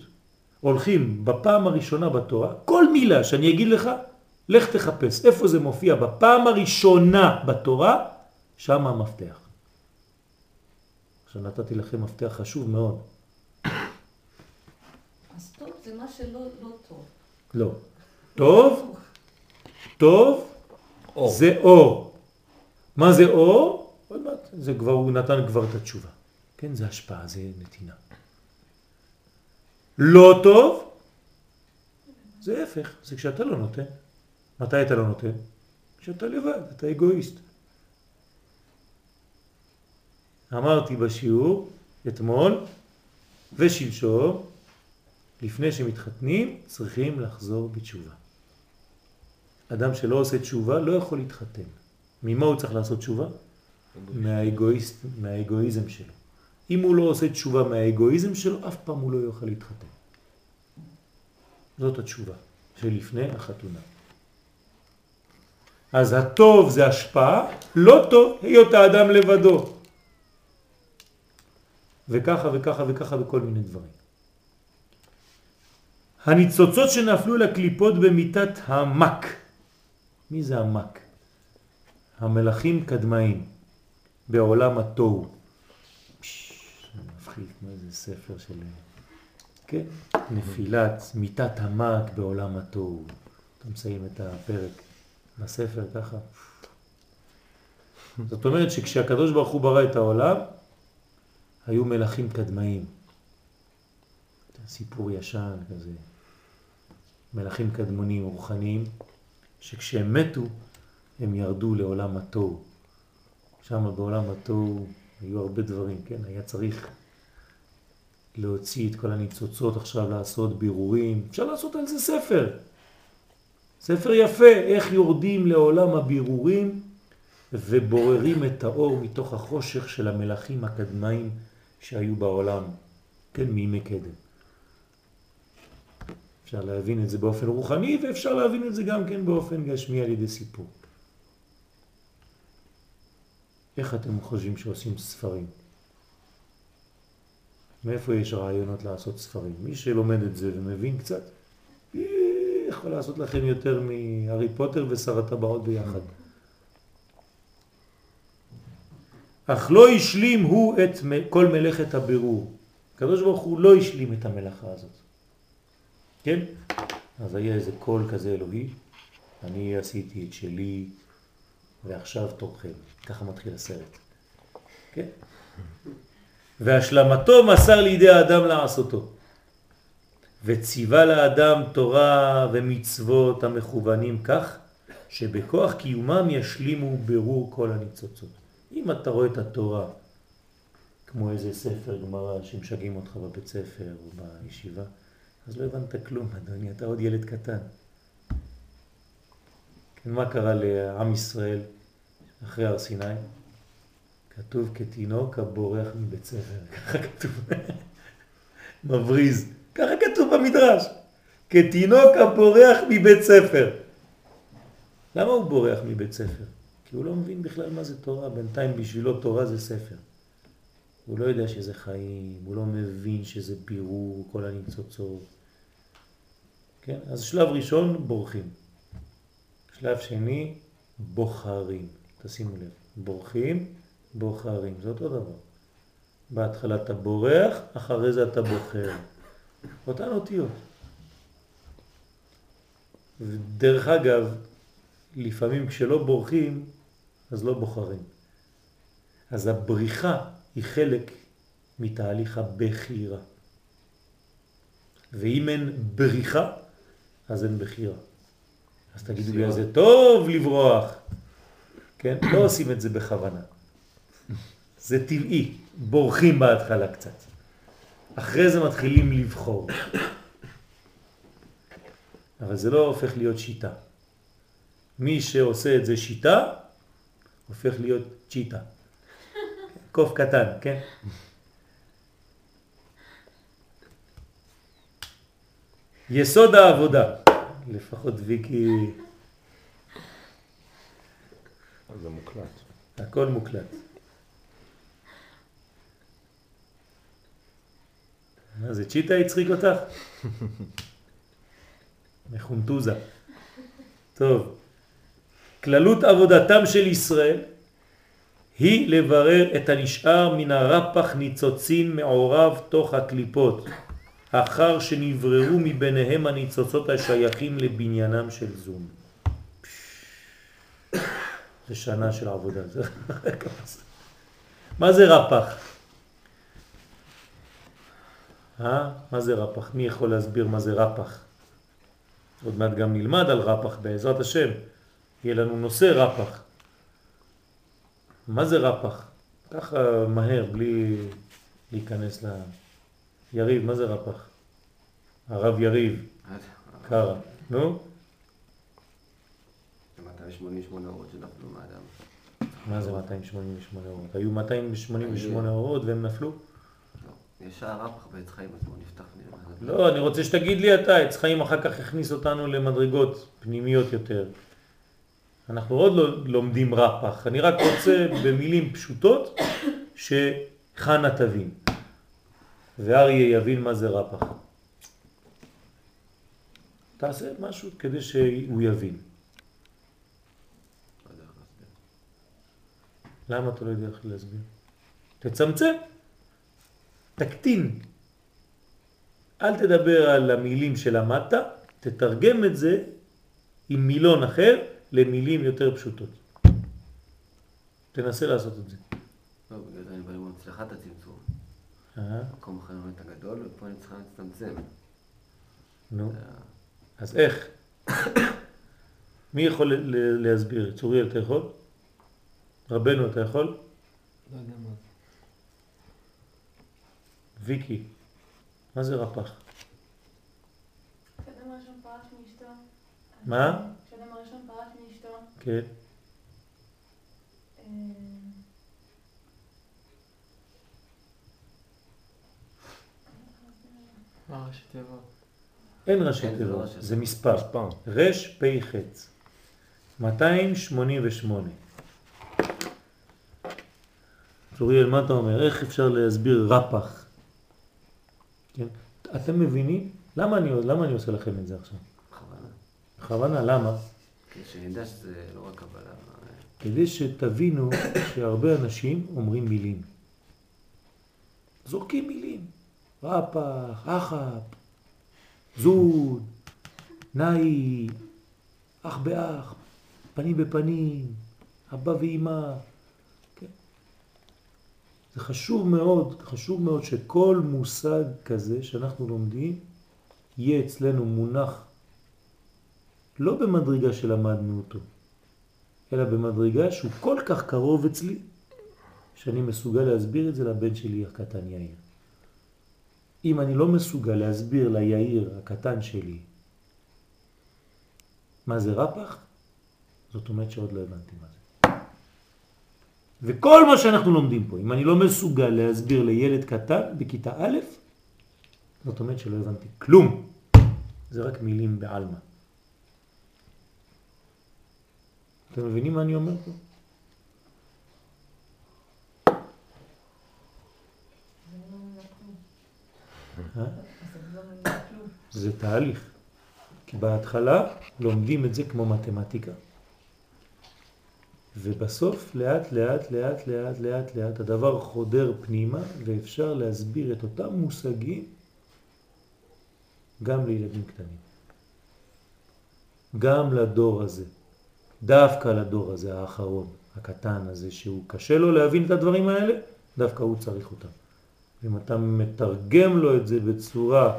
הולכים בפעם הראשונה בתורה, כל מילה שאני אגיד לך, לך תחפש איפה זה מופיע בפעם הראשונה בתורה, שם המפתח. עכשיו נתתי לכם מפתח חשוב מאוד.
אז טוב זה מה שלא לא טוב.
לא. טוב, טוב,
אור.
זה אור. מה זה אור? עוד מעט, זה כבר, הוא נתן כבר את התשובה. כן, זה השפעה, זה נתינה. לא טוב, זה הפך, זה כשאתה לא נותן. מתי אתה לא נותן? כשאתה לבד, אתה אגואיסט. אמרתי בשיעור אתמול ושלשום, לפני שמתחתנים צריכים לחזור בתשובה. אדם שלא עושה תשובה לא יכול להתחתן. ממה הוא צריך לעשות תשובה? מהאגואיסט, מהאגואיזם שלו. אם הוא לא עושה תשובה מהאגואיזם שלו, אף פעם הוא לא יוכל להתחתן. זאת התשובה שלפני החתונה. אז הטוב זה השפעה, לא טוב היות האדם לבדו. וככה וככה וככה בכל מיני דברים. הניצוצות שנפלו לקליפות במיטת המק. מי זה המק? המלאכים קדמאים בעולם התוהו. מפחיד, מה זה ספר של... כן, נפילת מיטת המק בעולם התוהו. אתה מסיים את הפרק בספר ככה. זאת אומרת שכשהקדוש ברוך הוא ברא את העולם, היו מלאכים קדמאים. סיפור ישן כזה. מלאכים קדמונים רוחניים, שכשהם מתו, הם ירדו לעולם התוהו. שם בעולם התוהו היו הרבה דברים, כן? היה צריך להוציא את כל הניצוצות עכשיו, לעשות בירורים. אפשר לעשות על זה ספר. ספר יפה, איך יורדים לעולם הבירורים ובוררים את האור מתוך החושך של המלאכים הקדמאים שהיו בעולם, כן, מימי קדם. אפשר להבין את זה באופן רוחני ואפשר להבין את זה גם כן באופן גשמי על ידי סיפור. איך אתם חושבים שעושים ספרים? מאיפה יש רעיונות לעשות ספרים? מי שלומד את זה ומבין קצת, יכול לעשות לכם יותר מהארי פוטר ושר הטבעות ביחד. אך לא השלים הוא את כל מלאכת הבירור. הקדוש הוא לא השלים את המלאכה הזאת. כן? אז היה איזה קול כזה אלוהי, אני עשיתי את שלי ועכשיו תורכם. ככה מתחיל הסרט. כן? והשלמתו מסר לידי האדם לעשותו. וציווה לאדם תורה ומצוות המכוונים כך שבכוח קיומם ישלימו ברור כל הניצוצות. אם אתה רואה את התורה כמו איזה ספר גמרא שמשגעים אותך בבית ספר או בישיבה, אז לא הבנת כלום, אדוני, אתה עוד ילד קטן. כן, מה קרה לעם ישראל אחרי הר סיני? כתוב כתינוק הבורח מבית ספר, ככה כתוב, מבריז, ככה כתוב במדרש, כתינוק הבורח מבית ספר. למה הוא בורח מבית ספר? כי הוא לא מבין בכלל מה זה תורה, בינתיים בשבילו תורה זה ספר. הוא לא יודע שזה חיים, הוא לא מבין שזה בירור, כל הניצוצות. כן? אז שלב ראשון, בורחים. שלב שני, בוחרים. תשימו לב, בורחים, בוחרים, זה אותו דבר. בהתחלה אתה בורח, אחרי זה אתה בוחר. אותן אותיות. ודרך אגב, לפעמים כשלא בורחים, אז לא בוחרים. אז הבריחה היא חלק מתהליך הבחירה. ואם אין בריחה, אז אין בחירה. אז תגידו לי, זה טוב לברוח. כן? לא עושים את זה בכוונה. זה טבעי, בורחים בהתחלה קצת. אחרי זה מתחילים לבחור. אבל זה לא הופך להיות שיטה. מי שעושה את זה שיטה, הופך להיות צ'יטה. קוף קטן, כן? יסוד העבודה, לפחות ויקי...
זה מוקלט.
הכל מוקלט. מה זה, צ'יטה הצחיק אותך? מחונטוזה. טוב, כללות עבודתם של ישראל היא לברר את הנשאר מן הרפח ניצוצין מעורב תוך הקליפות, אחר שנבררו מביניהם הניצוצות השייכים לבניינם של זום. זה שנה של עבודה. מה זה רפח? אה? מה זה רפח? מי יכול להסביר מה זה רפח? עוד מעט גם נלמד על רפח בעזרת השם. יהיה לנו נושא רפח. מה זה רפח? ככה מהר, בלי להיכנס ל... יריב, מה זה רפח? הרב יריב, קרא. נו?
זה 288 אורות שנפלו מהאדם.
מה זה 288 אורות? היו 288 אורות והם נפלו?
לא. יש רפח בעץ חיים עצמו, נפתח נראה.
לא, אני רוצה שתגיד לי אתה, עץ חיים אחר כך הכניס אותנו למדרגות פנימיות יותר. אנחנו עוד לא לומדים רפח, אני רק רוצה במילים פשוטות שחנה תבין ואריה יבין מה זה רפח. תעשה משהו כדי שהוא יבין. למה אתה לא יודע איך להסביר? תצמצם, תקטין. אל תדבר על המילים שלמדת, תתרגם את זה עם מילון אחר למילים יותר פשוטות. תנסה לעשות את זה.
לא, בגלל זה אני בא אצלך את הצמצום.
אה,
מקום אחר באמת הגדול, ופה אני צריכה להצטמצם.
נו,
זה
אז איך? מי יכול ל- ל- להסביר? צוריאל, אתה יכול? רבנו, אתה יכול?
לא יודע מה זה.
ויקי, מה זה רפח?
כשאדם הראשון פרש מאשתו.
מה?
כשאדם הראשון פרש מאשתו.
כן.
אה,
מה ראשי תיבות?
אין ראשי תיבות, זה. מספר. רש פי חץ. 288. צוריאל, מה אתה אומר? איך אפשר להסביר רפח? כן? אתם מבינים? למה אני, למה אני עושה לכם את זה עכשיו?
בכוונה.
בכוונה, למה?
כדי שנדע שזה לא רק קבלה.
כדי שתבינו שהרבה אנשים אומרים מילים. זורקים מילים. רפח, אחפ, זוד, נאי, אח באח, פנים בפנים, אבא ואימא. כן. זה חשוב מאוד, חשוב מאוד שכל מושג כזה שאנחנו לומדים יהיה אצלנו מונח לא במדרגה שלמדנו אותו, אלא במדרגה שהוא כל כך קרוב אצלי, שאני מסוגל להסביר את זה לבן שלי הקטן יאיר. אם אני לא מסוגל להסביר ליאיר הקטן שלי מה זה רפח, זאת אומרת שעוד לא הבנתי מה זה. וכל מה שאנחנו לומדים פה, אם אני לא מסוגל להסביר לילד קטן בכיתה א', זאת אומרת שלא הבנתי כלום. זה רק מילים בעלמא. אתם מבינים מה אני אומר פה?
זה לא מבינה כלום.
אה?
אז אני לא מבינה כלום.
זה תהליך. כי בהתחלה לומדים את זה כמו מתמטיקה. ובסוף לאט לאט לאט לאט לאט לאט הדבר חודר פנימה ואפשר להסביר את אותם מושגים גם לילדים קטנים. גם לדור הזה. דווקא לדור הזה האחרון, הקטן הזה, שהוא קשה לו להבין את הדברים האלה, דווקא הוא צריך אותם. אם אתה מתרגם לו את זה בצורה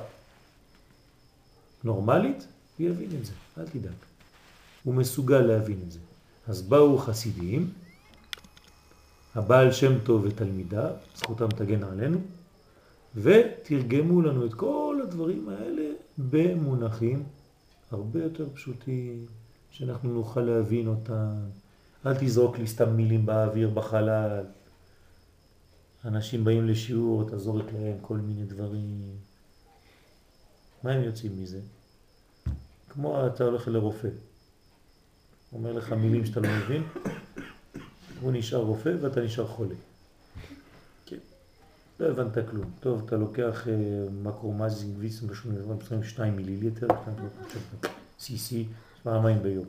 נורמלית, הוא יבין את זה, אל תדאג. הוא מסוגל להבין את זה. אז באו חסידים, הבעל שם טוב ותלמידיו, זכותם תגן עלינו, ותרגמו לנו את כל הדברים האלה במונחים הרבה יותר פשוטים, שאנחנו נוכל להבין אותם. אל תזרוק לי סתם מילים באוויר, בחלל. אנשים באים לשיעור, אתה זורק להם כל מיני דברים. מה הם יוצאים מזה? כמו אתה הולך לרופא. אומר לך מילים שאתה לא מבין, הוא נשאר רופא ואתה נשאר חולה. כן. לא הבנת כלום. טוב, אתה לוקח אה, מקרומזין ויס 22 מיליליטר, CC, פעמיים ביום.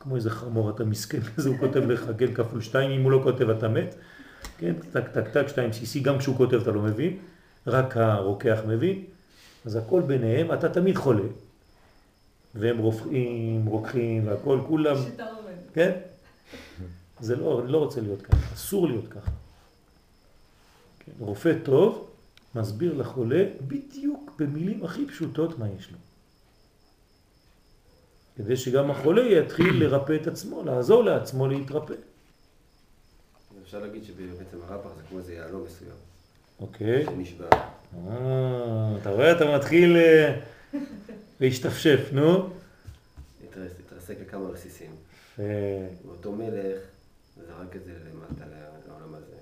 כמו איזה חמור אתה מסכן כזה, הוא כותב לך, כן, כפול שתיים, אם הוא לא כותב אתה מת, כן, טק טק טק, שתיים CC, גם כשהוא כותב אתה לא מבין, רק הרוקח מבין, אז הכל ביניהם, אתה תמיד חולה. והם רופאים, רוקחים והכל, כולם,
שיטה עובדת.
כן? זה לא, לא רוצה להיות ככה, אסור להיות ככה. כן, רופא טוב מסביר לחולה בדיוק במילים הכי פשוטות מה יש לו. כדי שגם החולה יתחיל לרפא את עצמו, לעזור לעצמו להתרפא.
אפשר להגיד שבעצם הרפ"ח זה כמו איזה יהלום מסוים,
אוקיי?
שנשבר.
אה, אתה רואה? אתה מתחיל אה, להשתפשף, נו.
התרס- התרסק לכמה רסיסים.
אה,
ואותו מלך זרק את זה למטה לעולם הזה.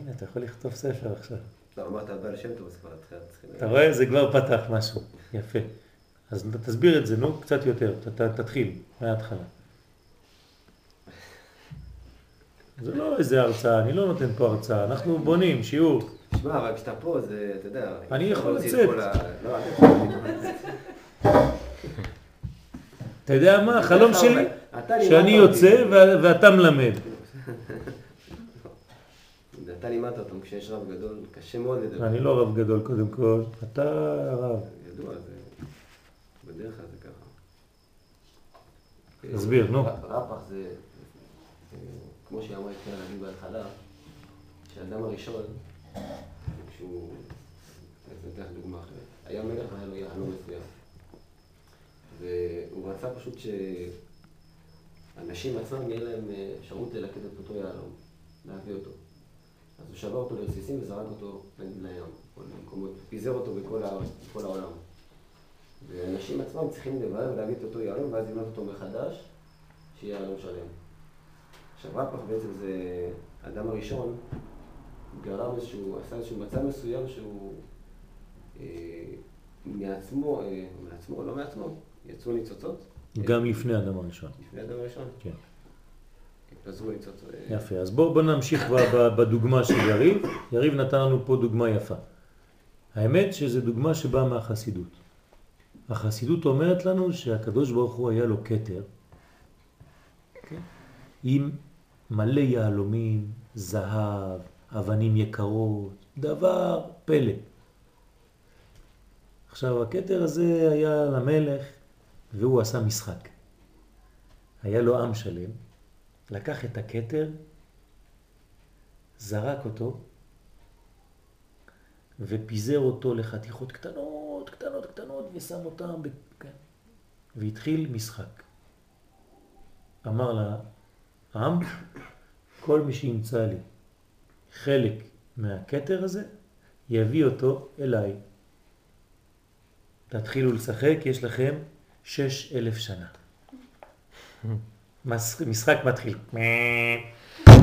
הנה, אתה יכול לכתוב ספר עכשיו.
לא, אמרת על בעל שם טוב, אז כבר התחיל...
אתה רואה? זה כבר פתח משהו. יפה. אז תסביר את זה, נו, קצת יותר. תתחיל, מההתחלה. זה לא איזה הרצאה, אני לא נותן פה הרצאה, אנחנו בונים שיעור.
שמע, אבל כשאתה פה זה, אתה יודע...
אני יכול לצאת.
לא.
אתה יודע מה? החלום שלי, שאני. יוצא ואתה מלמד.
אתה לימדת אותם כשיש רב גדול, קשה מאוד לדבר.
אני לא רב גדול קודם כל, אתה רב.
ידוע, זה... בדרך כלל זה ככה.
תסביר, נו.
רפ"ח זה, כמו שהיא אמרה התחילה להגיד בהתחלה, שהאדם הראשון, כשהוא, אני אתן לך דוגמה אחרת, היה מלך והיה לו יהלום מסוים. והוא רצה פשוט שאנשים עצמם יהיה להם אה, אפשרות ללקט את אותו יהלום, להביא אותו. אז הוא שבר אותו לרסיסים וזרק אותו לים, או למקומות, פיזר אותו בכל, ה, בכל העולם. ואנשים עצמם צריכים לברר ולהביא את אותו יהלום ואז לבנות אותו מחדש, שיהיה יהלום שלם. עכשיו רפ"ח בעצם זה האדם הראשון, גרם איזשהו, עשה איזשהו מצב מסוים שהוא אה, מעצמו, אה, מעצמו, לא מעצמו, יצאו ניצוצות.
גם לפני האדם הראשון.
לפני האדם הראשון.
כן.
התפזרו ניצוצות. אה,
יפה, אז בואו בוא נמשיך בדוגמה של יריב. יריב נתן לנו פה דוגמה יפה. האמת שזו דוגמה שבאה מהחסידות. החסידות אומרת לנו שהקדוש ברוך הוא היה לו כתר כן? עם מלא יהלומים, זהב, אבנים יקרות, דבר פלא. עכשיו הכתר הזה היה למלך והוא עשה משחק. היה לו עם שלם, לקח את הכתר, זרק אותו ופיזר אותו לחתיכות קטנות, קטנות, קטנות, ושם אותם, ב... כן. והתחיל משחק. אמר לעם, כל מי שימצא לי חלק מהכתר הזה, יביא אותו אליי. תתחילו לשחק, יש לכם שש אלף שנה. מש- משחק מתחיל.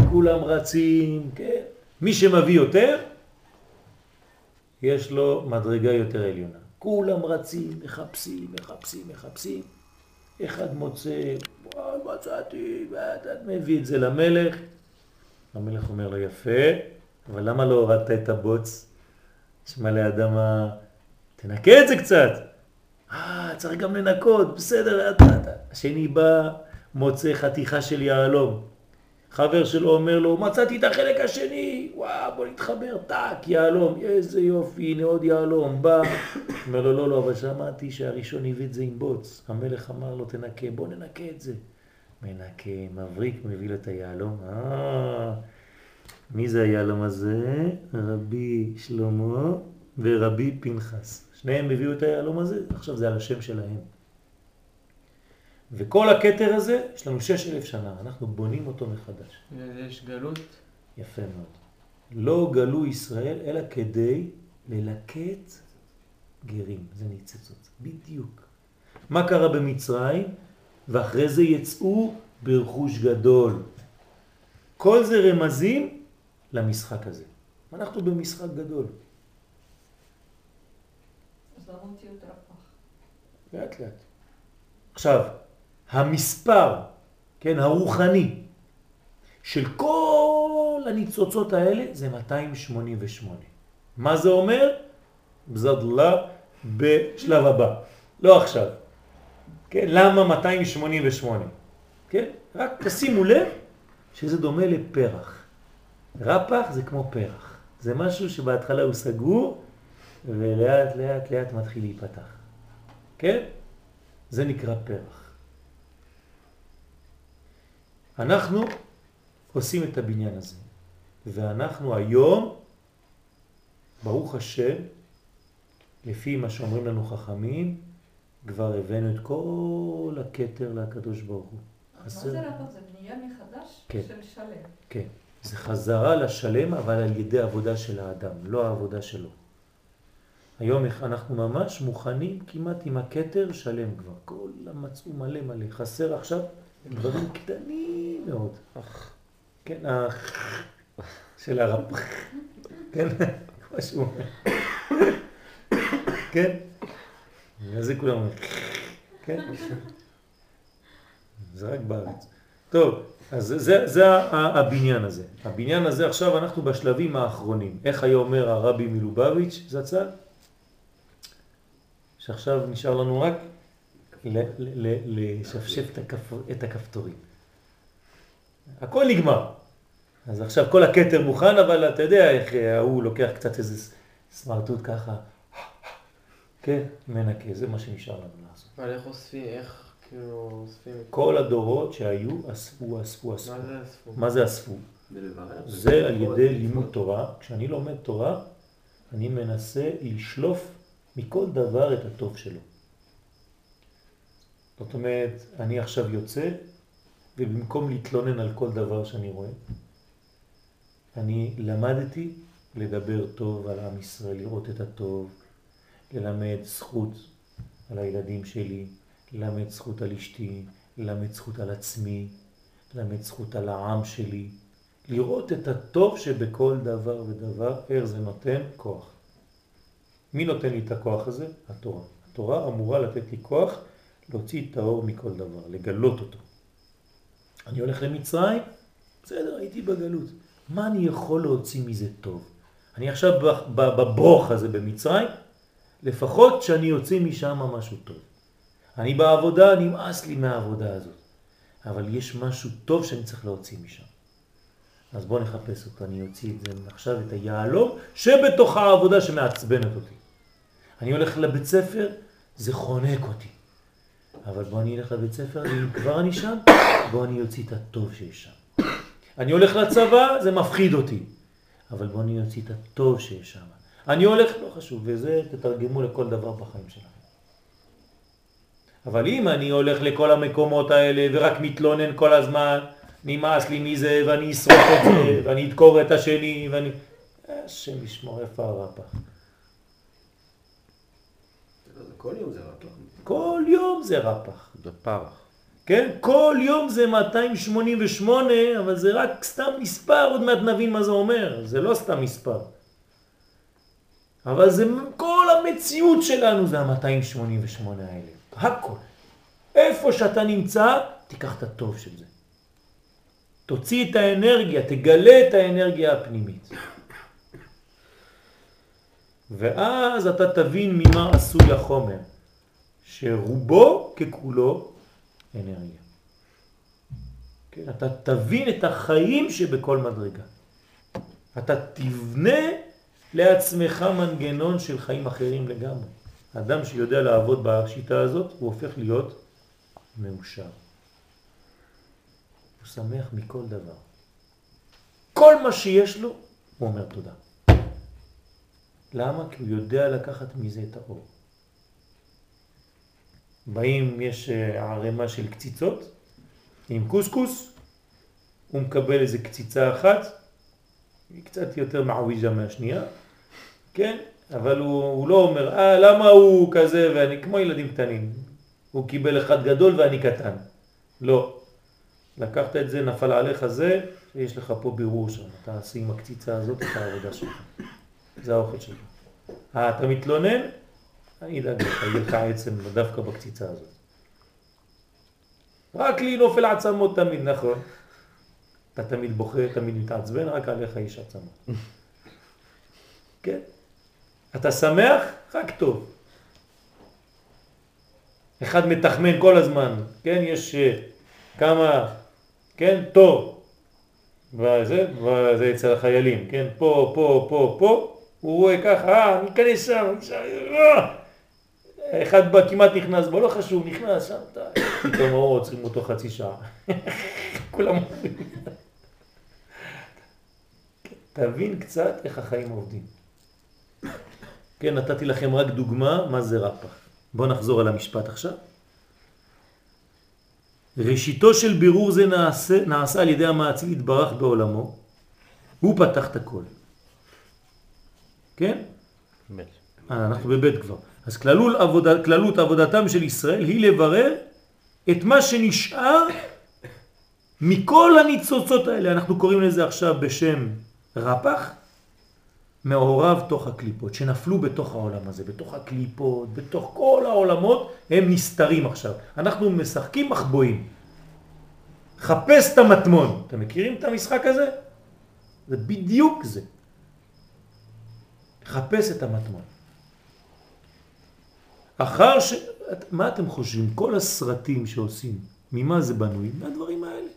כולם רצים, כן. מי שמביא יותר, יש לו מדרגה יותר עליונה. כולם רצים, מחפשים, מחפשים, מחפשים. אחד מוצא, מצאתי, ואתה מביא את זה למלך. המלך אומר לו, יפה, אבל למה לא הורדת את הבוץ? יש מלא אדמה, תנקה את זה קצת. אה, צריך גם לנקות, בסדר, אתה, אתה. השני בא, מוצא חתיכה של יהלום. חבר שלו אומר לו, מצאתי את החלק השני, וואו, בוא נתחבר, טאק, יהלום, איזה יופי, הנה עוד יהלום, בא. אומר לו, לא, לא, אבל שמעתי שהראשון הביא את זה עם בוץ. המלך אמר לו, תנקה, בוא ננקה את זה. מנקה, מבריק, מביא לו את היהלום. אה, מי זה היהלום הזה? רבי שלמה ורבי פנחס. שניהם הביאו את היהלום הזה, עכשיו זה על השם שלהם. וכל הכתר הזה, יש לנו שש אלף שנה, אנחנו בונים אותו מחדש.
יש גלות,
יפה מאוד. לא גלו ישראל אלא כדי ללקט גרים, זה ניצצות, בדיוק. מה קרה במצרים? ואחרי זה יצאו ברכוש גדול. כל זה רמזים למשחק הזה. אנחנו במשחק גדול.
אז למה אותיות רפ"ח?
לאט לאט. עכשיו, המספר, כן, הרוחני, של כל הניצוצות האלה זה 288. מה זה אומר? בזדלה בשלב הבא, לא עכשיו. כן? למה 288? כן? רק תשימו לב שזה דומה לפרח. רפח זה כמו פרח. זה משהו שבהתחלה הוא סגור ולאט לאט לאט מתחיל להיפתח. כן? זה נקרא פרח. אנחנו עושים את הבניין הזה, ואנחנו היום, ברוך השם, לפי מה שאומרים לנו חכמים, כבר הבאנו את כל הקטר לקדוש ברוך הוא.
מה זה רפ"ק? זה בנייה מחדש
כן.
של שלם.
כן, זה חזרה לשלם, אבל על ידי עבודה של האדם, לא העבודה שלו. היום אנחנו ממש מוכנים כמעט עם הקטר שלם כבר. כל המצאו מלא מלא. חסר עכשיו דברים קטנים מאוד. כן, האח של הרב. כן, אומר. כן? בגלל זה כולם אומרים. כן? זה רק בארץ. טוב, אז זה, זה, זה ה- הבניין הזה. הבניין הזה עכשיו אנחנו בשלבים האחרונים. איך היה אומר הרבי מלובביץ' זצ"ל? שעכשיו נשאר לנו רק לשפשף את, הכפ... את הכפתורים. הכל נגמר. אז עכשיו כל הקטר מוכן, אבל אתה יודע איך ההוא לוקח קצת איזה סמרטוט ככה, כן, מנקה, זה מה שנשאר לנו לעשות.
אבל איך אוספים, איך כאילו אוספים?
כל הדורות שהיו אספו, אספו, אספו.
מה זה אספו?
מה זה אספו? זה על ידי לימוד תורה. כשאני לומד תורה, אני מנסה לשלוף מכל דבר את הטוב שלו. זאת אומרת, אני עכשיו יוצא, ובמקום להתלונן על כל דבר שאני רואה, אני למדתי לדבר טוב על עם ישראל, לראות את הטוב, ללמד זכות על הילדים שלי, ללמד זכות על אשתי, ללמד זכות על עצמי, ללמד זכות על העם שלי, לראות את הטוב שבכל דבר ודבר, איך זה נותן כוח. מי נותן לי את הכוח הזה? התורה. התורה אמורה לתת לי כוח להוציא את האור מכל דבר, לגלות אותו. אני הולך למצרים, בסדר, הייתי בגלות. מה אני יכול להוציא מזה טוב? אני עכשיו בברוך הזה במצרים, לפחות שאני יוצא משם משהו טוב. אני בעבודה, נמאס לי מהעבודה הזאת. אבל יש משהו טוב שאני צריך להוציא משם. אז בואו נחפש אותו, אני אוציא את זה עכשיו, את היעלום שבתוך העבודה שמעצבנת אותי. אני הולך לבית ספר, זה חונק אותי. אבל בוא אני אלך לבית ספר, אם כבר אני שם, בוא אני אוציא את הטוב שיש שם. אני הולך לצבא, זה מפחיד אותי. אבל בוא אני אוציא את הטוב שיש שם. אני הולך, לא חשוב, וזה תתרגמו לכל דבר בחיים שלכם. אבל אם אני הולך לכל המקומות האלה ורק מתלונן כל הזמן, נמאס לי מזה ואני אשרוף את זה ואני אדקור את השני ואני... השם ישמור איפה הרפ"ח.
כל יום זה רק.
כל יום זה רפ"ח.
בפרח.
כן? כל יום זה 288, אבל זה רק סתם מספר, עוד מעט נבין מה זה אומר. זה לא סתם מספר. אבל זה כל המציאות שלנו זה ה-288 האלה. הכל. איפה שאתה נמצא, תיקח את הטוב של זה. תוציא את האנרגיה, תגלה את האנרגיה הפנימית. ואז אתה תבין ממה עשוי החומר, שרובו ככולו אנרגיה. כן, אתה תבין את החיים שבכל מדרגה. אתה תבנה לעצמך מנגנון של חיים אחרים לגמרי. אדם שיודע לעבוד בשיטה הזאת, הוא הופך להיות מאושר. הוא שמח מכל דבר. כל מה שיש לו, הוא אומר תודה. למה? כי הוא יודע לקחת מזה את האור. באים, יש אה, ערימה של קציצות עם קוסקוס, הוא מקבל איזה קציצה אחת, היא קצת יותר מעוויג'ה מהשנייה, כן? אבל הוא, הוא לא אומר, אה, למה הוא כזה ואני, כמו ילדים קטנים, הוא קיבל אחד גדול ואני קטן. לא. לקחת את זה, נפל עליך זה, יש לך פה בירור שם, אתה עשי עם הקציצה הזאת את העבודה שלך. זה האוכל שלך. אה, אתה מתלונן? אני אדאג לך, יהיה לך עצם דווקא בקציצה הזאת. רק לי נופל עצמות תמיד, נכון. אתה תמיד בוכה, תמיד מתעצבן, רק עליך יש עצמה. כן? אתה שמח? רק טוב. אחד מתחמן כל הזמן, כן? יש uh, כמה, כן? טוב. וזה, וזה אצל החיילים, כן? פה, פה, פה, פה, הוא רואה ככה, אה, ניכנס שם, אה! אחד בא, כמעט נכנס בו, לא חשוב, נכנס שם, פתאום הוא עוצרים אותו חצי שעה. כולם אומרים. תבין קצת איך החיים עובדים. כן, נתתי לכם רק דוגמה מה זה רפ"ח. בואו נחזור על המשפט עכשיו. ראשיתו של בירור זה נעשה, נעשה על ידי המעציל התברך בעולמו, הוא פתח את הכל. כן?
ב'.
אה, אנחנו בבית כבר. אז כללות, עבודה, כללות עבודתם של ישראל היא לברר את מה שנשאר מכל הניצוצות האלה. אנחנו קוראים לזה עכשיו בשם רפ"ח, מעורב תוך הקליפות, שנפלו בתוך העולם הזה, בתוך הקליפות, בתוך כל העולמות, הם נסתרים עכשיו. אנחנו משחקים מחבואים. חפש את המטמון. אתם מכירים את המשחק הזה? זה בדיוק זה. חפש את המטמון. אחר ש... מה אתם חושבים? כל הסרטים שעושים, ממה זה בנוי? מהדברים האלה.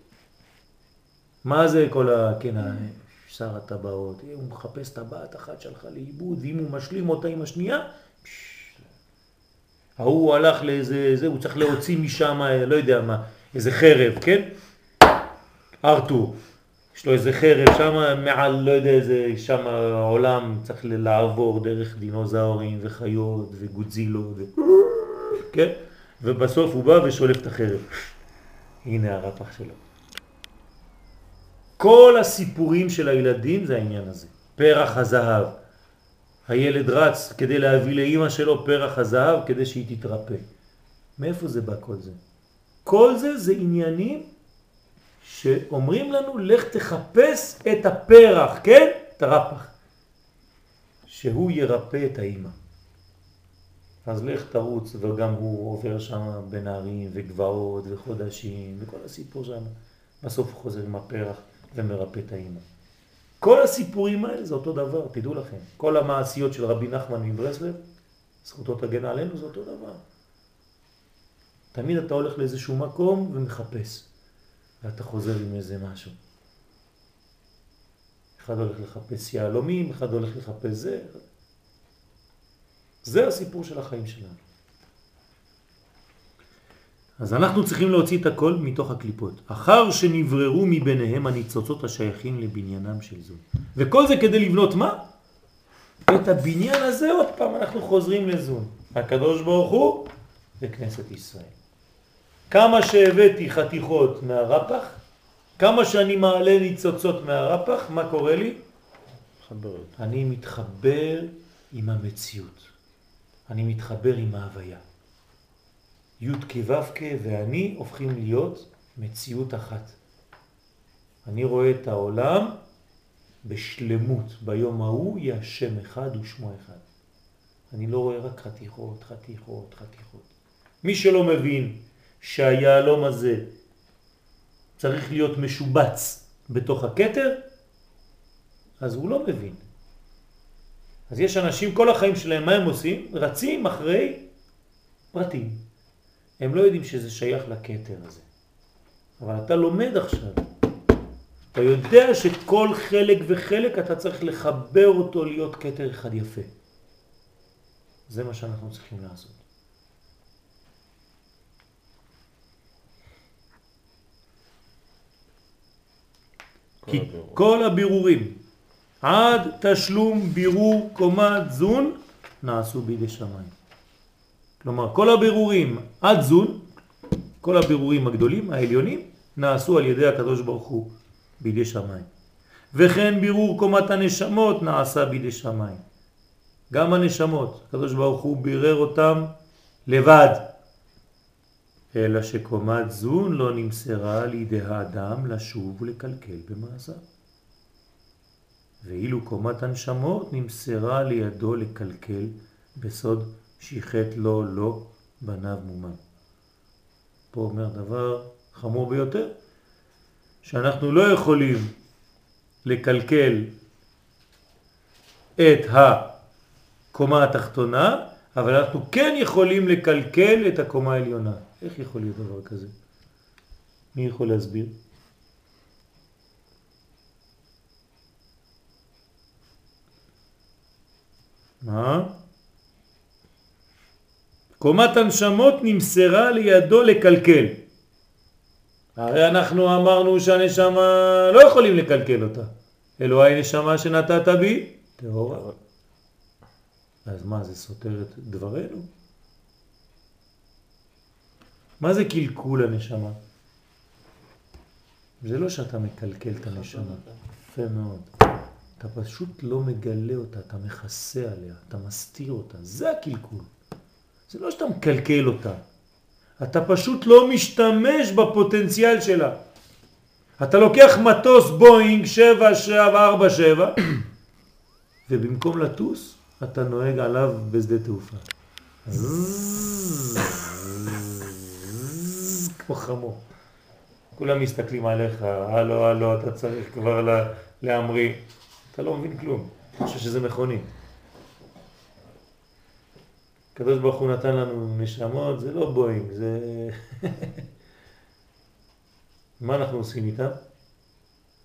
מה זה כל ה... כן, שר הטבעות, הוא מחפש טבעת אחת שלך לאיבוד, ואם הוא משלים אותה עם השנייה, ההוא הלך לאיזה, זה, הוא צריך להוציא משם, לא יודע מה, איזה חרב, כן? ארתור, יש לו איזה חרב שם מעל, לא יודע איזה, שם העולם צריך לעבור דרך דינוזאורים וחיות וגודזילות, ו... כן? ובסוף הוא בא ושולף את החרב. הנה הרפח שלו. כל הסיפורים של הילדים זה העניין הזה. פרח הזהב. הילד רץ כדי להביא לאימא שלו פרח הזהב כדי שהיא תתרפא. מאיפה זה בא כל זה? כל זה זה עניינים שאומרים לנו לך תחפש את הפרח, כן? את הרפח. שהוא ירפא את האימא. אז לך תרוץ, וגם הוא עובר שם בנערים וגבעות וחודשים וכל הסיפור שם. בסוף הוא חוזר עם הפרח ומרפא את האימא. כל הסיפורים האלה זה אותו דבר, תדעו לכם. כל המעשיות של רבי נחמן מברסלב, זכותו תגן עלינו, זה אותו דבר. תמיד אתה הולך לאיזשהו מקום ומחפש, ואתה חוזר עם איזה משהו. אחד הולך לחפש יהלומים, אחד הולך לחפש זה. זה הסיפור של החיים שלנו. אז אנחנו צריכים להוציא את הכל מתוך הקליפות, אחר שנבררו מביניהם הניצוצות השייכים לבניינם של זו. וכל זה כדי לבנות מה? את הבניין הזה עוד פעם אנחנו חוזרים לזון. הקדוש ברוך הוא וכנסת ישראל. כמה שהבאתי חתיכות מהרפח, כמה שאני מעלה ניצוצות מהרפח, מה קורה לי?
חברות.
אני מתחבר עם המציאות. אני מתחבר עם ההוויה. י' כו' ואני הופכים להיות מציאות אחת. אני רואה את העולם בשלמות, ביום ההוא יהיה השם אחד ושמו אחד. אני לא רואה רק חתיכות, חתיכות, חתיכות. מי שלא מבין שהיעלום הזה צריך להיות משובץ בתוך הקטר, אז הוא לא מבין. אז יש אנשים, כל החיים שלהם, מה הם עושים? רצים אחרי פרטים. הם לא יודעים שזה שייך לקטר הזה. אבל אתה לומד עכשיו. אתה יודע שכל חלק וחלק אתה צריך לחבר אותו להיות קטר אחד יפה. זה מה שאנחנו צריכים לעשות. כי. כל הבירורים עד תשלום בירור קומת זון נעשו בידי שמיים. כלומר, כל הבירורים עד זון, כל הבירורים הגדולים, העליונים, נעשו על ידי הקדוש ברוך הוא בידי שמיים. וכן בירור קומת הנשמות נעשה בידי שמיים. גם הנשמות, הקדוש ברוך הוא בירר אותם לבד. אלא שקומת זון לא נמסרה לידי האדם לשוב ולקלקל במעשיו. ואילו קומת הנשמות נמסרה לידו לקלקל בסוד שיחת לו לא בניו מומן. פה אומר דבר חמור ביותר, שאנחנו לא יכולים לקלקל את הקומה התחתונה, אבל אנחנו כן יכולים לקלקל את הקומה העליונה. איך יכול להיות דבר כזה? מי יכול להסביר? מה? קומת הנשמות נמסרה לידו לקלקל. הרי אנחנו אמרנו שהנשמה לא יכולים לקלקל אותה. אלוהי נשמה שנתת בי, טהורה. אז מה, זה סותר את דברנו? מה זה קלקול הנשמה? זה לא שאתה מקלקל את הנשמה. יפה מאוד. אתה פשוט לא מגלה אותה, אתה מכסה עליה, אתה מסתיר אותה. זה הקלקול. זה לא שאתה מקלקל אותה. אתה פשוט לא משתמש בפוטנציאל שלה. אתה לוקח מטוס בואינג 7747 ובמקום לטוס אתה נוהג עליו בשדה תעופה. כמו חמור. כולם מסתכלים עליך, הלו, הלו, אתה צריך כבר להמריא. אתה לא מבין כלום, אני חושב שזה מכונית. הקדוש ברוך הוא נתן לנו נשמות, זה לא בואינג, זה... מה אנחנו עושים איתם?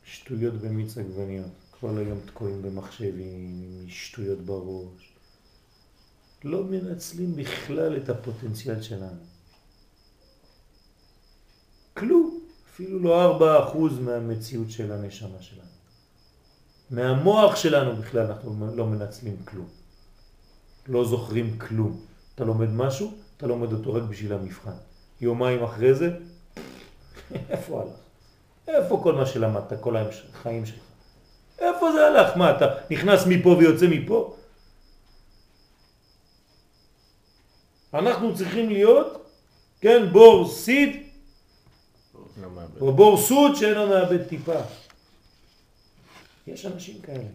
שטויות במיץ עגבניות. כל היום תקועים במחשבים, שטויות בראש. לא מנצלים בכלל את הפוטנציאל שלנו. כלום, אפילו לא ארבע אחוז מהמציאות של הנשמה שלנו. מהמוח שלנו בכלל אנחנו לא מנצלים כלום. לא זוכרים כלום. אתה לומד משהו, אתה לומד אותו רק בשביל המבחן. יומיים אחרי זה, איפה הלך? איפה כל מה שלמדת, כל החיים שלך? איפה זה הלך? מה, אתה נכנס מפה ויוצא מפה? אנחנו צריכים להיות, כן, בור סיד, או בור סוד שאינו מאבד טיפה. יש אנשים כאלה.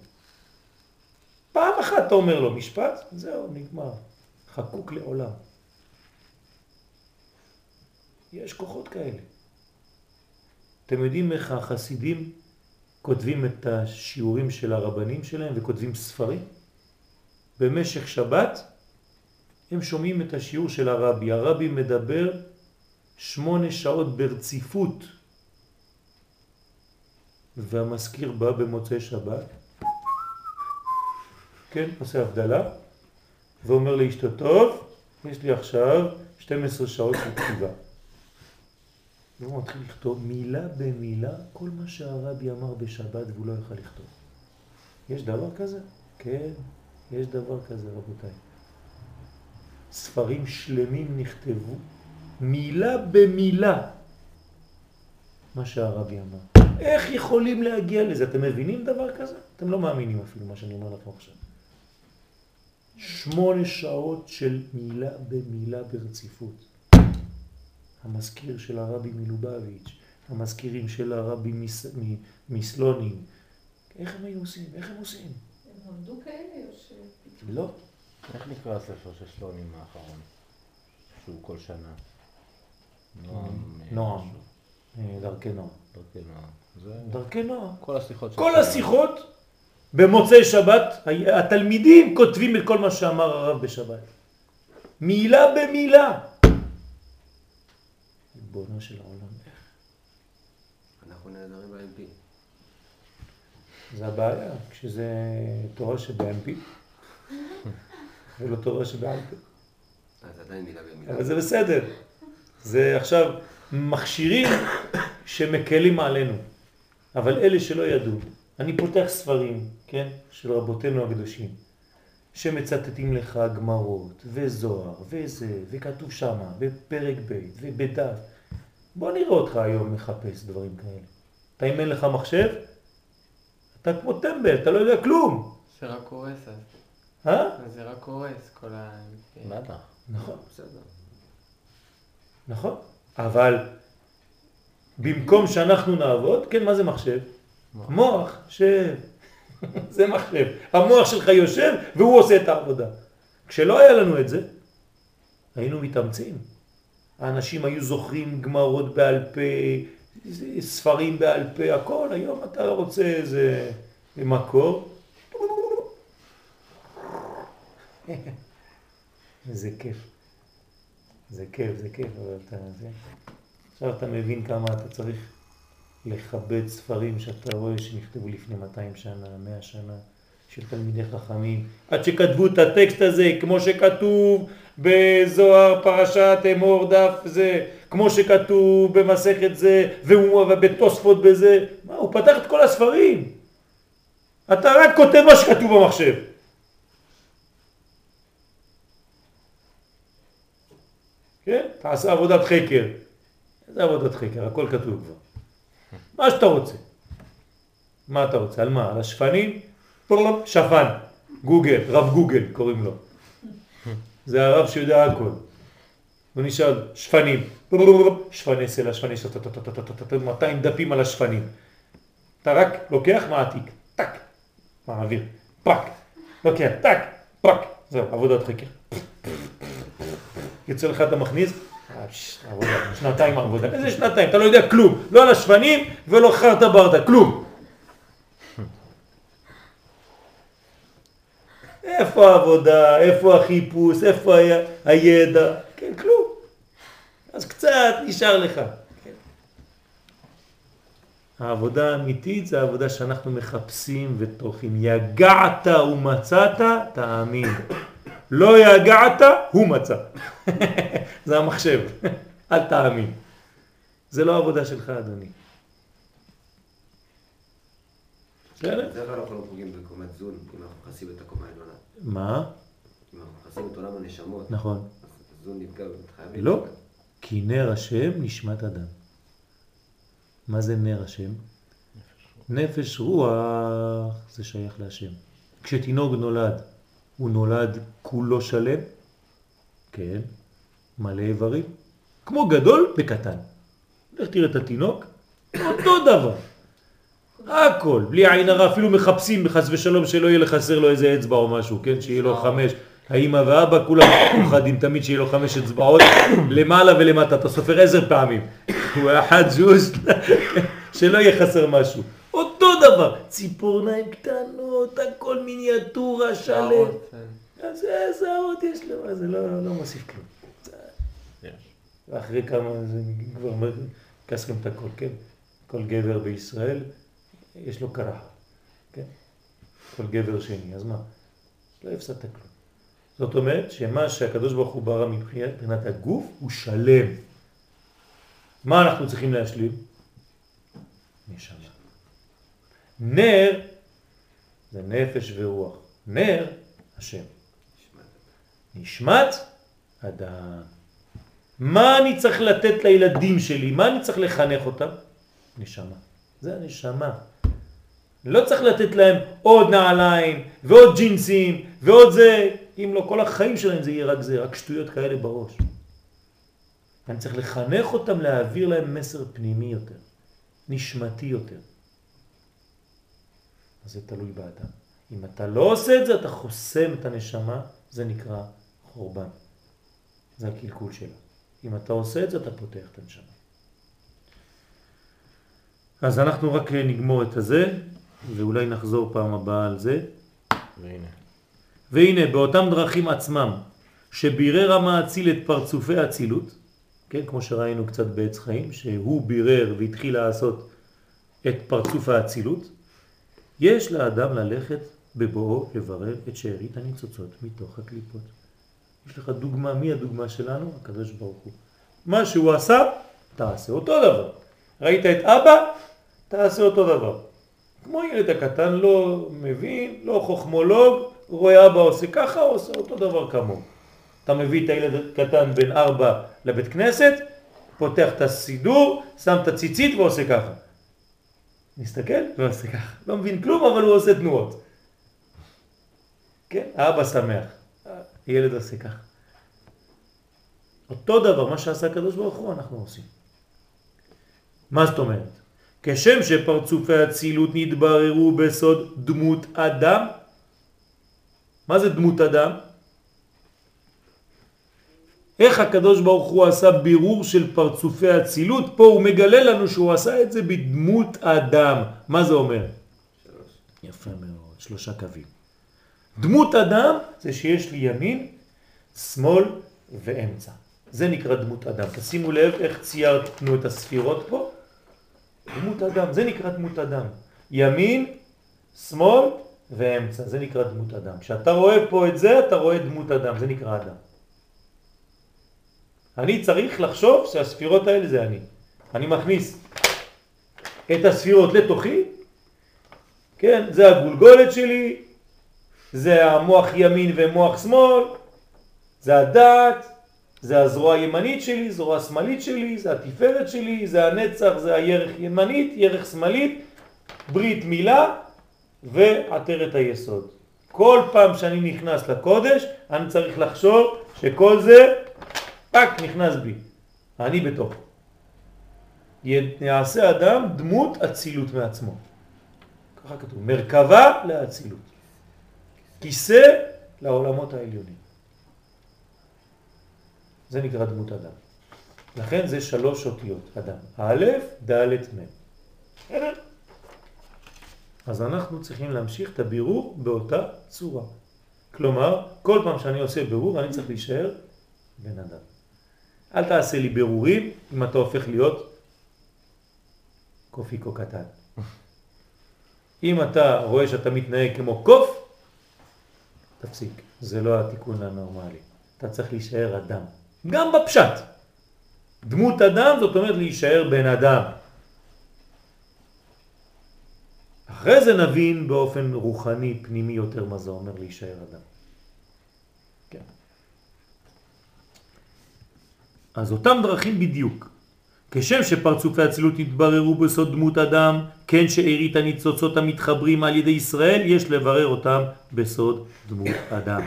פעם אחת אתה אומר לו משפט, זהו, נגמר. חקוק לעולם. יש כוחות כאלה. אתם יודעים איך החסידים כותבים את השיעורים של הרבנים שלהם וכותבים ספרים? במשך שבת הם שומעים את השיעור של הרבי. הרבי מדבר שמונה שעות ברציפות והמזכיר בא במוצאי שבת, כן, עושה הבדלה, ואומר לאשתו, טוב, יש לי עכשיו 12 שעות של כתיבה. והוא מתחיל לכתוב מילה במילה כל מה שהרבי אמר בשבת והוא לא יוכל לכתוב. יש דבר כזה? כן, יש דבר כזה רבותיי. ספרים שלמים נכתבו מילה במילה מה שהרבי אמר. איך יכולים להגיע לזה? אתם מבינים דבר כזה? אתם לא מאמינים אפילו מה שאני אומר לכם עכשיו. שמונה שעות של מילה במילה ברציפות. המזכיר של הרבי מלובביץ', המזכירים של הרבי מס... מסלונים. איך הם היו עושים? איך הם עושים?
הם עמדו כאלה או ש...
לא.
איך נקרא הספר של סלונים האחרון? שהוא כל שנה. נועם.
נועם. אה, דרכי נועם.
דרכי נועם. זה...
דרכי נועם.
כל השיחות.
כל השיחות במוצאי שבת, התלמידים כותבים את כל מה שאמר הרב בשבת. מילה במילה. ריבונו של העולם, איך?
אנחנו נהדרים ב-MP.
זה הבעיה, כשזה תורה שב-MP ולא תורה שבעל פה.
אז עדיין מילה במילה.
אבל זה בסדר. זה עכשיו מכשירים שמקלים עלינו. אבל אלה שלא ידעו, אני פותח ספרים, כן, של רבותינו הקדושים, שמצטטים לך גמרות, וזוהר, וזה, וכתוב שמה, בפרק ב', ובדף. בוא נראה אותך היום מחפש דברים כאלה. אתה אם אין לך מחשב, אתה כמו טמבל, אתה לא יודע כלום.
זה רק הורס אז.
אה?
זה רק הורס כל ה...
בטח.
נכון,
בסדר.
נכון. אבל במקום שאנחנו נעבוד, כן, מה זה מחשב? מוח, שב. זה מחשב. המוח שלך יושב והוא עושה את העבודה. כשלא היה לנו את זה, היינו מתאמצים. האנשים היו זוכרים גמרות בעל פה, ספרים בעל פה, הכל, היום אתה רוצה איזה מקור. זה כיף. זה כיף, זה כיף, אבל אתה... זה... עכשיו אתה מבין כמה אתה צריך לכבד ספרים שאתה רואה שנכתבו לפני 200 שנה, 100 שנה, של תלמידי חכמים, עד שכתבו את הטקסט הזה, כמו שכתוב בזוהר פרשת אמור דף זה, כמו שכתוב במסכת זה, ובתוספות בזה, מה, הוא פתח את כל הספרים. אתה רק כותב מה שכתוב במחשב. כן? תעשה עבודת חקר. איזה עבודת חקר? הכל כתוב כבר. מה שאתה רוצה. מה אתה רוצה? על מה? על השפנים? שפן. גוגל, רב גוגל קוראים לו. זה הרב שיודע הכל. הוא נשאל, שפנים. שפני סלע, שפני סלע, 200 דפים על השפנים. אתה רק לוקח, מעתיק, טק, מעביר, פרק, לוקח, טק, פרק. זהו, עבודת חקר. יוצא לך אתה מכניס, שנתיים עבודה. איזה שנתיים? אתה לא יודע כלום. לא על השפנים ולא חרטה ברטה, כלום. איפה העבודה? איפה החיפוש? איפה הידע? כן, כלום. אז קצת נשאר לך. כן. העבודה האמיתית זה העבודה שאנחנו מחפשים וטורחים. יגעת ומצאת, תאמין. לא יגעת, הוא מצא. זה המחשב, אל תאמין. זה לא עבודה שלך, אדוני.
בסדר? אנחנו לא פוגעים בקומת זון, אם אנחנו מכסים את הקומה העליונה.
מה?
אם אנחנו מכסים את עולם הנשמות,
נכון.
נפגע וחייב
לא, כי נר השם נשמת אדם. מה זה נר השם? נפש רוח זה שייך להשם. כשתינוק נולד, הוא נולד כולו שלם, כן, מלא איברים, כמו גדול וקטן. לך תראה את התינוק, אותו דבר. הכל, בלי עין הרע, אפילו מחפשים בחס ושלום שלא יהיה לחסר לו איזה אצבע או משהו, כן, שיהיה לו חמש. האמא ואבא כולם פוחדים תמיד שיהיה לו חמש אצבעות למעלה ולמטה, אתה סופר עשר פעמים. הוא אחד ז'וז, שלא יהיה חסר משהו. דבר, ציפורניים קטנות, הכל מיניאטורה שלם. אז שערות יש לו, זה לא, לא מוסיף כלום. ואחרי כמה זה כבר קסקם את הכל, כן? כל גבר בישראל יש לו קרחה, כן? כל גבר שני, אז מה? לא הפסדת כלום. זאת אומרת שמה שהקדוש ברוך הוא ברא מבחינת הגוף הוא שלם. מה אנחנו צריכים להשלים? נשמה. נר זה נפש ורוח. נר, השם. נשמת אדם. מה אני צריך לתת לילדים שלי? מה אני צריך לחנך אותם? נשמה. זה הנשמה. לא צריך לתת להם עוד נעליים ועוד ג'ינסים ועוד זה, אם לא כל החיים שלהם זה יהיה רק זה, רק שטויות כאלה בראש. אני צריך לחנך אותם להעביר להם מסר פנימי יותר, נשמתי יותר. אז זה תלוי באדם. אם אתה לא עושה את זה, אתה חוסם את הנשמה, זה נקרא חורבן. זה הקלקול שלה. אם אתה עושה את זה, אתה פותח את הנשמה. אז אנחנו רק נגמור את הזה, ואולי נחזור פעם הבאה על זה.
והנה.
והנה, באותם דרכים עצמם, שבירר המאציל את פרצופי האצילות, כן, כמו שראינו קצת בעץ חיים, שהוא בירר והתחיל לעשות את פרצוף האצילות, יש לאדם ללכת בבואו לברר את שארית הניצוצות מתוך הקליפות. יש לך דוגמה, מי הדוגמה שלנו? הקדוש ברוך הוא. מה שהוא עשה, תעשה אותו דבר. ראית את אבא, תעשה אותו דבר. כמו ילד הקטן לא מבין, לא חוכמולוג, רואה אבא עושה ככה, עושה אותו דבר כמוהו. אתה מביא את הילד הקטן בן ארבע לבית כנסת, פותח את הסידור, שם את הציצית ועושה ככה. מסתכל ועושה ככה. לא מבין כלום, אבל הוא עושה תנועות. כן, האבא שמח. ילד עושה ככה. אותו דבר, מה שעשה הקדוש ברוך הוא, אנחנו עושים. מה זאת אומרת? כשם שפרצופי הצילות נתבררו בסוד דמות אדם, מה זה דמות אדם? איך הקדוש ברוך הוא עשה בירור של פרצופי הצילות, פה הוא מגלה לנו שהוא עשה את זה בדמות אדם. מה זה אומר?
שלוש.
יפה מאוד, שלושה קווים. דמות אדם זה שיש לי ימין, שמאל ואמצע. זה נקרא דמות אדם. תשימו לב איך ציירנו את הספירות פה. דמות אדם, זה נקרא דמות אדם. ימין, שמאל ואמצע, זה נקרא דמות אדם. כשאתה רואה פה את זה, אתה רואה דמות אדם, זה נקרא אדם. אני צריך לחשוב שהספירות האלה זה אני. אני מכניס את הספירות לתוכי, כן, זה הגולגולת שלי, זה המוח ימין ומוח שמאל, זה הדעת, זה הזרוע הימנית שלי, זרוע שמאלית שלי, זה התפארת שלי, זה הנצח, זה הירך ימנית, ירך שמאלית, ברית מילה ועטרת היסוד. כל פעם שאני נכנס לקודש, אני צריך לחשוב שכל זה פק נכנס בי, אני בתוך. יעשה אדם דמות אצילות מעצמו. ככה כתוב, מרכבה לאצילות. כיסא לעולמות העליונים. זה נקרא דמות אדם. לכן זה שלוש אותיות אדם. א', ד', מ'. אז אנחנו צריכים להמשיך את הבירור באותה צורה. כלומר, כל פעם שאני עושה בירור אני צריך להישאר בן אדם. אל תעשה לי בירורים אם אתה הופך להיות קופיקו קטן. אם אתה רואה שאתה מתנהג כמו קוף, תפסיק. זה לא התיקון הנורמלי. אתה צריך להישאר אדם. גם בפשט. דמות אדם זאת אומרת להישאר בן אדם. אחרי זה נבין באופן רוחני פנימי יותר מה זה אומר להישאר אדם. כן. אז אותם דרכים בדיוק. כשם שפרצופי הצילות התבררו בסוד דמות אדם, כן שארית הניצוצות המתחברים על ידי ישראל, יש לברר אותם בסוד דמות אדם.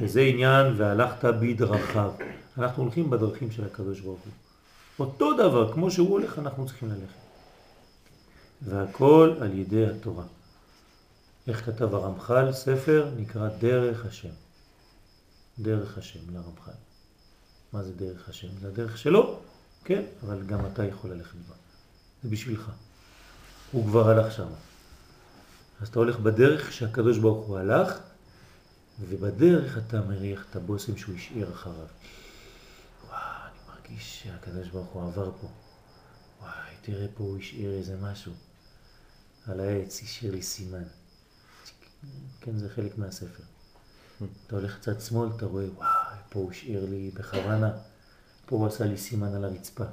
וזה עניין והלכת בדרכיו. אנחנו הולכים בדרכים של הקדוש ברוך הוא. אותו דבר, כמו שהוא הולך, אנחנו צריכים ללכת. והכל על ידי התורה. איך כתב הרמח"ל? ספר נקרא דרך השם. דרך השם לרמח"ל. מה זה דרך השם? זה הדרך שלו, כן, אבל גם אתה יכול ללכת בה. זה בשבילך. הוא כבר הלך שם. אז אתה הולך בדרך שהקדוש ברוך הוא הלך, ובדרך אתה מריח את הבושם שהוא השאיר אחריו. וואו, אני מרגיש שהקדוש ברוך הוא עבר פה. וואי, תראה פה הוא השאיר איזה משהו. על העץ השאיר לי סימן. כן, זה חלק מהספר. אתה הולך קצת שמאל, אתה רואה, וואי, פה הוא השאיר לי בכוונה. פה הוא עשה לי סימן על הרצפה. הוא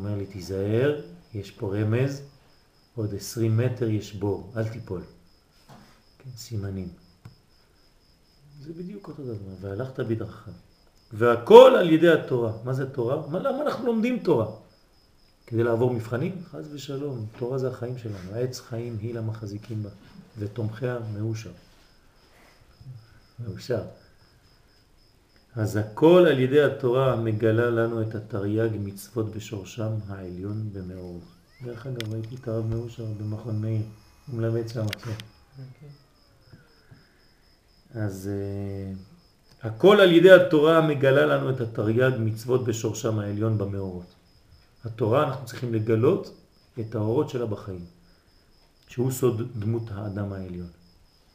אומר לי, תיזהר, יש פה רמז, עוד עשרים מטר יש בור, אל תיפול. כן, סימנים. זה בדיוק אותו דבר, והלכת בדרכם. והכל על ידי התורה. מה זה תורה? מה, למה אנחנו לומדים תורה? כדי לעבור מבחנים? חז ושלום, תורה זה החיים שלנו. העץ חיים היא למחזיקים בה, ותומכיה מאושר. מאושר. אז הכל על ידי התורה מגלה לנו את התרי"ג מצוות בשורשם העליון במאור. דרך אגב, ראיתי את הרב מאושר במכון מאיר, הוא מלמד שם עכשיו. אז uh, הכל על ידי התורה מגלה לנו את התרי"ג מצוות בשורשם העליון במאורות. התורה אנחנו צריכים לגלות את האורות שלה בחיים, שהוא סוד דמות האדם העליון.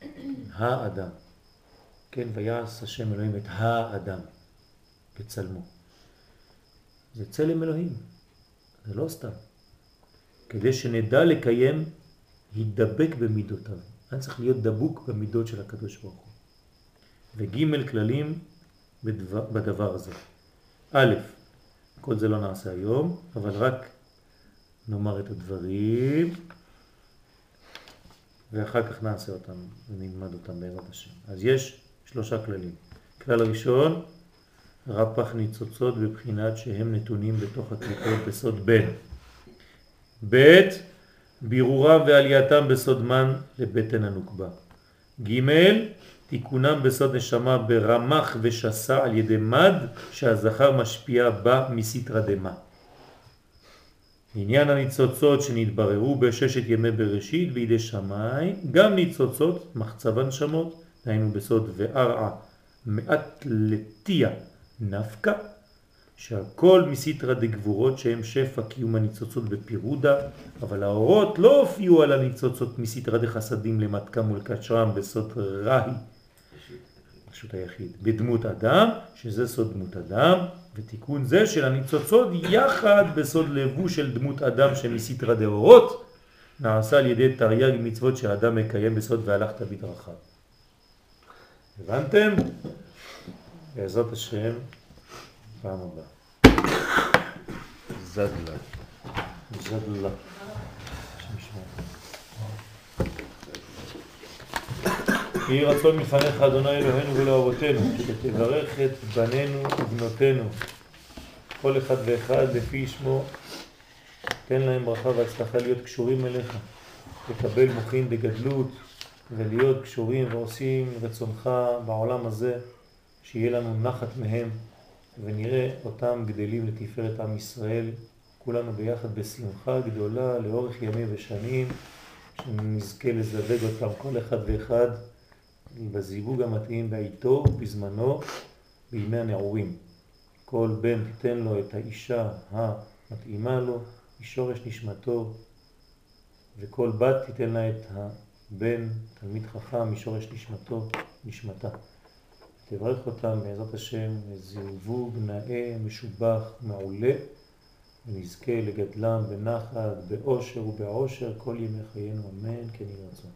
האדם. כן, ויעש השם אלוהים את האדם בצלמו. זה צלם אלוהים, זה לא סתם. כדי שנדע לקיים, הידבק במידותיו. אני צריך להיות דבוק במידות של הקדוש ברוך הוא. וג' כללים בדבר, בדבר הזה. א', כל זה לא נעשה היום, אבל רק נאמר את הדברים, ואחר כך נעשה אותם ונלמד אותם בעזרת השם. אז יש שלושה כללים. כלל הראשון, רפח ניצוצות בבחינת שהם נתונים בתוך הקליפות בסוד בן. ב' בירורם ועלייתם בסוד מן לבטן הנוקבה. ג' תיקונם בסוד נשמה ברמח ושסה על ידי מד שהזכר משפיע בה מסתרא דמה. עניין הניצוצות שנתבררו בששת ימי בראשית בידי שמיים, גם ניצוצות מחצב הנשמות, היינו בסוד וארעה מעט לתיה נפקא, שהכל מסיתרא דגבורות שהם שפע קיום הניצוצות בפירודה, אבל האורות לא הופיעו על הניצוצות מסיתרא דחסדים למתקם ולקשרם בסוד ראי, רשות היחיד, בדמות אדם, שזה סוד דמות אדם, ותיקון זה של הניצוצות יחד בסוד לבוש של דמות אדם שמסיתרא דאורות, נעשה על ידי תרי"ג מצוות שהאדם מקיים בסוד והלכת בדרכיו. הבנתם? בעזרת השם, פעם הבאה.
זדלה.
זדלה. יהי רצון מלפניך, אדוני אלוהינו ולאהובותינו, שתברך את בנינו ובנותינו, כל אחד ואחד לפי שמו, תן להם ברכה והצלחה להיות קשורים אליך, לקבל מוחין בגדלות ולהיות קשורים ועושים רצונך בעולם הזה, שיהיה לנו נחת מהם ונראה אותם גדלים לתפארת עם ישראל, כולנו ביחד בשמחה גדולה לאורך ימים ושנים, שנזכה לזווג אותם כל אחד ואחד בזיווג המתאים בעיתו, בזמנו, בימי הנעורים. כל בן תיתן לו את האישה המתאימה לו, משורש נשמתו, וכל בת תיתן לה את הבן, תלמיד חכם, משורש נשמתו, נשמתה. תברך אותם בעזרת השם לזיווג נאה, משובח, מעולה, ונזכה לגדלם בנחת, באושר ובעושר כל ימי חיינו, אמן, כן יהי רצון.